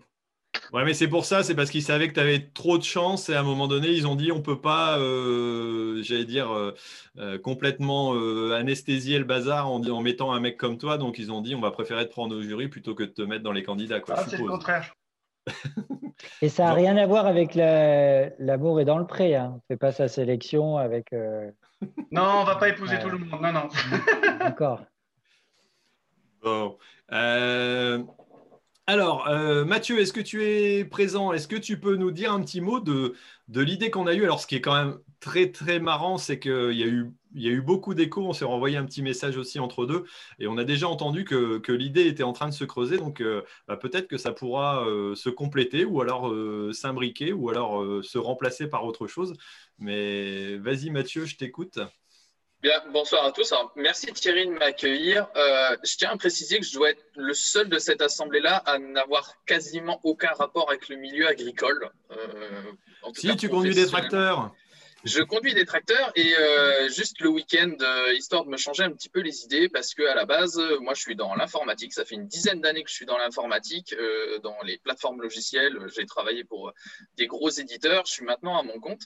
Ouais, mais c'est pour ça, c'est parce qu'ils savaient que tu avais trop de chance et à un moment donné, ils ont dit on peut pas, euh, j'allais dire, euh, euh, complètement anesthésier le bazar en, en, mettant un mec comme toi. Donc ils ont dit on va préférer te prendre au jury plutôt que de te mettre dans les candidats. Ah, c'est le contraire. et ça n'a rien à voir avec l'amour et dans le pré. Hein. On fait pas sa sélection avec. Non, on va pas épouser tout le monde. Non, non. D'accord. Bon. Alors, euh, Mathieu, est-ce que tu es présent? Est-ce que tu peux nous dire un petit mot de, l'idée qu'on a eue? Alors, ce qui est quand même très, très marrant, c'est qu'il y, a eu, y a eu beaucoup d'échos. On s'est renvoyé un petit message aussi entre deux. Et on a déjà entendu que, l'idée était en train de se creuser. Donc, euh, bah, peut-être que ça pourra euh, se compléter ou alors s'imbriquer ou alors se remplacer par autre chose. Mais vas-y, Mathieu, je t'écoute. Bien, bonsoir à tous. merci Thierry de m'accueillir. Euh, je tiens à préciser que je dois être le seul de cette assemblée-là à n'avoir quasiment aucun rapport avec le milieu agricole. Euh, si, tu conduis des tracteurs. Je conduis des tracteurs et euh, juste le week-end, histoire de me changer un petit peu les idées, parce que à la base, moi, je suis dans l'informatique. Ça fait une dizaine d'années que je suis dans l'informatique, dans les plateformes logicielles. J'ai travaillé pour des gros éditeurs. Je suis maintenant à mon compte.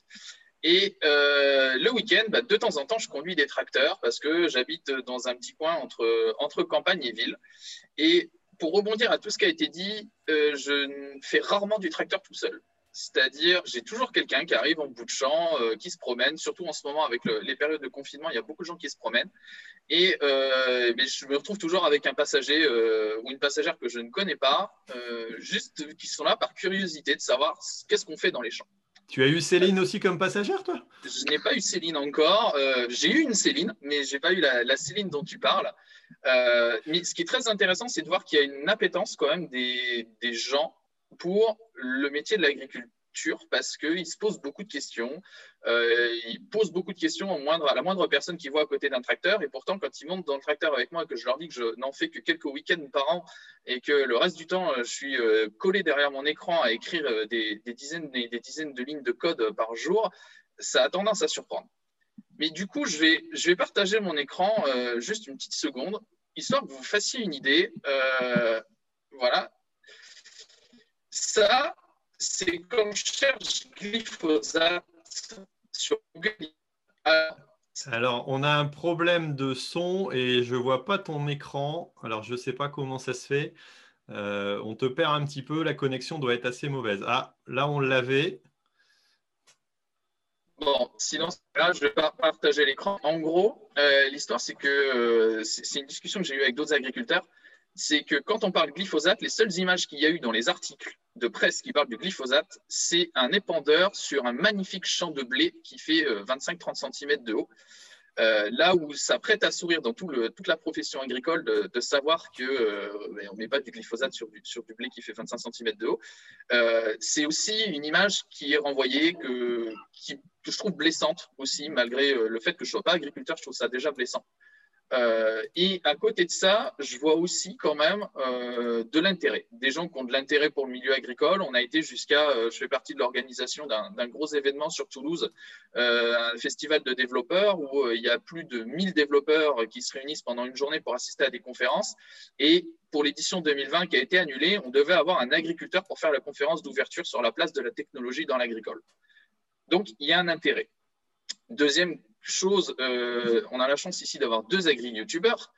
Et euh, le week-end, bah, de temps en temps, je conduis des tracteurs parce que j'habite dans un petit coin entre, entre campagne et ville. Et pour rebondir à tout ce qui a été dit, euh, je fais rarement du tracteur tout seul. C'est-à-dire, j'ai toujours quelqu'un qui arrive en bout de champ, euh, qui se promène, surtout en ce moment avec les périodes de confinement, il y a beaucoup de gens qui se promènent. Et je me retrouve toujours avec un passager ou une passagère que je ne connais pas, juste qui sont là par curiosité de savoir qu'est-ce qu'on fait dans les champs. Tu as eu Céline aussi comme passagère, toi? Je n'ai pas eu Céline encore. j'ai eu une Céline, mais je n'ai pas eu la, Céline dont tu parles. mais ce qui est très intéressant, c'est de voir qu'il y a une appétence quand même des, des gens pour le métier de l'agriculture parce qu'il se pose beaucoup de questions. Euh, il pose beaucoup de questions à la moindre personne qui voit à côté d'un tracteur. Et pourtant, quand ils montent dans le tracteur avec moi et que je leur dis que je n'en fais que quelques week-ends par an et que le reste du temps, je suis euh, collé derrière mon écran à écrire euh, des, dizaines, des, dizaines de lignes de code par jour, ça a tendance à surprendre. Mais du coup, je vais, je vais partager mon écran juste une petite seconde, histoire que vous fassiez une idée. voilà. Ça, c'est quand je cherche glyphosate sur Google. Alors, on a un problème de son et je ne vois pas ton écran. Alors, je ne sais pas comment ça se fait. Euh, on te perd un petit peu, la connexion doit être assez mauvaise. Ah, là, on l'avait. Bon, sinon, là, je vais pas partager l'écran. En gros, euh, l'histoire, c'est que euh, c'est une discussion que j'ai eue avec d'autres agriculteurs c'est que quand on parle glyphosate, les seules images qu'il y a eu dans les articles de presse qui parlent du glyphosate, c'est un épandeur sur un magnifique champ de blé qui fait 25-30 euh, cm de haut. Euh, là où ça prête à sourire dans toute la profession agricole de, savoir qu'on euh, ben, ne met pas du glyphosate sur du, blé qui fait 25 cm de haut, c'est aussi une image qui est renvoyée, que, que je trouve blessante aussi, malgré le fait que je ne sois pas agriculteur, je trouve ça déjà blessant. Euh, et à côté de ça, je vois aussi quand même euh, de l'intérêt. Des gens qui ont de l'intérêt pour le milieu agricole. On a été jusqu'à, euh, je fais partie de l'organisation d'un gros événement sur Toulouse, un festival de développeurs où il y a plus de 1000 développeurs qui se réunissent pendant une journée pour assister à des conférences. Et pour l'édition 2020 qui a été annulée, on devait avoir un agriculteur pour faire la conférence d'ouverture sur la place de la technologie dans l'agricole. Donc, il y a un intérêt. Deuxième chose, euh, on a la chance ici d'avoir deux agri-youtubeurs.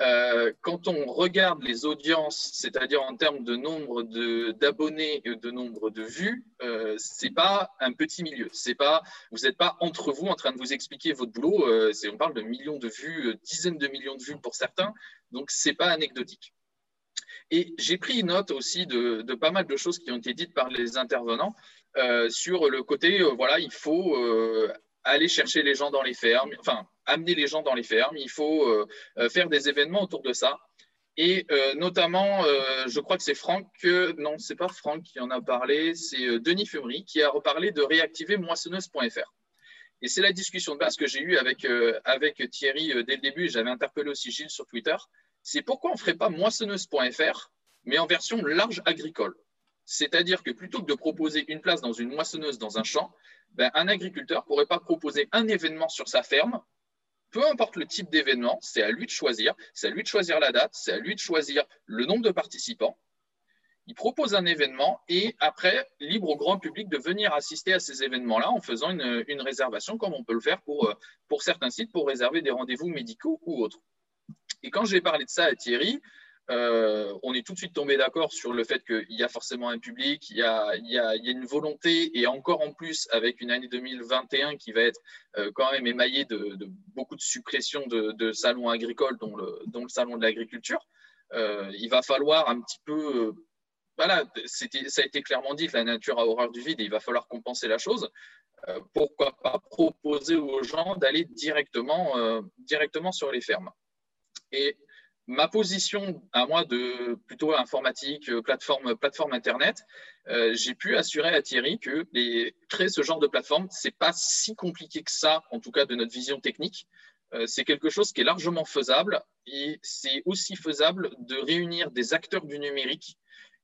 Euh, quand on regarde les audiences, c'est-à-dire en termes de nombre d'abonnés et de nombre de vues, euh, c'est pas un petit milieu. C'est pas, vous n'êtes pas entre vous en train de vous expliquer votre boulot. Euh, on parle de millions de vues, dizaines de millions de vues pour certains, donc c'est pas anecdotique. Et j'ai pris note aussi de, de, pas mal de choses qui ont été dites par les intervenants sur le côté, voilà, il faut aller chercher les gens dans les fermes, enfin, amener les gens dans les fermes. Il faut euh, euh, faire des événements autour de ça. Et euh, notamment, je crois que c'est Franck, non, c'est pas Franck qui en a parlé, c'est Denis Fumery qui a reparlé de réactiver moissonneuse.fr. Et c'est la discussion de base que j'ai eue avec, avec Thierry dès le début, j'avais interpellé aussi Gilles sur Twitter, c'est pourquoi on ne ferait pas moissonneuse.fr, mais en version large agricole. C'est-à-dire que plutôt que de proposer une place dans une moissonneuse dans un champ, ben, un agriculteur ne pourrait pas proposer un événement sur sa ferme, peu importe le type d'événement, c'est à lui de choisir, c'est à lui de choisir la date, c'est à lui de choisir le nombre de participants. Il propose un événement et après, libre au grand public de venir assister à ces événements-là en faisant une, réservation comme on peut le faire pour, euh, pour certains sites pour réserver des rendez-vous médicaux ou autres. Et quand j'ai parlé de ça à Thierry, euh, on est tout de suite tombé d'accord sur le fait qu'il y a forcément un public, il y a, une volonté, et encore en plus avec une année 2021 qui va être euh, quand même émaillée de, beaucoup de suppression de, salons agricoles, dont le, salon de l'agriculture. Euh, il va falloir un petit peu voilà, ça a été clairement dit la nature a horreur du vide et il va falloir compenser la chose. pourquoi pas proposer aux gens d'aller directement, sur les fermes ma position à moi de plutôt informatique, euh, plateforme, plateforme Internet, euh, j'ai pu assurer à Thierry que créer ce genre de plateforme, c'est pas si compliqué que ça, en tout cas de notre vision technique. Euh, c'est quelque chose qui est largement faisable et c'est aussi faisable de réunir des acteurs du numérique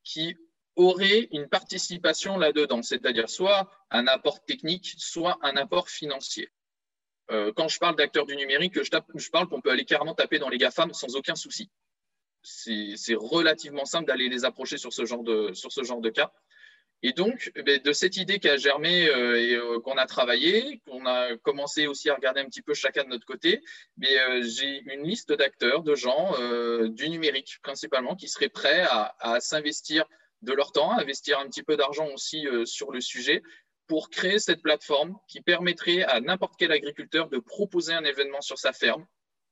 qui auraient une participation là-dedans, c'est-à-dire soit un apport technique, soit un apport financier. Euh, quand je parle d'acteurs du numérique, je, parle qu'on peut aller carrément taper dans les GAFAM sans aucun souci. C'est relativement simple d'aller les approcher sur ce genre de, cas. Et donc, eh ben, de cette idée qui a germé euh, et euh, qu'on a travaillé, qu'on a commencé aussi à regarder un petit peu chacun de notre côté, j'ai une liste d'acteurs, de gens du numérique principalement, qui seraient prêts à, à s'investir de leur temps, investir un petit peu d'argent aussi sur le sujet pour créer cette plateforme qui permettrait à n'importe quel agriculteur de proposer un événement sur sa ferme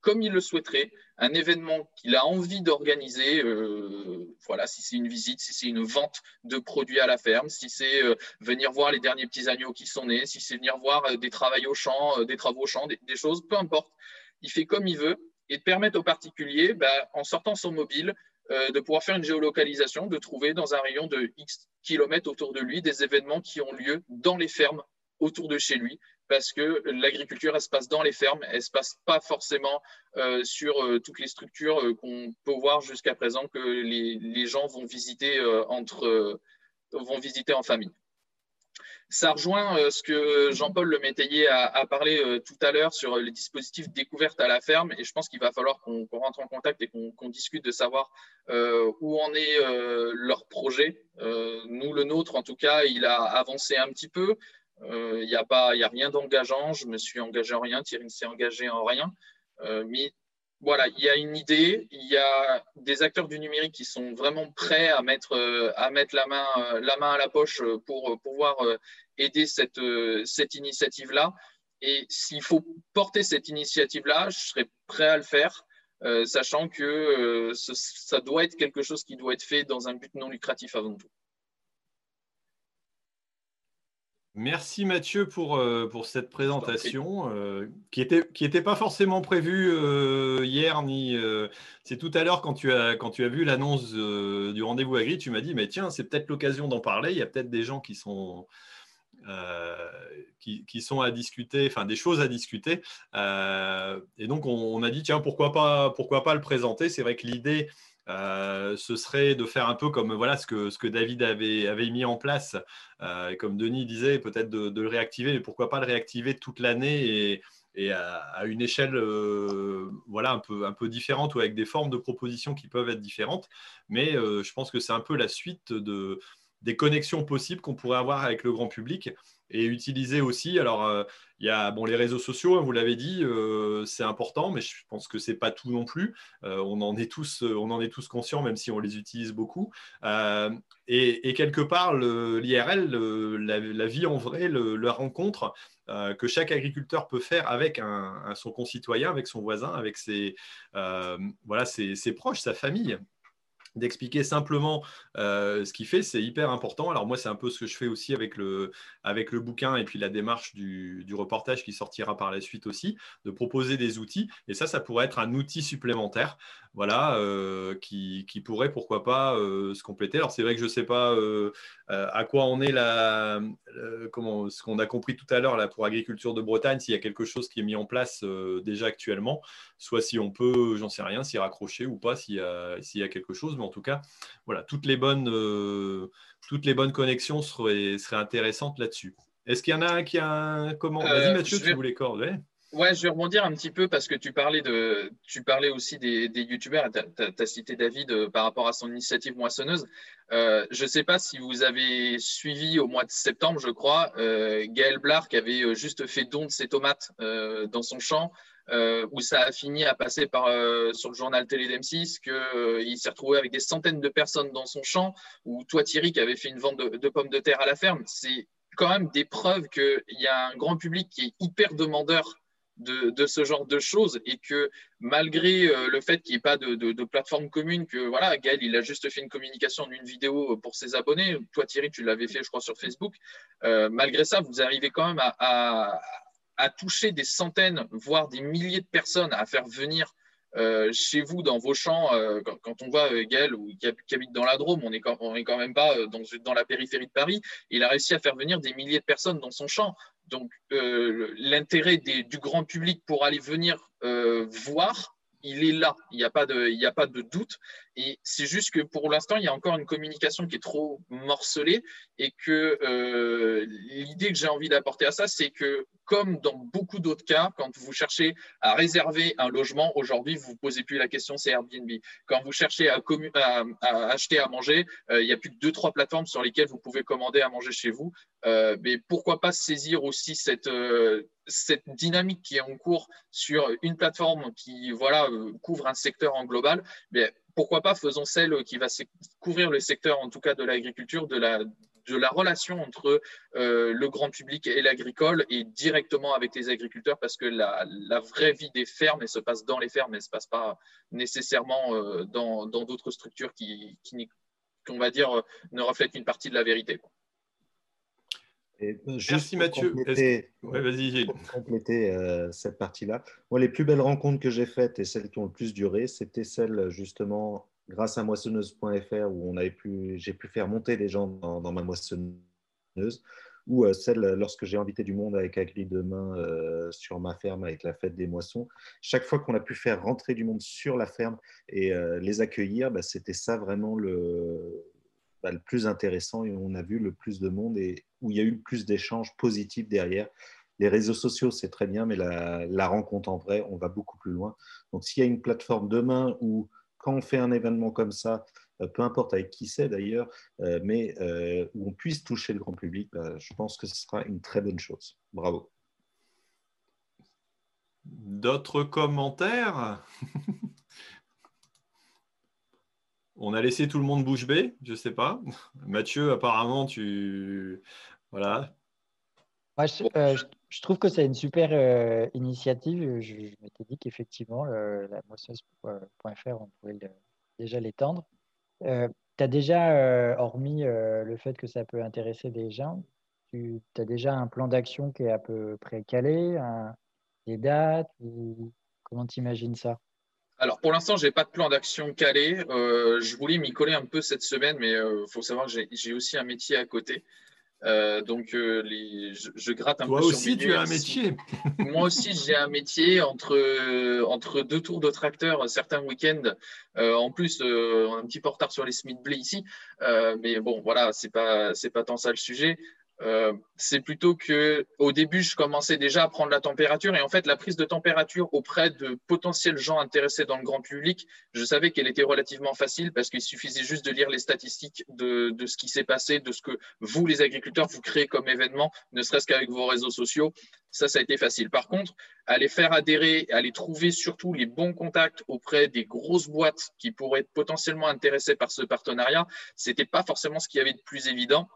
comme il le souhaiterait, un événement qu'il a envie d'organiser, euh, voilà, si c'est une visite, si c'est une vente de produits à la ferme, si c'est euh, venir voir les derniers petits agneaux qui sont nés, si c'est venir voir euh, des travaux au champ, des travaux au champ, des, choses, peu importe. Il fait comme il veut et de permettre aux particuliers, bah, en sortant son mobile, de pouvoir faire une géolocalisation, de trouver dans un rayon de X kilomètres autour de lui des événements qui ont lieu dans les fermes autour de chez lui parce que l'agriculture, elle se passe dans les fermes, elle ne se passe pas forcément euh, sur euh, toutes les structures euh, qu'on peut voir jusqu'à présent que les, les, gens vont visiter, entre, vont visiter en famille. Ça rejoint ce que Jean-Paul Le Métayer a, parlé tout à l'heure sur les dispositifs découvertes à la ferme, et je pense qu'il va falloir qu'on rentre en contact et qu'on discute de savoir où en est leur projet. nous, le nôtre, en tout cas, il a avancé un petit peu. Il euh, n'y a, a rien d'engageant. Je me suis engagé en rien. Thierry ne s'est engagé en rien. Euh, voilà, il y a une idée. Il y a des acteurs du numérique qui sont vraiment prêts à mettre, euh, à mettre la, main, la main à la poche pour pouvoir aider cette, cette initiative-là. Et s'il faut porter cette initiative-là, je serais prêt à le faire. sachant que ça doit être quelque chose qui doit être fait dans un but non lucratif avant tout. Merci Mathieu pour, euh, pour cette présentation euh, qui n'était qui était pas forcément prévue euh, hier ni. c'est tout à l'heure quand, tu as, quand tu as vu l'annonce du rendez-vous agri, tu m'as dit mais tiens, c'est peut-être l'occasion d'en parler. Il y a peut-être des gens qui sont, qui, qui, sont à discuter, enfin des choses à discuter. et donc on, on, a dit tiens, pourquoi pas, pourquoi pas le présenter? C'est vrai que l'idée. Euh, ce serait de faire un peu comme voilà ce que, ce que David avait, avait mis en place, euh, comme Denis disait, peut-être de, le réactiver, mais pourquoi pas le réactiver toute l'année et, à, une échelle euh, voilà, un, peu, un peu différente ou avec des formes de propositions qui peuvent être différentes. Mais je pense que c'est un peu la suite de, des connexions possibles qu'on pourrait avoir avec le grand public et utiliser aussi. Alors, il y a bon, les réseaux sociaux, hein, vous l'avez dit, euh, c'est important, mais je pense que ce n'est pas tout non plus. Euh, on, en est tous, on en est tous conscients, même si on les utilise beaucoup. Et, quelque part, l'IRL, la, vie en vrai, la rencontre que chaque agriculteur peut faire avec un, son concitoyen, avec son voisin, avec ses, voilà, ses proches, sa famille d'expliquer simplement euh, ce qu'il fait, c'est hyper important. Alors moi, c'est un peu ce que je fais aussi avec le, bouquin et puis la démarche du, du, reportage qui sortira par la suite aussi, de proposer des outils. Et ça, ça pourrait être un outil supplémentaire voilà, euh, qui, qui, pourrait, pourquoi pas, euh, se compléter. Alors c'est vrai que je ne sais pas à quoi on est là, comment, ce qu'on a compris tout à l'heure là, pour Agriculture de Bretagne, s'il y a quelque chose qui est mis en place déjà actuellement, soit si on peut, j'en sais rien, s'y raccrocher ou pas, s'il y, a, s'il y a quelque chose en tout cas, voilà, toutes les bonnes, euh, toutes les bonnes connexions seraient, seraient intéressantes là-dessus. Est-ce qu'il y en a un qui a un comment? Vas-y euh, Mathieu, tu voulais coordonner Ouais, je vais rebondir un petit peu parce que tu parlais, de, tu parlais aussi des, des youtubeurs. Tu as, cité David euh, par rapport à son initiative moissonneuse. je ne sais pas si vous avez suivi au mois de septembre, je crois, Gaël Blar qui avait juste fait don de ses tomates dans son champ euh, où ça a fini à passer par, euh, sur le journal télé d'M6, qu'il euh, s'est retrouvé avec des centaines de personnes dans son champ, ou toi Thierry qui avait fait une vente de, pommes de terre à la ferme. C'est quand même des preuves qu'il y a un grand public qui est hyper demandeur de, ce genre de choses et que malgré le fait qu'il n'y ait pas de, plateforme commune, que voilà, Gaël, il a juste fait une communication d'une vidéo pour ses abonnés. Toi, Thierry, tu l'avais fait, je crois, sur Facebook. malgré ça, vous arrivez quand même à toucher des centaines, voire des milliers de personnes, à faire venir euh, chez vous, dans vos champs, euh, quand, on voit euh, Gaël ou, qui, habite dans la Drôme, on n'est quand, même pas dans, la périphérie de Paris, il a réussi à faire venir des milliers de personnes dans son champ. Donc l'intérêt du grand public pour aller venir voir, il est là, il n'y a, pas de, a pas de doute. Et c'est juste que pour l'instant, il y a encore une communication qui est trop morcelée et que l'idée que j'ai envie d'apporter à ça, c'est que comme dans beaucoup d'autres cas, quand vous cherchez à réserver un logement, aujourd'hui, vous ne vous posez plus la question, c'est Airbnb. Quand vous cherchez à, acheter à manger, euh, il y a plus deux, trois plateformes sur lesquelles vous pouvez commander à manger chez vous. Euh, mais pourquoi pas saisir aussi cette, euh, cette dynamique qui est en cours sur une plateforme qui voilà, couvre un secteur en global mais pourquoi pas faisons celle qui va couvrir le secteur, en tout cas de l'agriculture, de la, de la relation entre euh, le grand public et l'agricole et directement avec les agriculteurs parce que la, vraie vie des fermes, se passe dans les fermes, elle ne se passe pas nécessairement euh, dans d'autres structures qui, qu'on va dire, ne reflètent qu'une partie de la vérité. Et euh, Merci Mathieu. Compléter, vas-y. compléter cette partie-là. Moi, les plus belles rencontres que j'ai faites et celles qui ont le plus duré, c'était celles justement grâce à moissonneuse.fr où on avait pu, j'ai pu faire monter des gens dans, ma moissonneuse, ou euh, celle lorsque j'ai invité du monde avec Agri demain euh, sur ma ferme avec la fête des moissons. Chaque fois qu'on a pu faire rentrer du monde sur la ferme et euh, les accueillir, bah, c'était ça vraiment le, le plus intéressant et on a vu le plus de monde et où il y a eu le plus d'échanges positifs derrière. Les réseaux sociaux, c'est très bien, mais la, la, rencontre en vrai, on va beaucoup plus loin. Donc, s'il y a une plateforme demain où quand on fait un événement comme ça, euh, peu importe avec qui c'est d'ailleurs, euh, mais euh, où on puisse toucher le grand public, bah, je pense que ce sera une très bonne chose. Bravo. D'autres commentaires? On a laissé tout le monde bouche bée, je ne sais pas. Mathieu, apparemment, tu. Voilà. Moi, je, trouve que c'est une super initiative. Je, m'étais dit qu'effectivement, la moisseuse.fr, on pouvait déjà l'étendre. Euh, tu as déjà, hormis le fait que ça peut intéresser des gens, tu as déjà un plan d'action qui est à peu près calé, des dates ou Comment tu imagines ça? Alors pour l'instant, je n'ai pas de plan d'action calé. je voulais m'y coller un peu cette semaine, mais il faut savoir que j'ai aussi un métier à côté. Euh, donc, euh, les, je, gratte un peu. Toi aussi, tu as un métier. Moi aussi, j'ai un métier entre, entre deux tours de tracteur certains week-ends. Euh, en plus, on un petit peu en retard sur les Smith Blay ici. mais bon, voilà, pas, c'est pas tant ça le sujet. Euh, c'est plutôt que au début, je commençais déjà à prendre la température et en fait, la prise de température auprès de potentiels gens intéressés dans le grand public, je savais qu'elle était relativement facile parce qu'il suffisait juste de lire les statistiques de, ce qui s'est passé, de ce que vous, les agriculteurs, vous créez comme événement, ne serait-ce qu'avec vos réseaux sociaux. Ça, ça a été facile. Par contre, aller faire adhérer, aller trouver surtout les bons contacts auprès des grosses boîtes qui pourraient être potentiellement intéressées par ce partenariat, c'était pas forcément ce qu'il y avait de plus évident.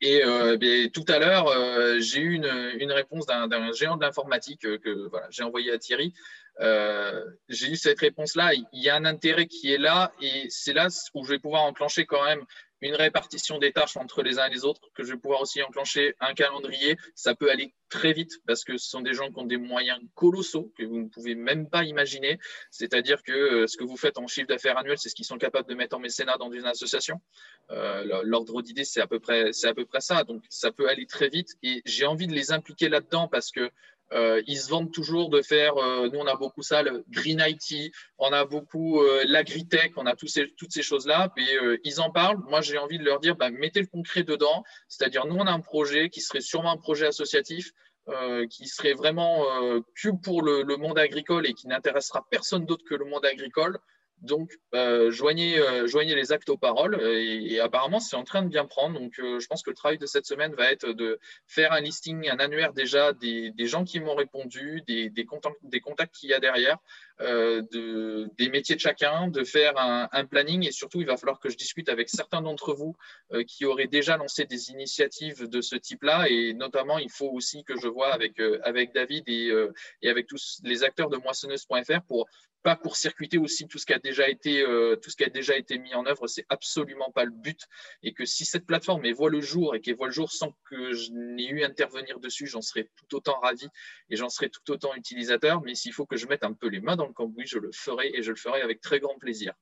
Et euh, ben, tout à l'heure, euh, j'ai eu une, réponse d'un géant de l'informatique euh, que j'ai envoyé à Thierry. J'ai eu cette réponse-là. Il y a un intérêt qui est là et c'est là où je vais pouvoir enclencher quand même une répartition des tâches entre les uns et les autres, que je vais pouvoir aussi enclencher un calendrier. Ça peut aller très vite parce que ce sont des gens qui ont des moyens colossaux que vous ne pouvez même pas imaginer. C'est-à-dire que euh, ce que vous faites en chiffre d'affaires annuel, c'est ce qu'ils sont capables de mettre en mécénat dans une association. Euh, L'ordre d'idée, c'est à à peu près ça. Donc, ça peut aller très vite et j'ai envie de les impliquer là-dedans parce que euh, ils se vendent toujours de faire, euh, nous on a beaucoup ça, le Green IT, on a beaucoup euh, l'agritech, on a ces, toutes ces choses-là, et ils en parlent. Moi j'ai envie de leur dire, bah, mettez le concret dedans, c'est-à-dire nous on a un projet qui serait sûrement un projet associatif, qui serait vraiment que pour le, le, monde agricole et qui n'intéressera personne d'autre que le monde agricole. Donc, euh, joignez, euh, joignez, les actes aux paroles et, apparemment, c'est en train de bien prendre. Donc, euh, je pense que le travail de cette semaine va être de faire un listing, un annuaire déjà des, gens qui m'ont répondu, contacts, des contacts qu'il y a derrière, de, des métiers de chacun, de faire un, un, planning et surtout, il va falloir que je discute avec certains d'entre vous qui auraient déjà lancé des initiatives de ce type-là et notamment, il faut aussi que je vois avec, avec David et, et avec tous les acteurs de moissonneuse.fr pour pas court-circuiter aussi tout ce qui a déjà été euh, tout ce qui a déjà été mis en œuvre, c'est absolument pas le but. Et que si cette plateforme elle voit le jour et qu'elle voit le jour sans que je n'ai eu à intervenir dessus, j'en serais tout autant ravi et j'en serais tout autant utilisateur. Mais s'il faut que je mette un peu les mains dans le cambouis, je le ferai et je le ferai avec très grand plaisir.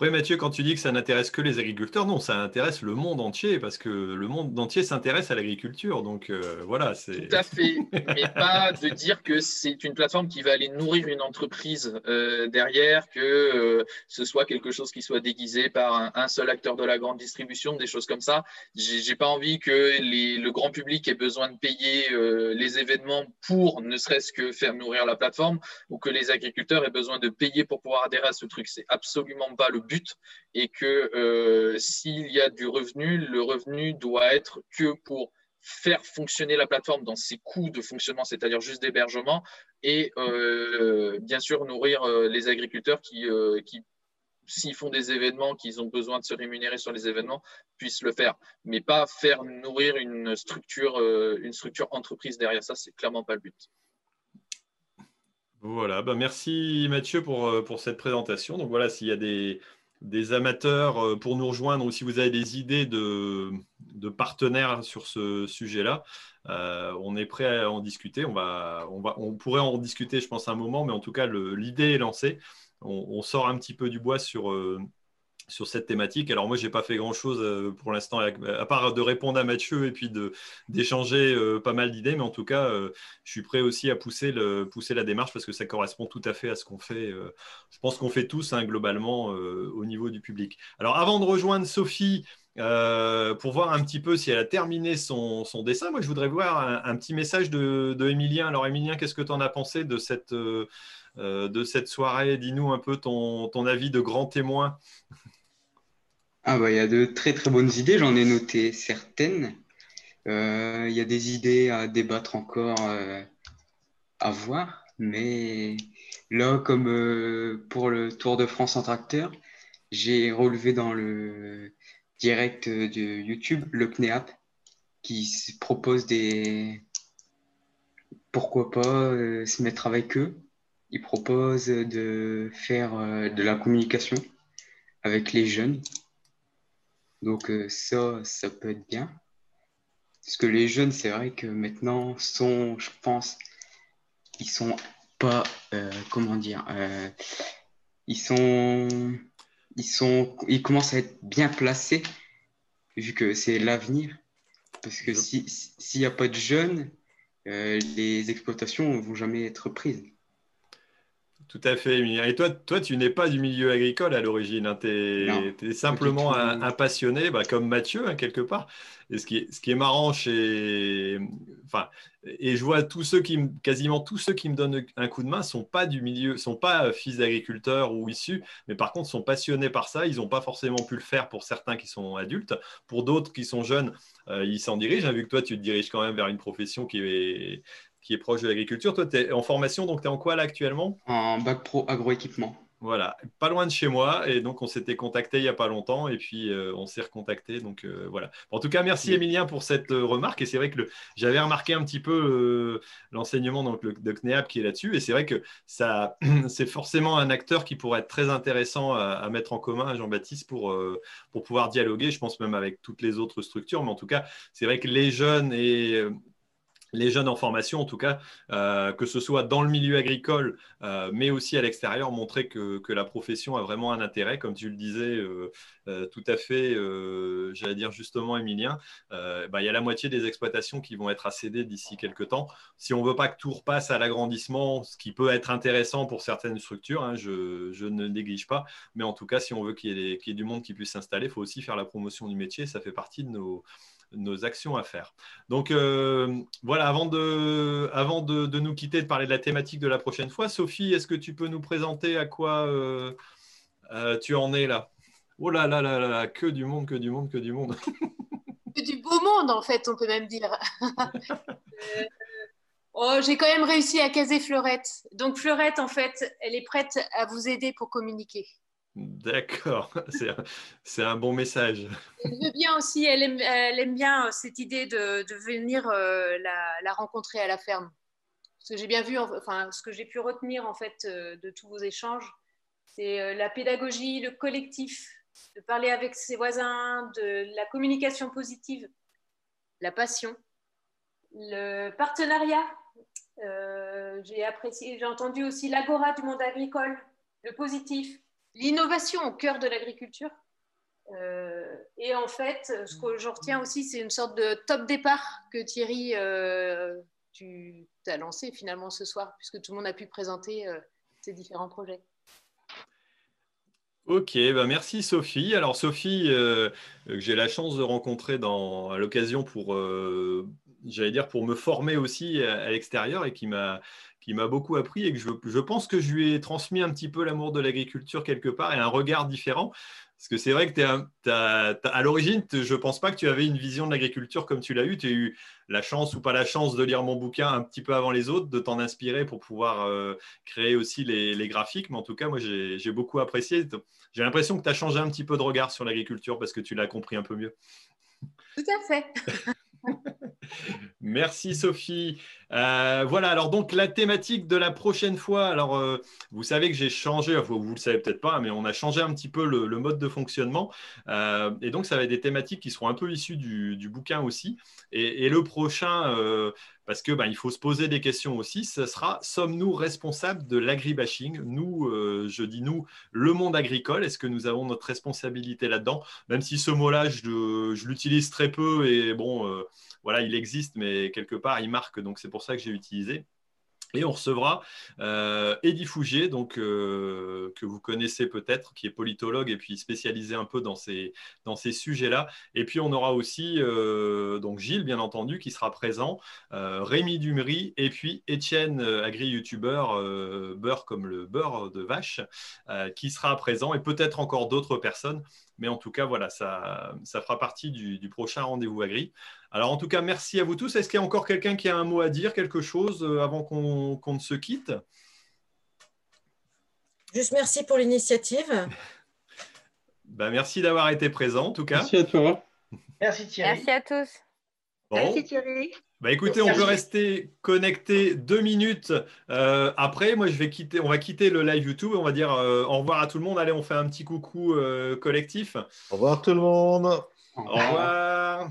Oui, Mathieu, quand tu dis que ça n'intéresse que les agriculteurs, non, ça intéresse le monde entier parce que le monde entier s'intéresse à l'agriculture. Donc euh, voilà, c'est. Tout à fait, mais pas de dire que c'est une plateforme qui va aller nourrir une entreprise euh, derrière, que euh, ce soit quelque chose qui soit déguisé par un, seul acteur de la grande distribution, des choses comme ça. J'ai pas envie que le grand public ait besoin de payer les événements pour ne serait-ce que faire nourrir la plateforme ou que les agriculteurs aient besoin de payer pour pouvoir adhérer à ce truc. C'est absolument pas le but et que euh, s'il y a du revenu, le revenu doit être que pour faire fonctionner la plateforme dans ses coûts de fonctionnement, c'est-à-dire juste d'hébergement, et euh, bien sûr nourrir euh, les agriculteurs qui, qui s'ils font des événements, qu'ils ont besoin de se rémunérer sur les événements, puissent le faire, mais pas faire nourrir une structure, une structure entreprise derrière ça, c'est clairement pas le but. Voilà, bah merci Mathieu pour, euh, pour cette présentation. Donc voilà, s'il y a des, des amateurs euh, pour nous rejoindre ou si vous avez des idées de, de partenaires sur ce sujet-là, euh, on est prêt à en discuter. On, va, on, va, on pourrait en discuter, je pense, un moment, mais en tout cas, l'idée est lancée. On, sort un petit peu du bois sur, sur cette thématique. Alors moi, je n'ai pas fait grand-chose euh, pour l'instant, à part de répondre à Mathieu et puis d'échanger pas mal d'idées, mais en tout cas, je suis prêt aussi à pousser, la démarche parce que ça correspond tout à fait à ce qu'on fait. je pense qu'on fait tous hein, globalement au niveau du public. Alors avant de rejoindre Sophie, euh, pour voir un petit peu si elle a terminé son, dessin. Moi, je voudrais voir un, petit message de, Alors, Emilien, qu'est-ce que tu en as pensé euh, euh, de cette soirée? Dis-nous un peu ton, avis de grand témoin. Ah bah, il y a de très très bonnes idées, j'en ai noté certaines. Il y a des idées à débattre encore, à voir, mais là, comme pour le Tour de France en tracteur, j'ai relevé dans le direct de YouTube, le CNEAP, qui propose des. Pourquoi pas euh, se mettre avec eux Ils proposent de faire euh, de la communication avec les jeunes. Donc, euh, ça, ça peut être bien. Parce que les jeunes, c'est vrai que maintenant sont, je pense, ils sont pas, comment dire, ils sont ils, sont, ils commencent à être bien placés, vu que c'est l'avenir. Parce que s'il n'y a pas de jeunes, euh, les exploitations ne vont jamais être prises. Tout à fait, Emilien. Et toi, toi tu n'es pas du milieu agricole à l'origine. Hein. Tu es, simplement un, passionné, bah, comme Mathieu, hein, quelque part. Et ce qui est, ce qui est marrant chez. Enfin, et je vois tous ceux qui, quasiment tous ceux qui me donnent un coup de main sont pas du milieu, sont pas euh, fils d'agriculteurs ou issus, mais par contre sont passionnés par ça. Ils n'ont pas forcément pu le faire pour certains qui sont adultes. Pour d'autres qui sont jeunes, euh, ils s'en dirigent. Vu que toi, tu te diriges quand même vers une profession qui est qui est proche de l'agriculture. Toi, tu es en formation, donc tu es en quoi là actuellement? En bac pro agroéquipement. Voilà, pas loin de chez moi. Et donc, on s'était contacté il n'y a pas longtemps et puis euh, on s'est recontacté. Donc, euh, voilà. En tout cas, merci Emilien pour cette euh, remarque. Et c'est vrai que j'avais remarqué un petit peu l'enseignement donc, de CNEAP qui est là-dessus. Et c'est vrai que ça, c'est forcément un acteur qui pourrait être très intéressant à, à mettre en commun, Jean-Baptiste, pour, pour pouvoir dialoguer. Je pense même avec toutes les autres structures. Mais en tout cas, c'est vrai que les jeunes et les jeunes en formation, en tout cas, euh, que ce soit dans le milieu agricole, euh, mais aussi à l'extérieur, montrer que, la profession a vraiment un intérêt, comme tu le disais euh, tout à fait, j'allais dire justement, Emilien, bah, il y a la moitié des exploitations qui vont être à céder d'ici quelques temps. Si on ne veut pas que tout repasse à l'agrandissement, ce qui peut être intéressant pour certaines structures, hein, je, ne néglige pas, mais en tout cas, si on veut qu'il y, ait du monde qui puisse s'installer, il faut aussi faire la promotion du métier, ça fait partie de nos nos actions à faire. Donc euh, voilà, avant, de, avant de, nous quitter, de parler de la thématique de la prochaine fois, Sophie, est-ce que tu peux nous présenter à quoi euh, euh, tu en es là? Oh là là là là, que du monde, que du monde, que du monde. que du beau monde en fait, on peut même dire. oh, j'ai quand même réussi à caser Fleurette. Donc Fleurette, en fait, elle est prête à vous aider pour communiquer. D'accord, c'est un, bon message. Elle veut bien aussi, elle aime, bien euh, cette idée de, venir euh, la, rencontrer à la ferme. Ce que j'ai bien vu, enfin, ce que j'ai pu retenir en fait euh, de tous vos échanges, c'est la pédagogie, le collectif, de parler avec ses voisins, de la communication positive, la passion, le partenariat. j'ai apprécié, j'ai entendu aussi l'agora du monde agricole, le positif l'innovation au cœur de l'agriculture. Euh, et en fait, ce que je retiens aussi, c'est une sorte de top départ que Thierry, euh, tu as lancé finalement ce soir, puisque tout le monde a pu présenter euh, ses différents projets. Ok, bah merci Sophie. Alors Sophie, que j'ai la chance de rencontrer dans, à l'occasion pour, j'allais dire, pour me former aussi à l'extérieur et qui m'a qui m'a beaucoup appris et que je, pense que je lui ai transmis un petit peu l'amour de l'agriculture quelque part et un regard différent. Parce que c'est vrai que à l'origine, je ne pense pas que tu avais une vision de l'agriculture comme tu l'as eu. Tu as eu la chance ou pas la chance de lire mon bouquin un petit peu avant les autres, de t'en inspirer pour pouvoir euh, créer aussi les, graphiques. Mais en tout cas, moi, j'ai beaucoup apprécié. J'ai l'impression que tu as changé un petit peu de regard sur l'agriculture parce que tu l'as compris un peu mieux. Tout à fait. Merci Sophie. Euh, voilà, alors donc la thématique de la prochaine fois, alors euh, vous savez que j'ai changé, vous, ne le savez peut-être pas, mais on a changé un petit peu le, mode de fonctionnement. Euh, et donc ça va être des thématiques qui seront un peu issues du, bouquin aussi. Et, le prochain, parce que ben, il faut se poser des questions aussi, ce sera sommes-nous responsables de l'agribashing? Nous, je dis nous, le monde agricole, est-ce que nous avons notre responsabilité là-dedans? Même si ce mot-là, je, je l'utilise très peu et bon voilà, il existe, mais quelque part, il marque. Donc, c'est pour ça que j'ai utilisé. Et on recevra euh, Eddie Fougier, euh, que vous connaissez peut-être, qui est politologue et puis spécialisé un peu dans ces, sujets-là. Et puis on aura aussi euh, donc Gilles, bien entendu, qui sera présent, Rémi Dumery et puis Étienne, agri-youtubeur, beurre comme le beurre de vache, qui sera présent et peut-être encore d'autres personnes. Mais en tout cas, voilà, ça, fera partie du prochain rendez-vous agri. Alors en tout cas, merci à vous tous. Est-ce qu'il y a encore quelqu'un qui a un mot à dire, quelque chose euh, avant qu'on ne se quitte? Juste merci pour l'initiative. Ben, merci d'avoir été présent en tout cas. Merci à toi. Merci Thierry. Merci à tous. Merci Thierry. Bah écoutez, on peut rester connecté deux minutes euh, après. Moi, je vais quitter, on va quitter le live YouTube. On va dire euh, au revoir à tout le monde. Allez, on fait un petit coucou collectif. Au revoir tout le monde. Au revoir.